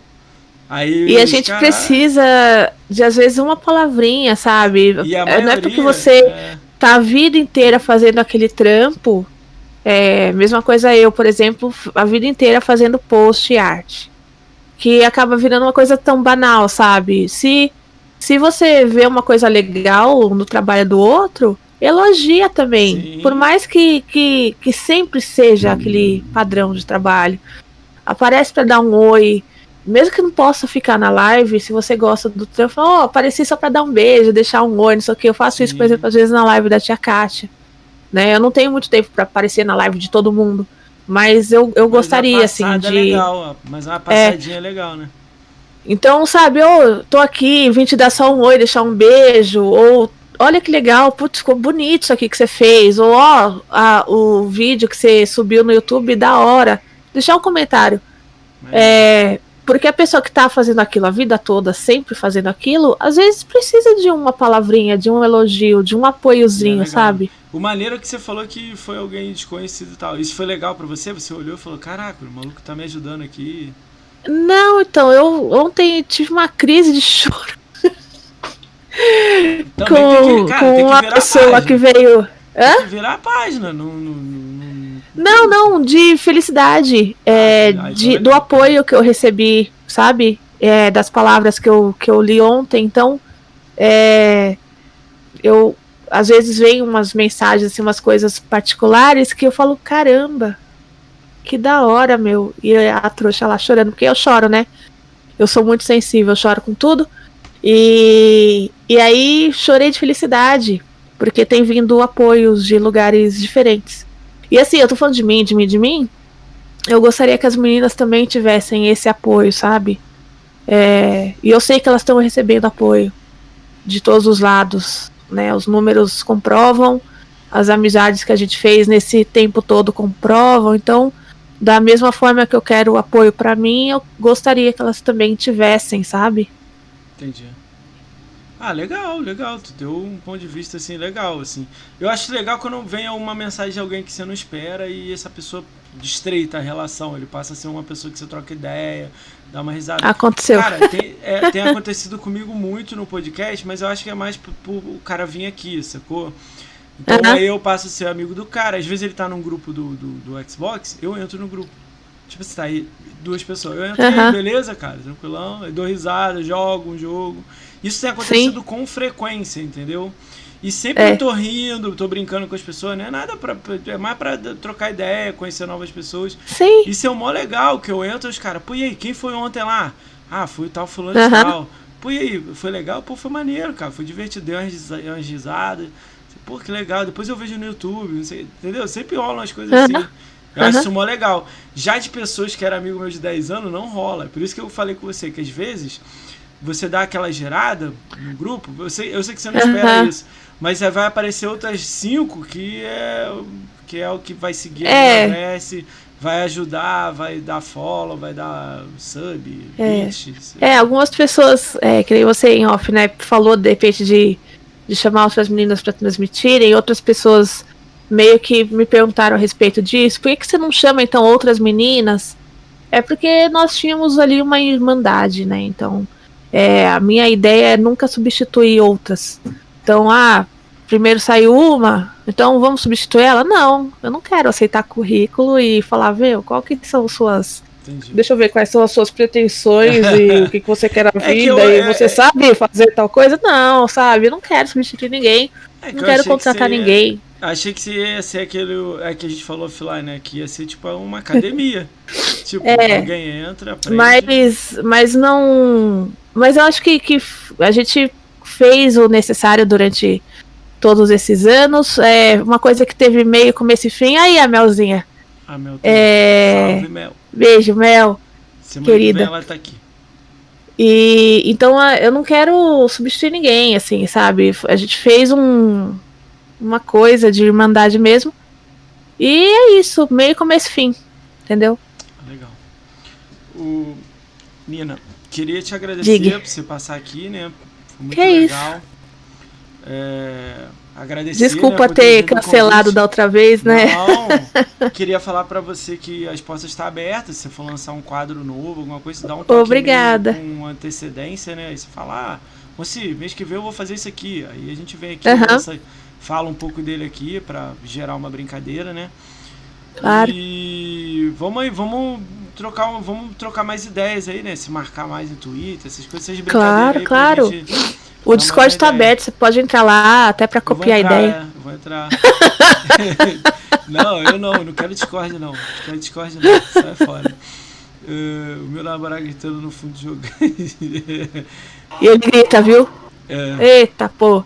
S2: Aí,
S1: e a gente cara... precisa de, às vezes, uma palavrinha, sabe? Maioria, não é porque você é... tá a vida inteira fazendo aquele trampo. É, mesma coisa eu, por exemplo, a vida inteira fazendo post e arte. Que acaba virando uma coisa tão banal, sabe? Se, se você vê uma coisa legal no trabalho do outro, elogia também. Sim. Por mais que, que, que sempre seja aquele padrão de trabalho. Aparece para dar um oi mesmo que não possa ficar na live, se você gosta do trampo, ó, oh, apareci só pra dar um beijo, deixar um oi, não sei o que. Eu faço isso, por exemplo, às vezes na live da tia Kátia. Né? Eu não tenho muito tempo para aparecer na live de todo mundo. Mas eu, eu mas gostaria, assim, é de. É
S2: legal, mas uma passadinha é, legal, né?
S1: Então, sabe, eu tô aqui, vim te dar só um oi, deixar um beijo, ou olha que legal, putz, ficou bonito isso aqui que você fez, ou ó, a, o vídeo que você subiu no YouTube, da hora. Deixar um comentário. É, porque a pessoa que está fazendo aquilo a vida toda, sempre fazendo aquilo, às vezes precisa de uma palavrinha, de um elogio, de um apoiozinho, é sabe?
S2: O maneiro que você falou que foi alguém desconhecido e tal. Isso foi legal para você? Você olhou e falou: Caraca, o maluco tá me ajudando aqui.
S1: Não, então, eu ontem tive uma crise de choro. com, cara, com uma pessoa que veio.
S2: Hã? Tem que virar a página. Não, não, não
S1: não, não, de felicidade. É, ah, de, do apoio que eu recebi, sabe? É, das palavras que eu, que eu li ontem. Então, é, eu às vezes vem umas mensagens, assim, umas coisas particulares que eu falo, caramba, que da hora, meu. E a trouxa lá chorando, porque eu choro, né? Eu sou muito sensível, eu choro com tudo. E, e aí chorei de felicidade, porque tem vindo apoios de lugares diferentes. E assim, eu tô falando de mim, de mim, de mim. Eu gostaria que as meninas também tivessem esse apoio, sabe? É, e eu sei que elas estão recebendo apoio de todos os lados, né? Os números comprovam, as amizades que a gente fez nesse tempo todo comprovam. Então, da mesma forma que eu quero apoio para mim, eu gostaria que elas também tivessem, sabe?
S2: Entendi. Ah, legal, legal. Tu deu um ponto de vista assim legal, assim. Eu acho legal quando vem uma mensagem de alguém que você não espera e essa pessoa estreita a relação. Ele passa a ser uma pessoa que você troca ideia, dá uma risada.
S1: Aconteceu.
S2: Cara, tem, é, tem acontecido comigo muito no podcast, mas eu acho que é mais pro, pro o cara vir aqui, sacou? Então uhum. aí eu passo a ser amigo do cara. Às vezes ele tá num grupo do, do, do Xbox, eu entro no grupo. Tipo, você tá aí, duas pessoas. Eu entro uhum. aí, beleza, cara, tranquilão. Eu dou risada, jogo um jogo. Isso tem acontecido Sim. com frequência, entendeu? E sempre é. eu tô rindo, tô brincando com as pessoas, não é nada pra. É mais pra trocar ideia, conhecer novas pessoas.
S1: Sim.
S2: Isso é um mó legal, que eu entro os caras, pô, e aí, quem foi ontem lá? Ah, foi tal fulano uhum. tal. Pô, e aí, foi legal? Pô, foi maneiro, cara. Foi divertido, deu umas, umas risadas. Pô, que legal. Depois eu vejo no YouTube, não sei, entendeu? Sempre rolam as coisas uhum. assim. Eu uhum. acho isso mó legal. Já de pessoas que eram amigo meu de 10 anos, não rola. Por isso que eu falei com você, que às vezes você dá aquela gerada no grupo, eu sei, eu sei que você não espera uhum. isso, mas vai aparecer outras cinco que é, que é o que vai seguir é. Cresce, vai ajudar, vai dar follow, vai dar sub,
S1: é. é, algumas pessoas, é, que nem você em off, né, falou de repente de, de chamar outras meninas para transmitirem, outras pessoas meio que me perguntaram a respeito disso, por que, que você não chama então outras meninas? É porque nós tínhamos ali uma irmandade, né? Então, é, a minha ideia é nunca substituir outras. Então, ah, primeiro saiu uma, então vamos substituir ela? Não, eu não quero aceitar currículo e falar, viu, qual que são suas. Entendi. Deixa eu ver quais são as suas pretensões e o que, que você quer na vida, é eu, e é, você é, sabe fazer tal coisa? Não, sabe? Eu não quero substituir ninguém. É não quero contratar que ninguém.
S2: Achei que ia ser aquele é que a gente falou offline, né? Que ia ser tipo uma academia. tipo, é, alguém entra, aprende.
S1: Mas, mas não mas eu acho que, que a gente fez o necessário durante todos esses anos. É uma coisa que teve meio, começo e fim. Aí a Melzinha.
S2: A Mel.
S1: É... Salve, Mel. Beijo, Mel.
S2: Semana
S1: querida.
S2: que ela tá aqui.
S1: E então eu não quero substituir ninguém, assim, sabe? A gente fez um, uma coisa de irmandade mesmo. E é isso, meio começo e fim. Entendeu?
S2: Legal. O... Nina, queria te agradecer
S1: Diga.
S2: por você passar aqui, né? Foi muito
S1: Que isso.
S2: legal. É, Agradecer,
S1: Desculpa
S2: né,
S1: ter cancelado da outra vez, né?
S2: Não, queria falar pra você que as portas estão abertas. Se você for lançar um quadro novo, alguma coisa, dá um toque
S1: Obrigada.
S2: com antecedência, né? Aí você fala, ah, mês que vem eu vou fazer isso aqui. Aí a gente vem aqui,
S1: Aham.
S2: lança- fala um pouco dele aqui pra gerar uma brincadeira, né?
S1: Claro.
S2: E vamos aí, vamos trocar, vamos trocar mais ideias aí, né? Se marcar mais no Twitter, essas coisas, essas
S1: Claro, claro. O Discord tá
S2: ideia.
S1: aberto, você pode entrar lá até
S2: vou
S1: copiar a
S2: entrar,
S1: ideia.
S2: é, vou entrar. não, eu não, não quero Discord não. Não quero Discord não, sai fora. Eh, o meu namorado gritando no fundo do jogo.
S1: E ele grita, viu?
S2: é,
S1: Eita, pô.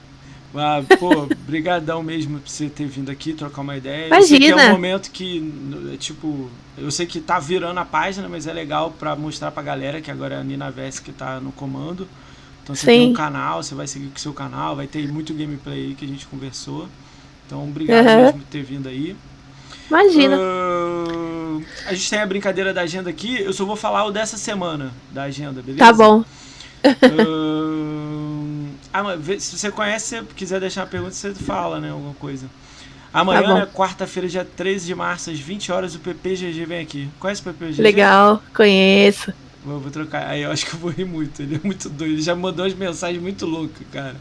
S2: Mas, pô, brigadão mesmo por você ter vindo aqui, trocar uma ideia. Eu sei que é um
S1: Imagina.
S2: momento que, é, tipo, eu sei que tá virando a página, mas é legal pra mostrar pra galera que agora é a Nina Vess que tá no comando. Então você tem
S1: Sim.
S2: um canal, você vai seguir com o seu canal, vai ter muito gameplay aí que a gente conversou. Então, obrigado
S1: Aham.
S2: mesmo por ter vindo aí.
S1: Imagina.
S2: Ah, a gente tem a brincadeira da agenda aqui, eu só vou falar o dessa semana da agenda, beleza?
S1: Tá bom.
S2: Ah, vê- se você conhece, se quiser deixar uma pergunta, você fala, né? Alguma coisa. Amanhã,
S1: Tá
S2: né, quarta-feira, dia 13 de março, às 20 horas, o PPGG vem aqui. Conhece o PPGG?
S1: Legal, conheço.
S2: Vou, vou trocar. Aí eu acho que eu vou rir muito. Ele é muito doido. Ele já mandou umas mensagens muito loucas, cara.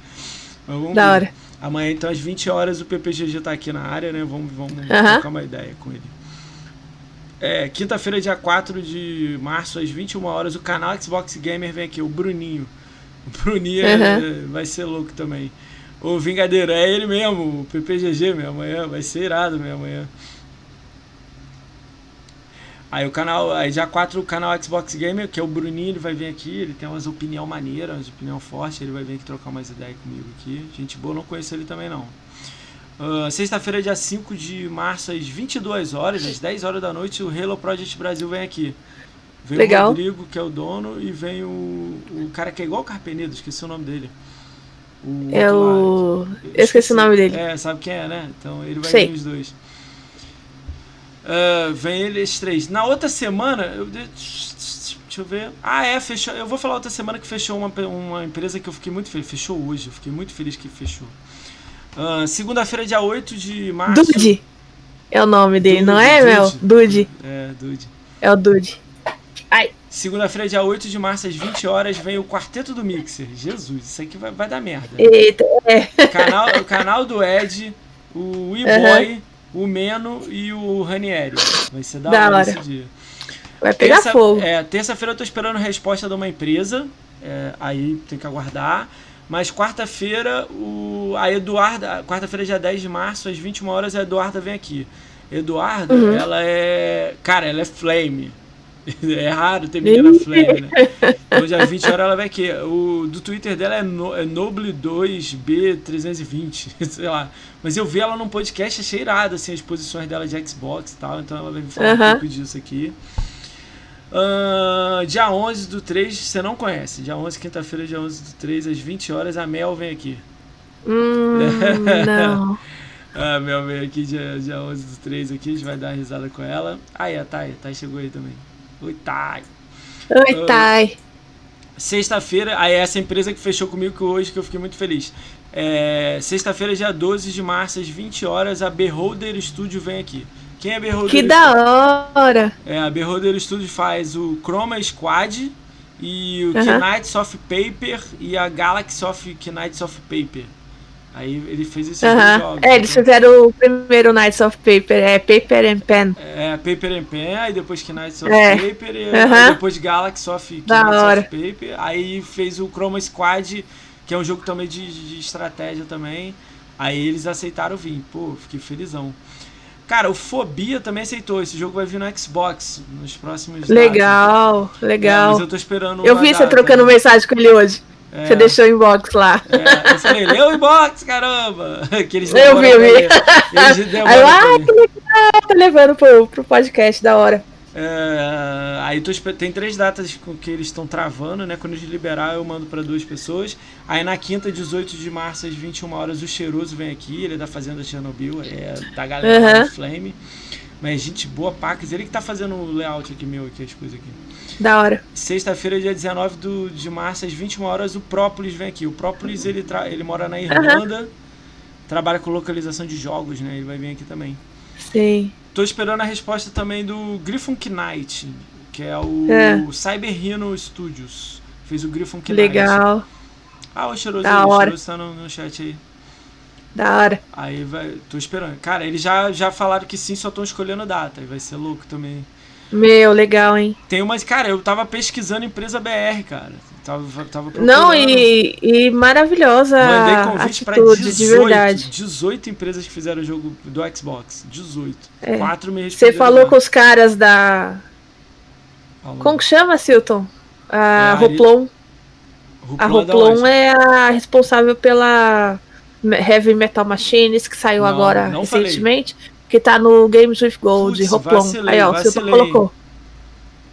S2: Mas vamos
S1: Da
S2: ver.
S1: hora.
S2: Amanhã, então, às 20 horas, o PPGG tá aqui na área, né? Vamos, vamos
S1: Aham.
S2: trocar uma ideia com ele. É, quinta-feira, dia 4 de março, às 21 horas, o canal Xbox Gamer vem aqui, o Bruninho. O Bruninho é-
S1: Aham.
S2: vai ser louco também. O Vingadeiro, é ele mesmo, o PPGG mesmo, amanhã, vai ser irado mesmo amanhã. Aí o canal, aí dia 4 o canal Xbox Gamer, que é o Bruninho, ele vai vir aqui, ele tem umas opinião maneiras, umas opinião forte, ele vai vir aqui trocar umas ideias comigo aqui. Gente boa, não conheço ele também não. Ah, Sexta-feira, dia 5 de março, às 22 horas, às 10 horas da noite, o Halo Project Brasil vem aqui. Vem
S1: Legal.
S2: o Rodrigo, que é o dono, e vem o, o cara que é igual o Carpenedo, esqueci o nome dele. O
S1: É o. Eu esqueci o nome dele.
S2: É, sabe quem é, né? Então ele vai
S1: Sei.
S2: vir os dois. Ah, vem eles três. Na outra semana, eu. de- Deixa eu ver. Ah, é, fechou. Eu vou falar outra semana que fechou uma, uma empresa que eu fiquei muito feliz. Fechou hoje, eu fiquei muito feliz que fechou. Ah, Segunda-feira, dia 8 de março.
S1: Dude. É o nome dele, não
S2: Dude,
S1: é,
S2: Dude.
S1: Mel? Dude.
S2: É, Dude.
S1: É o Dude.
S2: Segunda-feira, dia 8 de março, às 20 horas, vem o Quarteto do Mixer. Jesus, isso aqui vai, vai dar merda.
S1: Eita, é.
S2: Canal, o canal do Ed, o E-Boy, o Meno e o Ranieri. Vai ser da,
S1: Da
S2: hora
S1: hora.
S2: esse dia.
S1: Vai pegar
S2: Terça-
S1: fogo.
S2: É, terça-feira eu tô esperando a resposta de uma empresa. é, aí tem que aguardar. Mas quarta-feira, o, a Eduarda, quarta-feira, dia 10 de março, às 21 horas, a Eduarda vem aqui. Eduarda,
S1: Uhum.
S2: ela é. Cara, ela é flame. É raro ter menina flame, né? Então, dia 20 horas ela vai aqui. O do Twitter dela é, no, é Noble2B320, sei lá. Mas eu vi ela num podcast, achei irado, assim, as posições dela de Xbox e tal. Então ela vai me falar um
S1: Aham.
S2: pouco disso aqui. Ahn, dia 11 do 3, você não conhece. Dia 11, quinta-feira, dia 11 do 3, às 20 horas, a Mel vem aqui.
S1: Hum, não.
S2: A Mel vem aqui dia, dia 11 do 3 aqui, a gente vai dar uma risada com ela. Aí, a Thay, a Thay chegou aí também. Oi, Thay.
S1: Oi, Thay.
S2: Sexta-feira, aí essa empresa que fechou comigo que hoje, que eu fiquei muito feliz. É, Sexta-feira, dia 12 de março, às 20 horas, a Beholder Studio vem aqui. Quem é Beholder
S1: Que
S2: Studio?
S1: da hora.
S2: É, a Beholder Studio faz o Chroma Squad e o
S1: Aham.
S2: Knights of Paper e a Galaxy of Knights of Paper. Aí ele fez esses
S1: Aham.
S2: dois jogos.
S1: É, eles
S2: então.
S1: fizeram o primeiro Knights of Paper, é Paper and Pen.
S2: É, Paper and Pen, aí depois Knights of
S1: É.
S2: Paper,
S1: Aham.
S2: aí depois Galaxy of
S1: Da
S2: Knights
S1: hora.
S2: of Paper, aí fez o Chroma Squad, que é um jogo também de, de estratégia também. Aí eles aceitaram vir, pô, fiquei felizão. Cara, o Fobia também aceitou, esse jogo vai vir no Xbox nos próximos.
S1: Legal,
S2: É,
S1: legal.
S2: mas eu tô esperando
S1: eu vi você trocando mensagem com ele hoje.
S2: É,
S1: Você deixou o inbox lá.
S2: é, eu falei, leu o inbox, caramba! Que eles
S1: Eu vi, eu vi.
S2: Eles
S1: Aí eu, ah, que legal, tá levando pro, pro podcast, da hora.
S2: É, aí tô, tem três datas que eles estão travando, né? Quando eles liberar, eu mando para duas pessoas. Aí na quinta, 18 de março, às 21 horas, o Cheiroso vem aqui, ele é da Fazenda Chernobyl, é da galera uhum. do Flame. Mas gente boa, pacas. Ele que tá fazendo o layout aqui meu, aqui, as coisas aqui.
S1: Da hora.
S2: Sexta-feira, dia 19 do, de março, às 21 horas, o Própolis vem aqui. O Própolis, ele, ele mora na Irlanda, uhum. trabalha com localização de jogos, né? Ele vai vir aqui também.
S1: Sim.
S2: Tô esperando a resposta também do Griffon Knight, que é o é. Cyber Rhino Studios. Fez o Griffon Knight.
S1: Legal.
S2: Ah, o Cheiroso da o Cheiroso tá no, no chat aí.
S1: Da hora.
S2: Aí vai, tô esperando. Cara, eles já, já falaram que sim, só estão escolhendo data. Aí vai ser louco também.
S1: Meu, legal, hein?
S2: Tem umas. Cara, eu tava pesquisando empresa BR, cara. Tava, tava
S1: Não, e, e maravilhosa Mandei convite atitude, pra 18, de verdade.
S2: 18 empresas que fizeram o jogo do Xbox. 18.
S1: É. Quatro meses Você falou com os caras da. Falou. Como que chama, Silton? A é, Roplon. A Roplon é a responsável pela Heavy Metal Machines, que saiu não, agora não recentemente. Falei. Que tá no Games with Gold, Roplon. Aí, ó, o Silton colocou.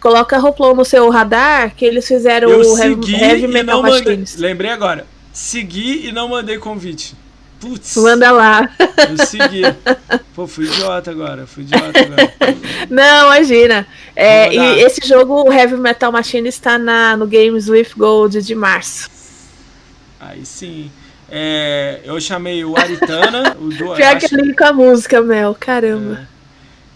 S1: Coloca Roplon no seu radar que eles fizeram
S2: eu
S1: o
S2: Heavy, heavy Metal Machines. Lembrei agora. Segui e não mandei convite.
S1: Putz. Manda lá.
S2: Eu segui. Pô, fui idiota agora. Fui idiota agora.
S1: Não, imagina. É, e esse jogo, o Heavy Metal Machine, está na, no Games with Gold de março.
S2: Aí sim. É, eu chamei o Aritana. o
S1: do, Pior que ele com a música, Mel. Caramba.
S2: É.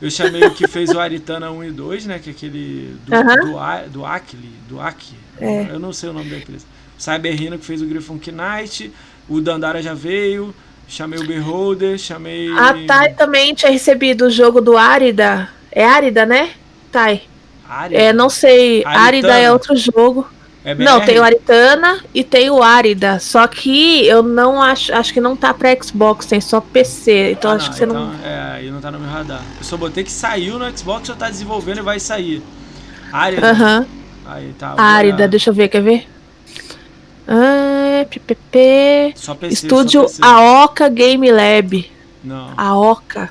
S2: Eu chamei o que fez o Aritana 1 e 2, né? Que é aquele do, uh -huh. do, do Acli, do Aki. É. Eu não sei o nome da empresa. O Cyber Rhino que fez o Griffon Knight, o Dandara já veio, chamei o Beholder, chamei.
S1: A Thay também tinha recebido o jogo do Árida. É Árida, né? Thay. Árida? É, não sei. Aritana. Árida é outro jogo. É não, tem o Aritana e tem o Árida. Só que eu não acho. Acho que não tá pra Xbox, tem só PC. Então ah, acho não, que você então,
S2: não. É, aí não tá no meu radar. Eu só botei que saiu no Xbox, já tá desenvolvendo e vai sair. Árida.
S1: Aham. Aí tá. Árida, deixa eu ver, quer ver? Ah, PPP. Só PC, Estúdio só PC. Aoka Game Lab.
S2: Não.
S1: Aoka.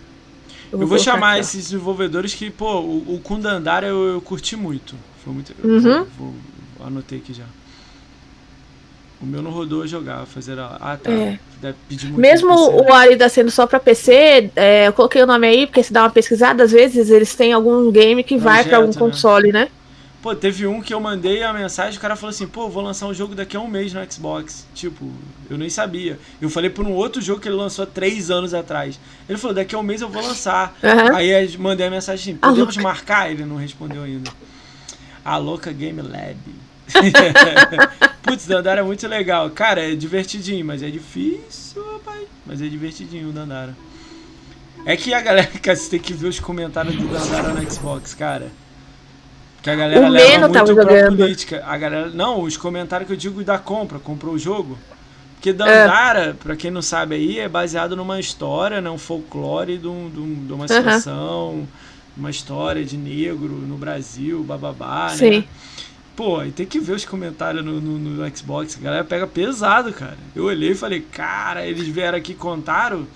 S2: Eu, eu vou, chamar aqui, esses desenvolvedores que, pô, o, o Kundandara eu, eu curti muito. Foi muito. Uhum. Vou, Anotei aqui já. O meu não rodou jogar, fazer a. Ah, tá. É.
S1: Deve pedir muito Mesmo o Arida sendo só pra PC, é, eu coloquei o nome aí, porque se dá uma pesquisada, às vezes eles têm algum game que Projeto, vai pra algum né? console, né?
S2: Pô, teve um que eu mandei a mensagem, o cara falou assim, pô, vou lançar um jogo daqui a um mês no Xbox. Tipo, eu nem sabia. Eu falei por um outro jogo que ele lançou três anos atrás. Ele falou, daqui a um mês eu vou lançar. Uhum. Aí mandei a mensagem assim, podemos marcar? Ele não respondeu ainda. A louca Game Lab. Putz, Dandara é muito legal. Cara, é divertidinho, mas é difícil, rapaz. Mas é divertidinho o Dandara. É que a galera, cara, você tem que ver os comentários do Dandara no Xbox, cara. Que a galera o leva muito pra jogando. política. A galera, não, os comentários que eu digo da compra, comprou o jogo. Porque Dandara, é. pra quem não sabe aí, é baseado numa história, né, um folclore de, um, de, um, de uma situação, uhum. uma história de negro no Brasil, bababá, Sim. né? Pô, e tem que ver os comentários no, no, no, Xbox. A galera pega pesado, cara. Eu olhei e falei, cara, eles vieram aqui e contaram?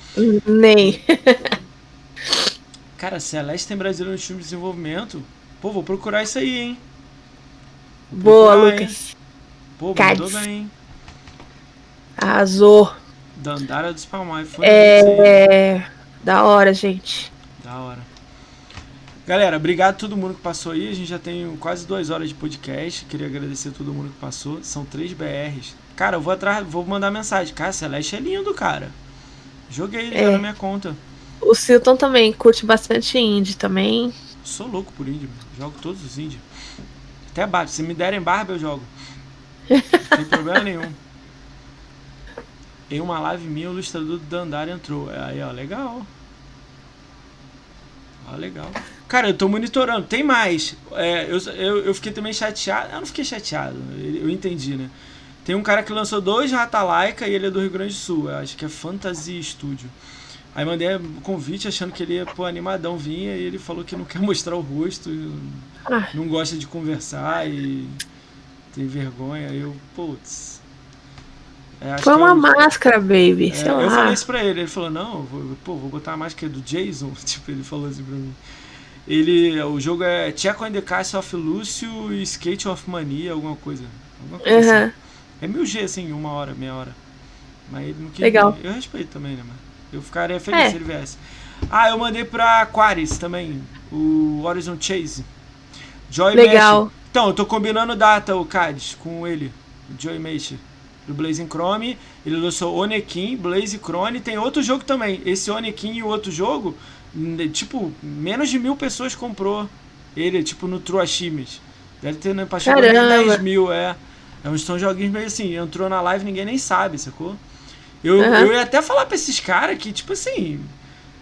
S1: Nem.
S2: cara, Celeste tem brasileiro no time de desenvolvimento. Pô, vou procurar isso aí, hein?
S1: Boa, Lucas. Hein?
S2: Pô, mandou bem.
S1: Arrasou.
S2: Dandara dos Palmais. Foi
S1: é... Da hora, gente.
S2: Da hora. Galera, obrigado a todo mundo que passou aí. A gente já tem quase duas horas de podcast. Queria agradecer a todo mundo que passou. São três BRs. Cara, eu vou atrás, vou mandar mensagem. Cara, Celeste é lindo, cara. Joguei ele é. na minha conta.
S1: O Silton também curte bastante indie também.
S2: Sou louco por indie, jogo todos os indie. Até baixo. Se me derem barba, eu jogo. Não tem problema nenhum. Em uma live minha, o ilustrador do Dandara entrou. Aí, ó, legal. Ó, legal. Cara, eu tô monitorando. Tem mais. É, eu, eu, eu, fiquei também chateado. Eu não fiquei chateado. Eu entendi, né? Tem um cara que lançou dois Ratalaika e ele é do Rio Grande do Sul. Acho que é Fantasy Studio. Aí mandei um convite achando que ele ia, pô, animadão vinha e ele falou que não quer mostrar o rosto, ah. não gosta de conversar e tem vergonha. Aí eu, putz.
S1: É, Foi uma eu, máscara, baby. É, eu
S2: falei isso pra ele. Ele falou, não, vou, pô, vou botar a máscara do Jason. Tipo, ele falou assim pra mim. Ele, o jogo é Check on the Castle of Lúcio e Skate of Mania, alguma coisa. Alguma coisa
S1: Aham.
S2: assim. É mil G, assim, uma hora, meia hora. Mas ele não quis.
S1: Legal.
S2: Eu respeito também, né, mano? Eu ficaria feliz
S1: É.
S2: se ele viesse. Ah, eu mandei pra Aquaris também, o Horizon Chase. Joy
S1: Legal.
S2: Mesh. Então, eu tô combinando data, o Cades, com ele, o Joy Mesh, do Blazing Chrome. Ele lançou Onekin, Blaze Chrome. Tem outro jogo também. Esse Onekin e o outro jogo, tipo, menos de mil pessoas comprou ele, tipo, no True Achievements. Deve ter, né,
S1: Caramba.
S2: 10 mil, é. É uns são joguinhos meio assim, entrou na live ninguém nem sabe, sacou? Eu,
S1: Aham.
S2: eu ia até falar pra esses caras que, tipo assim,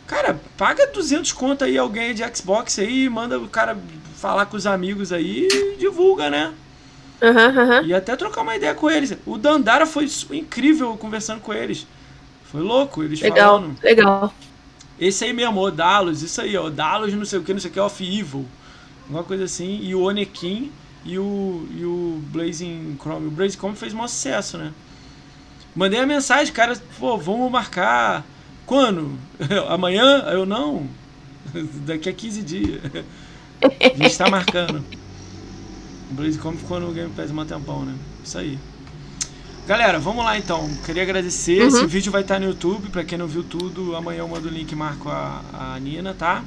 S2: cara, paga 200 conto aí alguém de Xbox aí, manda o cara falar com os amigos aí e divulga, né?
S1: Aham, aham.
S2: E até trocar uma ideia com eles. O Dandara foi incrível conversando com eles. Foi louco, eles
S1: Legal,
S2: falando.
S1: legal.
S2: Esse aí mesmo, Odalos, isso aí, Odalos, não sei o que, não sei o que, Off Evil. Alguma coisa assim. E o Onekin e o, e o Blazing Chrome. O Blazing Chrome fez maior sucesso, né? Mandei a mensagem, cara, pô, vamos marcar. Quando? Amanhã? Eu não. Daqui a 15 dias. A gente tá marcando. O Blaze Chrome ficou no Game Pass um tempão, né? Isso aí. Galera, vamos lá então. Queria agradecer.
S1: Uhum.
S2: Esse vídeo vai estar no YouTube. Pra quem não viu tudo, amanhã eu mando o link e marco a, a Nina, tá?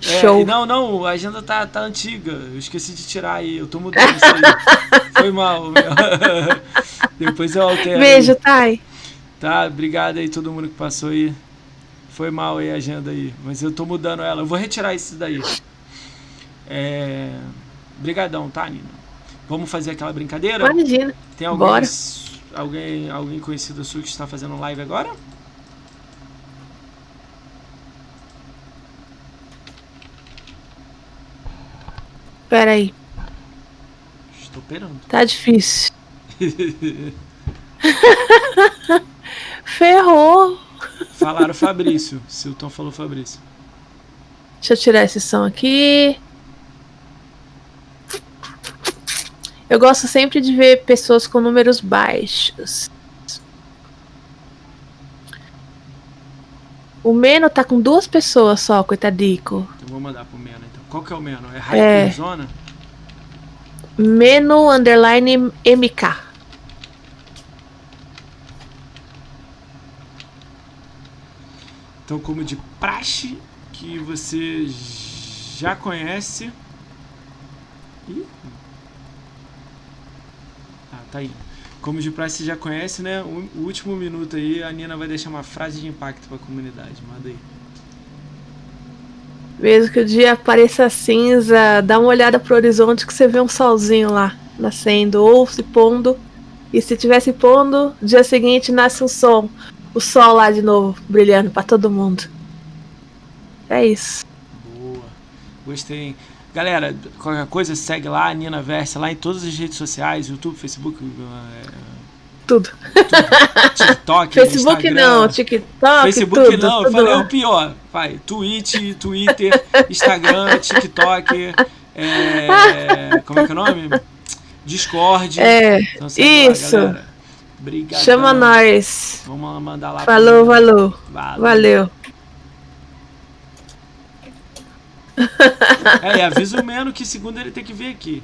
S2: É,
S1: Show.
S2: não, não, a agenda tá, tá antiga. Eu esqueci de tirar aí. Eu tô mudando isso aí. Foi mal. Depois eu altero.
S1: Beijo, Thay.
S2: Tá, obrigado aí todo mundo que passou aí. Foi mal aí a agenda aí, mas eu tô mudando ela. Eu vou retirar isso daí. É... Brigadão, tá, Nina? Vamos fazer aquela brincadeira?
S1: Imagina.
S2: Tem
S1: bora.
S2: Alguém, alguém conhecido sua que está fazendo live agora?
S1: Pera aí.
S2: Estou operando.
S1: Tá difícil. Ferrou.
S2: Falaram Fabrício. Silton falou Fabrício.
S1: Deixa eu tirar esse som aqui. Eu gosto sempre de ver pessoas com números baixos. O Meno tá com duas pessoas só, coitadico.
S2: Então vou mandar pro Meno então. Qual que é o Meno? É
S1: É.
S2: Hyper Zona?
S1: Meno underline MK.
S2: Então, como de praxe, que você já conhece. Ih. Tá aí. Como de praxe você já conhece, né? O, último minuto aí, a Nina vai deixar uma frase de impacto pra comunidade. Manda aí.
S1: Mesmo que o dia pareça cinza, dá uma olhada pro horizonte que você vê um solzinho lá nascendo ou se pondo. E se tivesse pondo, dia seguinte nasce um sol. O sol lá de novo, brilhando pra todo mundo. É isso.
S2: Boa. Gostei, hein? Galera, qualquer coisa, segue lá, Nina Versa, lá em todas as redes sociais, YouTube, Facebook, é,
S1: Tudo.
S2: TikTok,
S1: Facebook
S2: Instagram.
S1: não, TikTok,
S2: Facebook
S1: tudo.
S2: não, eu
S1: tudo
S2: falei
S1: lá.
S2: o pior. Vai, Twitch, Twitter, Instagram, TikTok, é, como é que é o nome? Discord.
S1: É,
S2: Então, lá,
S1: isso.
S2: galera. Obrigadão.
S1: chama nós.
S2: Vamos mandar lá.
S1: Falou, valeu.
S2: Valeu.
S1: Valeu.
S2: É, e avisa o Meno que segunda ele tem que vir aqui.